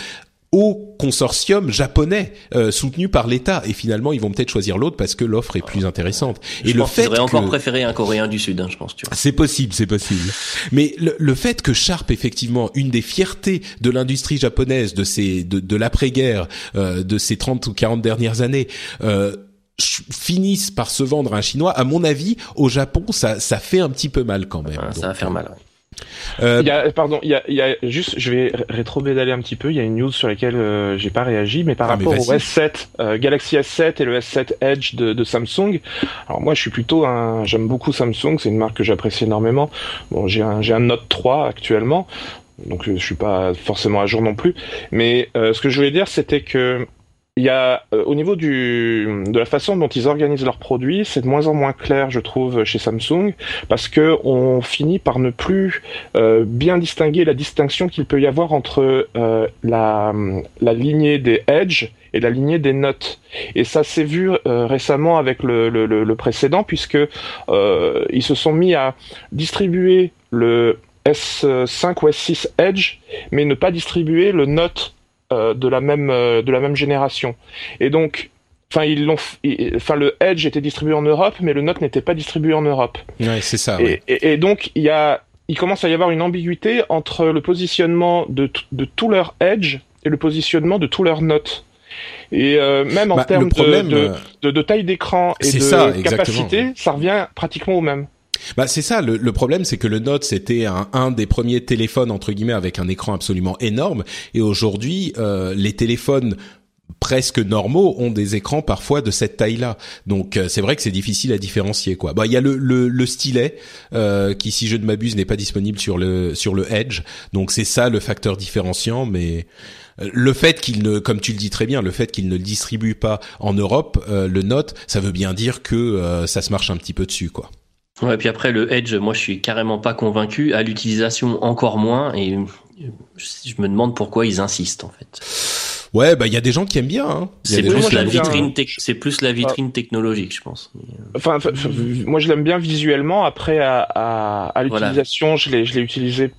au consortium japonais euh, soutenu par l'État et finalement ils vont peut-être choisir l'autre parce que l'offre est plus intéressante. Je et le fait qu'ils encore préféré un Coréen du Sud, hein, je pense. C'est possible, c'est possible. Mais le, le, fait que Sharp effectivement une des fiertés de l'industrie japonaise de ces de, de l'après-guerre euh, de ces 30 ou 40 dernières années euh, finissent par se vendre à un chinois, à mon avis, au Japon, ça, ça fait un petit peu mal quand même. ça va faire mal. Euh, il y a, pardon, il y a, il y a juste, je vais rétro-pédaler un petit peu. Il y a une news sur laquelle euh, j'ai pas réagi, mais par ah, rapport au S7, euh, Galaxy S7 et le S7 Edge de, de, Samsung. Alors moi, je suis plutôt un, j'aime beaucoup Samsung. C'est une marque que j'apprécie énormément. Bon, j'ai un, j'ai un Note 3 actuellement, donc je suis pas forcément à jour non plus. Mais ce que je voulais dire, c'était que il y a euh, au niveau du de la façon dont ils organisent leurs produits, c'est de moins en moins clair, je trouve, chez Samsung, parce que on finit par ne plus euh, bien distinguer la distinction qu'il peut y avoir entre euh, la la lignée des Edge et la lignée des Note. Et ça s'est vu récemment avec le, le, le, précédent, puisque ils se sont mis à distribuer le S5 ou S6 Edge, mais ne pas distribuer le Note euh, de la même euh, de la même génération. Et donc, enfin ils l'ont, enfin le Edge était distribué en Europe, mais le Note n'était pas distribué en Europe. Ouais, c'est ça. Et, et, donc il y a, il commence à y avoir une ambiguïté entre le positionnement de de tout leur Edge et le positionnement de tout leur Note. Et euh, même en bah, termes de, de, de, taille d'écran et de capacité, ça revient pratiquement au même. Bah c'est ça. Le, problème, c'est que le Note c'était un, un, des premiers téléphones entre guillemets avec un écran absolument énorme. Et aujourd'hui, euh, les téléphones presque normaux ont des écrans parfois de cette taille-là. Donc euh, c'est vrai que c'est difficile à différencier quoi. Bah il y a le, le, le stylet euh, qui si je ne m'abuse n'est pas disponible sur le sur le Edge. Donc c'est ça le facteur différenciant mais euh, le fait qu'il ne, comme tu le dis très bien, le fait qu'il ne le distribue pas en Europe, le Note, ça veut bien dire que ça se marche un petit peu dessus, quoi. Ouais, puis après le Edge, moi je suis carrément pas convaincu, à l'utilisation encore moins, et je me demande pourquoi ils insistent en fait. Ouais, bah il y a des gens qui aiment bien. Hein. C'est plus, la vitrine, c'est plus la vitrine technologique, je pense. Enfin, moi je l'aime bien visuellement. Après, à, à, à l'utilisation, je l'ai, je l'ai utilisé.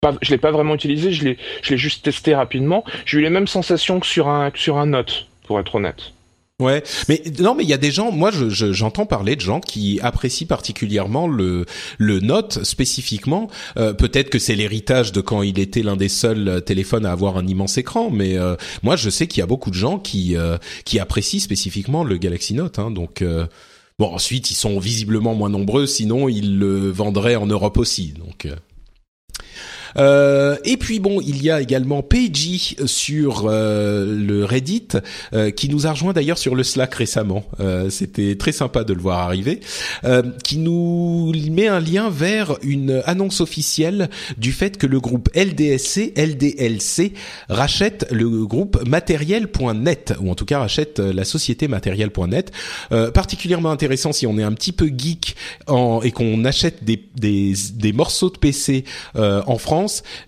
Pas, je l'ai pas vraiment utilisé, je l'ai, je l'ai juste testé rapidement. J'ai eu les mêmes sensations que sur un, que sur un Note, pour être honnête. Ouais, mais non, mais il y a des gens. Moi, je, j'entends parler de gens qui apprécient particulièrement le le Note spécifiquement. Euh, peut-être que c'est l'héritage de quand il était l'un des seuls téléphones à avoir un immense écran, mais euh, moi, je sais qu'il y a beaucoup de gens qui euh, qui apprécient spécifiquement le Galaxy Note. Hein, donc bon, ensuite, ils sont visiblement moins nombreux, sinon ils le vendraient en Europe aussi. Donc euh, et puis bon, il y a également Peiji sur euh, le Reddit euh, qui nous a rejoint d'ailleurs sur le Slack récemment. C'était très sympa de le voir arriver, qui nous met un lien vers une annonce officielle du fait que le groupe LDSC, LDLC rachète le groupe Matériel.net ou en tout cas rachète la société Matériel.net. particulièrement intéressant si on est un petit peu geek en, et qu'on achète des, des, des morceaux de PC en France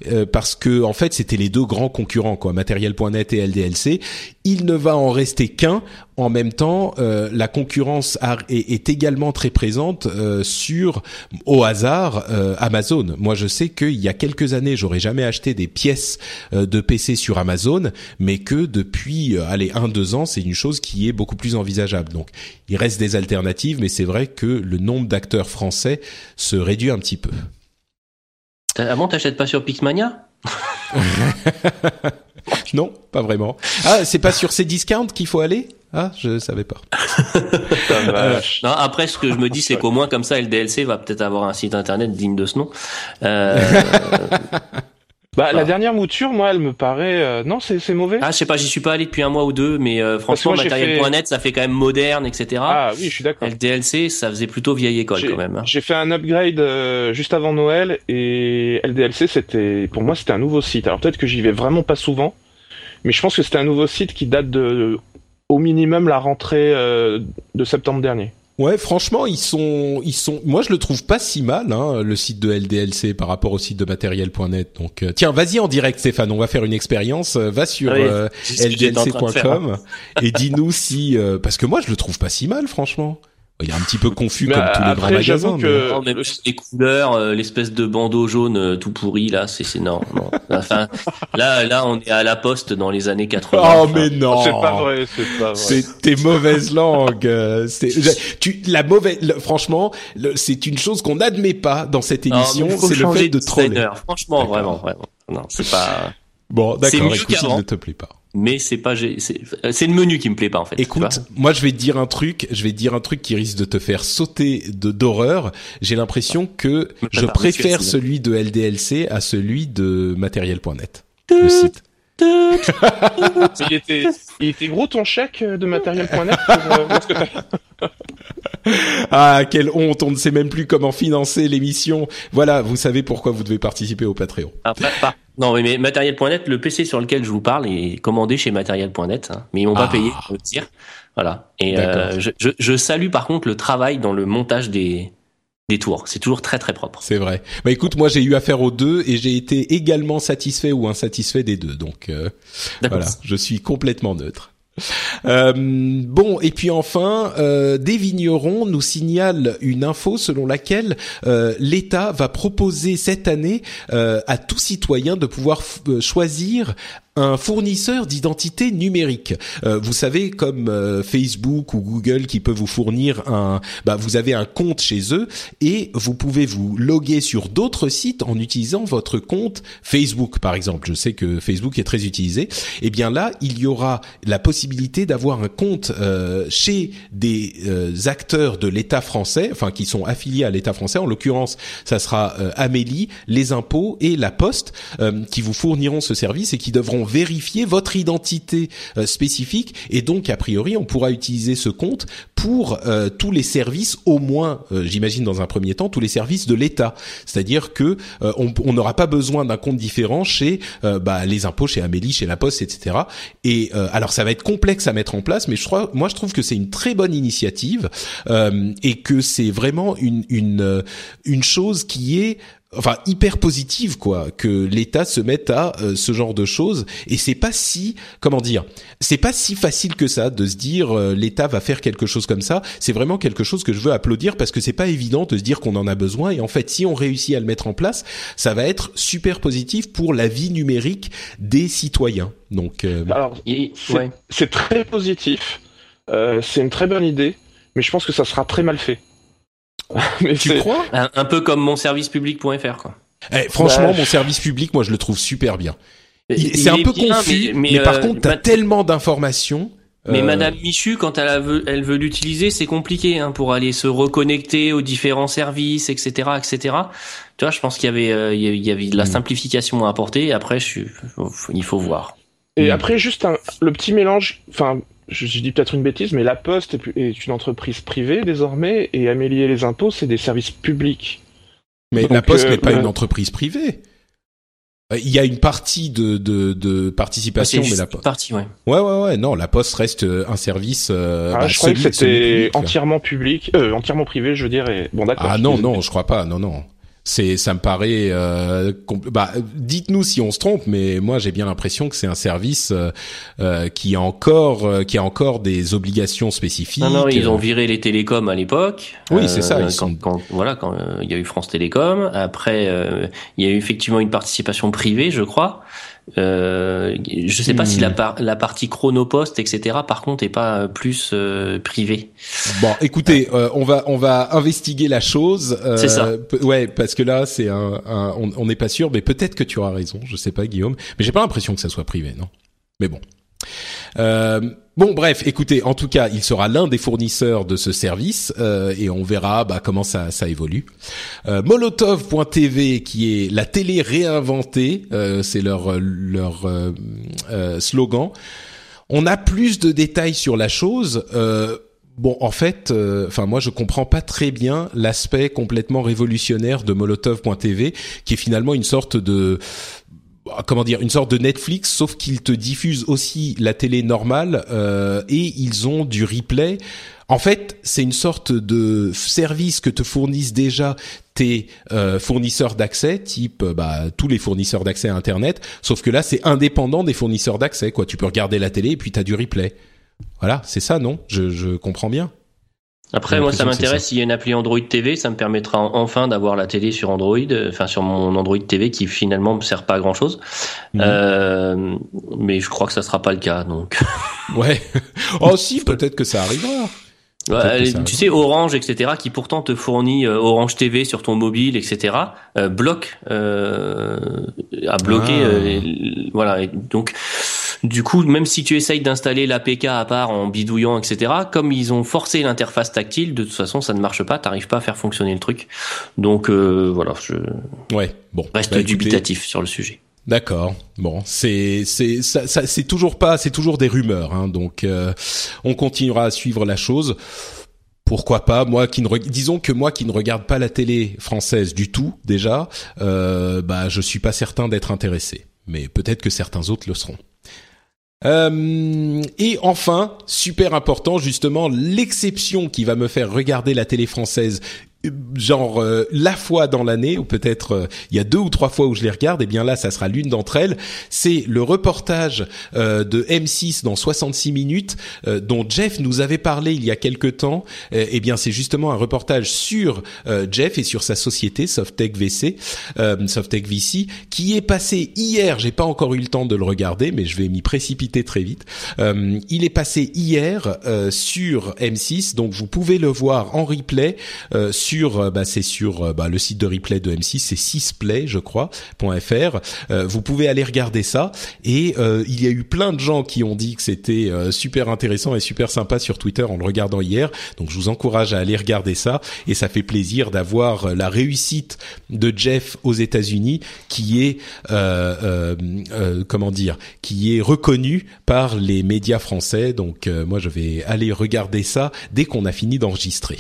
euh, parce que en fait c'était les deux grands concurrents quoi, Matériel.net et LDLC. Il ne va en rester qu'un. En même temps, euh, la concurrence est, également très présente euh, sur, au hasard, Amazon. Moi, je sais qu'il y a quelques années, j'aurais jamais acheté des pièces de PC sur Amazon, mais que depuis, allez, un deux ans, c'est une chose qui est beaucoup plus envisageable. Donc, il reste des alternatives, mais c'est vrai que le nombre d'acteurs français se réduit un petit peu. Ah bon, t'achètes pas sur Pixmania? [laughs] Non, pas vraiment. Ah, c'est pas sur ces discounts qu'il faut aller? Ah, je savais pas. [laughs] Euh, non, après, ce que je me dis, c'est qu'au moins comme ça, LDLC va peut-être avoir un site internet digne de ce nom. Euh... [laughs] Bah, la dernière mouture, moi, elle me paraît. Euh, non, c'est c'est mauvais. Ah, je sais pas, j'y suis pas allé depuis un mois ou deux, mais euh, franchement, matériel.net, ça fait quand même moderne, etc. Ah oui, je suis d'accord. LDLC, ça faisait plutôt vieille école quand même. Hein. J'ai fait un upgrade euh, juste avant Noël et LDLC, c'était pour moi, c'était un nouveau site. Alors peut-être que j'y vais vraiment pas souvent, mais je pense que c'était un nouveau site qui date de au minimum la rentrée de septembre dernier. Ouais, franchement, ils sont, ils sont. Moi, je le trouve pas si mal, hein, le site de LDLC par rapport au site de matériel.net. Donc, euh, tiens, vas-y en direct, Stéphane. On va faire une expérience. Euh, va sur euh, ldlc.com et dis-nous si, parce que moi, je le trouve pas si mal, franchement. Il est un petit peu confus comme tous les grands magasins. Que... Mais... les couleurs, euh, l'espèce de bandeau jaune euh, tout pourri là, c'est c'est non, non. Enfin, là là on est à la poste dans les années 80. Oh mais non. C'est pas vrai, c'est pas vrai. C'est tes mauvaises langues. Euh, c'est tu la mauvaise franchement, c'est une chose qu'on n'admet pas dans cette émission, c'est le fait de troller. Franchement, vraiment, vraiment. Non, c'est pas Bon, d'accord, écoute, ça ne te plaît pas mais c'est pas c'est le menu qui me plaît pas en fait. Écoute, moi je vais te dire un truc, je vais te dire un truc qui risque de te faire sauter de d'horreur. J'ai l'impression que je préfère celui de LDLC à celui de matériel.net. Le site. [laughs] il, était, il était gros ton chèque de matériel.net euh, Ah, quelle honte, on ne sait même plus comment financer l'émission. Voilà, vous savez pourquoi vous devez participer au Patreon. Après, pas. Non, mais matériel.net, le PC sur lequel je vous parle est commandé chez matériel.net, hein, mais ils m'ont pas ah. payé, pour le dire. Voilà. Et euh, je, je, je, salue par contre le travail dans le montage des des tours. C'est toujours très très propre. C'est vrai. Bah écoute, moi j'ai eu affaire aux deux et j'ai été également satisfait ou insatisfait des deux. Donc euh, voilà, je suis complètement neutre. Euh, bon, et puis enfin, euh, des vignerons nous signalent une info selon laquelle euh, l'État va proposer cette année euh, à tout citoyen de pouvoir choisir un fournisseur d'identité numérique. Euh, vous savez, comme euh, Facebook ou Google qui peut vous fournir un, bah, vous avez un compte chez eux et vous pouvez vous loguer sur d'autres sites en utilisant votre compte Facebook, par exemple. Je sais que Facebook est très utilisé. Eh bien là, il y aura la possibilité d'avoir un compte euh, chez des acteurs de l'État français, enfin qui sont affiliés à l'État français. En l'occurrence, ça sera Amélie, les impôts et la Poste qui vous fourniront ce service et qui devront vérifier votre identité euh, spécifique et donc a priori on pourra utiliser ce compte pour euh, tous les services, au moins, euh, j'imagine dans un premier temps, tous les services de l'État. C'est-à-dire que on n'aura pas besoin d'un compte différent chez bah, les impôts, chez Amélie, chez La Poste, etc. Et alors ça va être complexe à mettre en place, mais je crois, moi je trouve que c'est une très bonne initiative et que c'est vraiment une une une chose qui est enfin hyper positive quoi que l'État se mette à euh, ce genre de choses. Et c'est pas si comment dire c'est pas si facile que ça de se dire euh, l'État va faire quelque chose comme ça. C'est vraiment quelque chose que je veux applaudir parce que c'est pas évident de se dire qu'on en a besoin. Et en fait si on réussit à le mettre en place ça va être super positif pour la vie numérique des citoyens. Donc euh, alors c'est très positif. Euh, c'est une très bonne idée, mais je pense que ça sera très mal fait. [laughs] mais tu crois? Un, peu comme mon service public.fr quoi. Eh, franchement, bah, mon service public, moi, je le trouve super bien. C'est un peu confus, mais, par euh, contre, t'as tellement d'informations. Mais euh, Madame Michu, quand elle veut, elle veut l'utiliser, c'est compliqué hein, pour aller se reconnecter aux différents services, etc., etc. Tu vois, je pense qu'il y avait, euh, il y avait de la hmm. simplification à apporter. Après, je il faut voir. Et hmm. après, juste un, le petit mélange. Enfin, je, dis peut-être une bêtise, mais La Poste est une entreprise privée désormais, et Amélie et les impôts, c'est des services publics. Mais La Poste n'est pas une entreprise privée. Euh, il y a une partie de, de, de participation, mais la partie, ouais. Ouais, ouais, ouais. Non, la Poste reste euh, un service. Euh, ah, bah, je croyais que c'était entièrement public, euh, entièrement privé, je veux dire. Et... Bon, d'accord. Ah non, non, je crois pas. Non, non c'est ça me paraît euh, bah dites-nous si on se trompe mais moi j'ai bien l'impression que c'est un service euh, euh, qui a encore euh, qui a encore des obligations spécifiques. Non non, ils ont viré les télécoms à l'époque. Oui, c'est ça, quand, quand, voilà quand il y a eu France Télécom, après il y a eu effectivement une participation privée, je crois. Euh, je sais pas si la, hmm. la partie chronopost, etc. Par contre, est pas plus euh, privée. Bon, écoutez, euh, on va on va investiguer la chose. Euh, c'est ça. Ouais, parce que là, c'est un, on n'est pas sûr, mais peut-être que tu auras raison. Je sais pas, Guillaume, mais j'ai pas l'impression que ça soit privé, non? Mais bon. Euh, bon, bref, écoutez, en tout cas, il sera l'un des fournisseurs de ce service euh, et on verra bah, comment ça, ça évolue. Euh, Molotov.tv, qui est la télé réinventée, euh, c'est leur leur slogan. On a plus de détails sur la chose. Bon, en fait, enfin moi je comprends pas très bien l'aspect complètement révolutionnaire de Molotov.tv, qui est finalement une sorte de comment dire une sorte de Netflix sauf qu'ils te diffusent aussi la télé normale euh, et ils ont du replay en fait, c'est une sorte de service que te fournissent déjà tes euh, fournisseurs d'accès, type euh, bah, tous les fournisseurs d'accès à Internet, sauf que là, c'est indépendant des fournisseurs d'accès. Quoi, tu peux regarder la télé et puis tu as du replay. Voilà, c'est ça, non? Je, je comprends bien. Après, moi, ça m'intéresse. S'il y a une appli Android TV, ça me permettra enfin d'avoir la télé sur Android, enfin sur mon Android TV, qui finalement me sert pas à grand chose. Mhm. Euh, mais je crois que ça sera pas le cas, donc. [laughs] ouais. Oh si, peut-être que ça arrivera. tu sais, Orange, etc., qui pourtant te fournit euh, Orange TV sur ton mobile, etc., euh, bloque, euh, a bloqué, ah. voilà. donc, du coup, même si tu essayes d'installer l'APK à part en bidouillant, etc., comme ils ont forcé l'interface tactile, de toute façon, ça ne marche pas, t'arrives pas à faire fonctionner le truc. Donc euh, voilà, je ouais, bon, reste bah, dubitatif sur le sujet. D'accord. Bon, c'est c'est ça, c'est toujours pas, c'est toujours des rumeurs, hein, donc euh, on continuera à suivre la chose. Pourquoi pas Moi qui ne disons que moi qui ne regarde pas la télé française du tout déjà, euh, bah je suis pas certain d'être intéressé, mais peut-être que certains autres le seront. Euh, et enfin, super important justement, l'exception qui va me faire regarder la télé française genre euh, la fois dans l'année ou peut-être euh, il y a deux ou trois fois où je les regarde et bien là ça sera l'une d'entre elles. C'est le reportage euh, de M6 dans 66 minutes dont Jeff nous avait parlé il y a quelque temps. Et eh bien c'est justement un reportage sur Jeff et sur sa société Softtech VC Softtech VC qui est passé hier j'ai pas encore eu le temps de le regarder mais je vais m'y précipiter très vite. Il est passé hier sur M6 donc vous pouvez le voir en replay sur sur, euh, bah, c'est sur euh, bah, le site de replay de M6, c'est 6play, je crois, .fr. Euh, vous pouvez aller regarder ça. Et il y a eu plein de gens qui ont dit que c'était super intéressant et super sympa sur Twitter en le regardant hier. Donc je vous encourage à aller regarder ça. Et ça fait plaisir d'avoir la réussite de Jeff aux États-Unis, qui est comment dire, qui est reconnu par les médias français. Donc moi je vais aller regarder ça dès qu'on a fini d'enregistrer.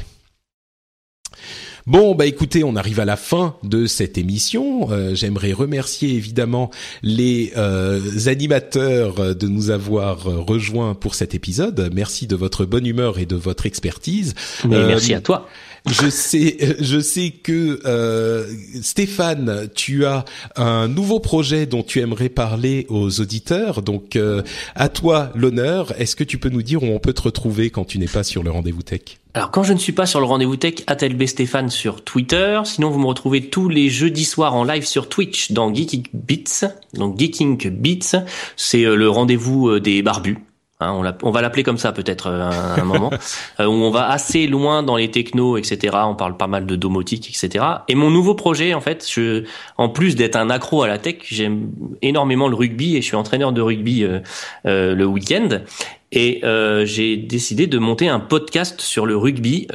Bon, bah écoutez, on arrive à la fin de cette émission. Euh, j'aimerais remercier évidemment les euh, animateurs de nous avoir rejoints pour cet épisode. Merci de votre bonne humeur et de votre expertise. merci à toi je sais, je sais que euh, Stéphane, tu as un nouveau projet dont tu aimerais parler aux auditeurs. Donc, euh, à toi l'honneur. Est-ce que tu peux nous dire où on peut te retrouver quand tu n'es pas sur le rendez-vous tech? Alors quand je ne suis pas sur le rendez-vous tech, ATLB Stéphane sur Twitter. Sinon vous me retrouvez tous les jeudis soirs en live sur Twitch dans Geeking Beats. Donc Geeking Beats, c'est euh, le rendez-vous des barbus Hein, on, on, va l'appeler comme ça peut-être euh, un, un moment, où [laughs] on va assez loin dans les technos, etc. On parle pas mal de domotique, etc. Et mon nouveau projet, en fait, je, en plus d'être un accro à la tech, j'aime énormément le rugby et je suis entraîneur de rugby euh, euh, le week-end. Et euh, j'ai décidé de monter un podcast sur le rugby,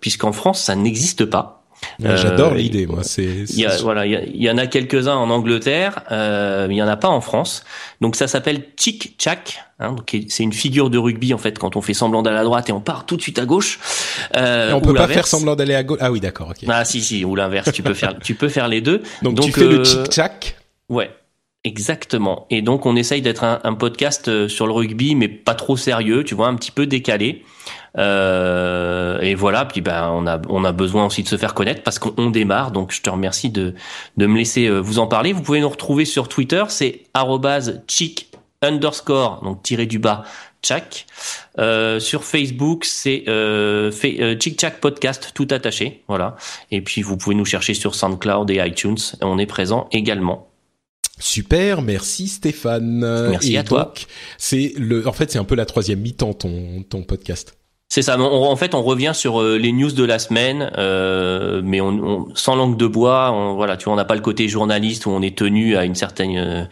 puisqu'en France, ça n'existe pas. J'adore l'idée, moi. C'est voilà, il y, en a quelques-uns en Angleterre, euh, mais il y en a pas en France. Donc ça s'appelle Chick Chack. Hein, c'est une figure de rugby en fait quand on fait semblant d'aller à droite et on part tout de suite à gauche. Euh, et on peut pas faire semblant d'aller à gauche. Ah oui, d'accord. ok. Ah si si, ou l'inverse. tu peux faire, tu peux faire les deux. [laughs] Donc, tu fais le Chick Chack. Ouais. Exactement. Et donc on essaye d'être un, un, podcast euh, sur le rugby, mais pas trop sérieux, tu vois, un petit peu décalé. Euh, et voilà, puis ben on a on a besoin aussi de se faire connaître parce qu'on démarre. Donc je te remercie de de me laisser euh, vous en parler. Vous pouvez nous retrouver sur Twitter, c'est @chic underscore donc tiré du bas Chak. Euh, sur Facebook, c'est euh, euh, Podcast, tout attaché. Voilà. Et puis vous pouvez nous chercher sur SoundCloud et iTunes. On est présent également. Super, merci Stéphane. Merci à toi. C'est le, en fait, c'est un peu la troisième mi-temps ton ton podcast. C'est ça. en fait, on revient sur euh, les news de la semaine, euh, mais on, sans langue de bois. On, voilà, tu vois, on n'a pas le côté journaliste où on est tenu à une certaine euh,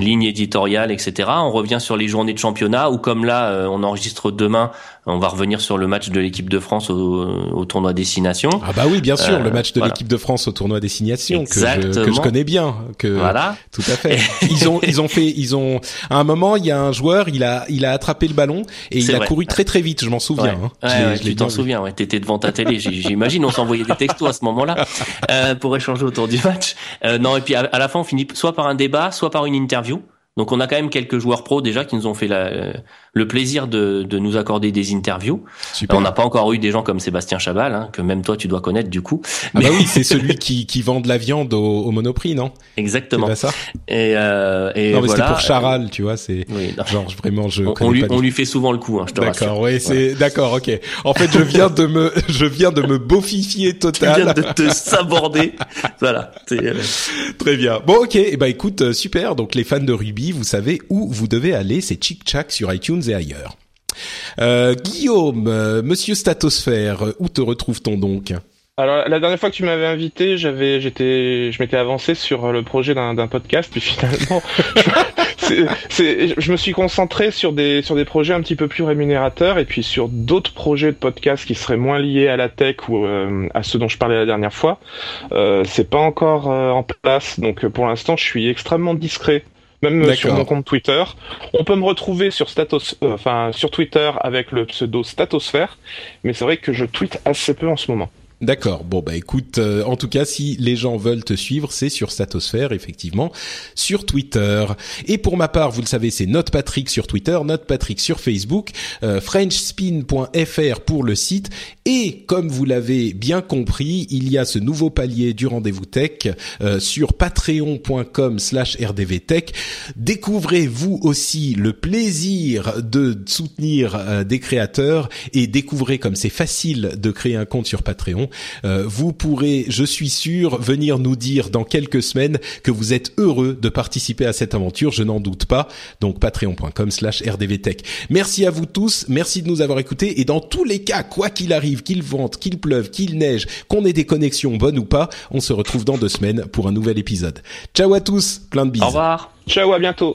ligne éditoriale, etc. On revient sur les journées de championnat où, comme là, on enregistre demain on va revenir sur le match de l'équipe de France au, au, tournoi Destination. Ah bah oui, bien sûr, le match de l'équipe de France au tournoi Destination que je, que je, connais bien. Que, voilà. Tout à fait. ils ont ils ont fait ils ont à un moment il y a un joueur il a il a attrapé le ballon et il a couru très très vite. Je m'en souviens. Ouais. Hein. je, t'en souviens. Ouais, t'étais devant ta télé. J'imagine on s'envoyait des textos à ce moment-là euh, pour échanger autour du match. Euh, non et puis à, à la fin on finit soit par un débat, soit par une interview. Donc on a quand même quelques joueurs pros déjà qui nous ont fait la, le plaisir de, de, nous accorder des interviews. Super. On n'a pas encore eu des gens comme Sébastien Chabal, hein, que même toi tu dois connaître du coup. Ah bah oui, c'est celui [laughs] qui, qui vend de la viande au, au Monoprix, non? Exactement. C'est ça? Et, euh, et non, mais c'était pour Charal, tu vois. C'est oui, genre vraiment je. On, on lui, on lui fait souvent le coup, hein, je te. D'accord, oui, c'est d'accord, ok. En fait, je viens de me, [laughs] je viens de me bofifier [laughs] total. Tu viens de te saborder. voilà. Euh... Très bien. Bon, ok. Et eh ben écoute, euh, super. Donc les fans de Vous savez où vous devez aller. C'est Chick Chack sur iTunes et ailleurs. Euh, Guillaume, euh, Monsieur Statosphère, où te retrouve-t-on donc? Alors la dernière fois que tu m'avais invité, j'avais, j'étais, je m'étais avancé sur le projet d'un, podcast, puis finalement, [laughs] je me suis concentré sur des sur des projets un petit peu plus rémunérateurs et puis sur d'autres projets de podcast qui seraient moins liés à la tech ou euh, à ceux dont je parlais la dernière fois. Euh, c'est pas encore en place, donc pour l'instant, je suis extrêmement discret même sur mon compte Twitter. On peut me retrouver sur euh, sur Twitter avec le pseudo Statosphère, mais c'est vrai que je tweete assez peu en ce moment. D'accord. Bon bah écoute, euh, en tout cas, si les gens veulent te suivre, c'est sur Statosphère effectivement, sur Twitter. Et pour ma part, vous le savez, c'est Note Patrick sur Twitter, Note Patrick sur Facebook, euh, FrenchSpin.fr pour le site. Et comme vous l'avez bien compris, il y a ce nouveau palier du rendez-vous tech euh, sur patreon.com/slash rdvtech. Découvrez vous aussi le plaisir de soutenir des créateurs et découvrez comme c'est facile de créer un compte sur Patreon. Euh, vous pourrez, je suis sûr, venir nous dire dans quelques semaines que vous êtes heureux de participer à cette aventure, je n'en doute pas. Donc patreon.com slash rdvtech. Merci à vous tous, merci de nous avoir écoutés et dans tous les cas, quoi qu'il arrive, qu'il vente, qu'il pleuve, qu'il neige, qu'on ait des connexions bonnes ou pas, on se retrouve dans deux semaines pour un nouvel épisode. Ciao à tous, plein de bises. Au revoir. Ciao, à bientôt.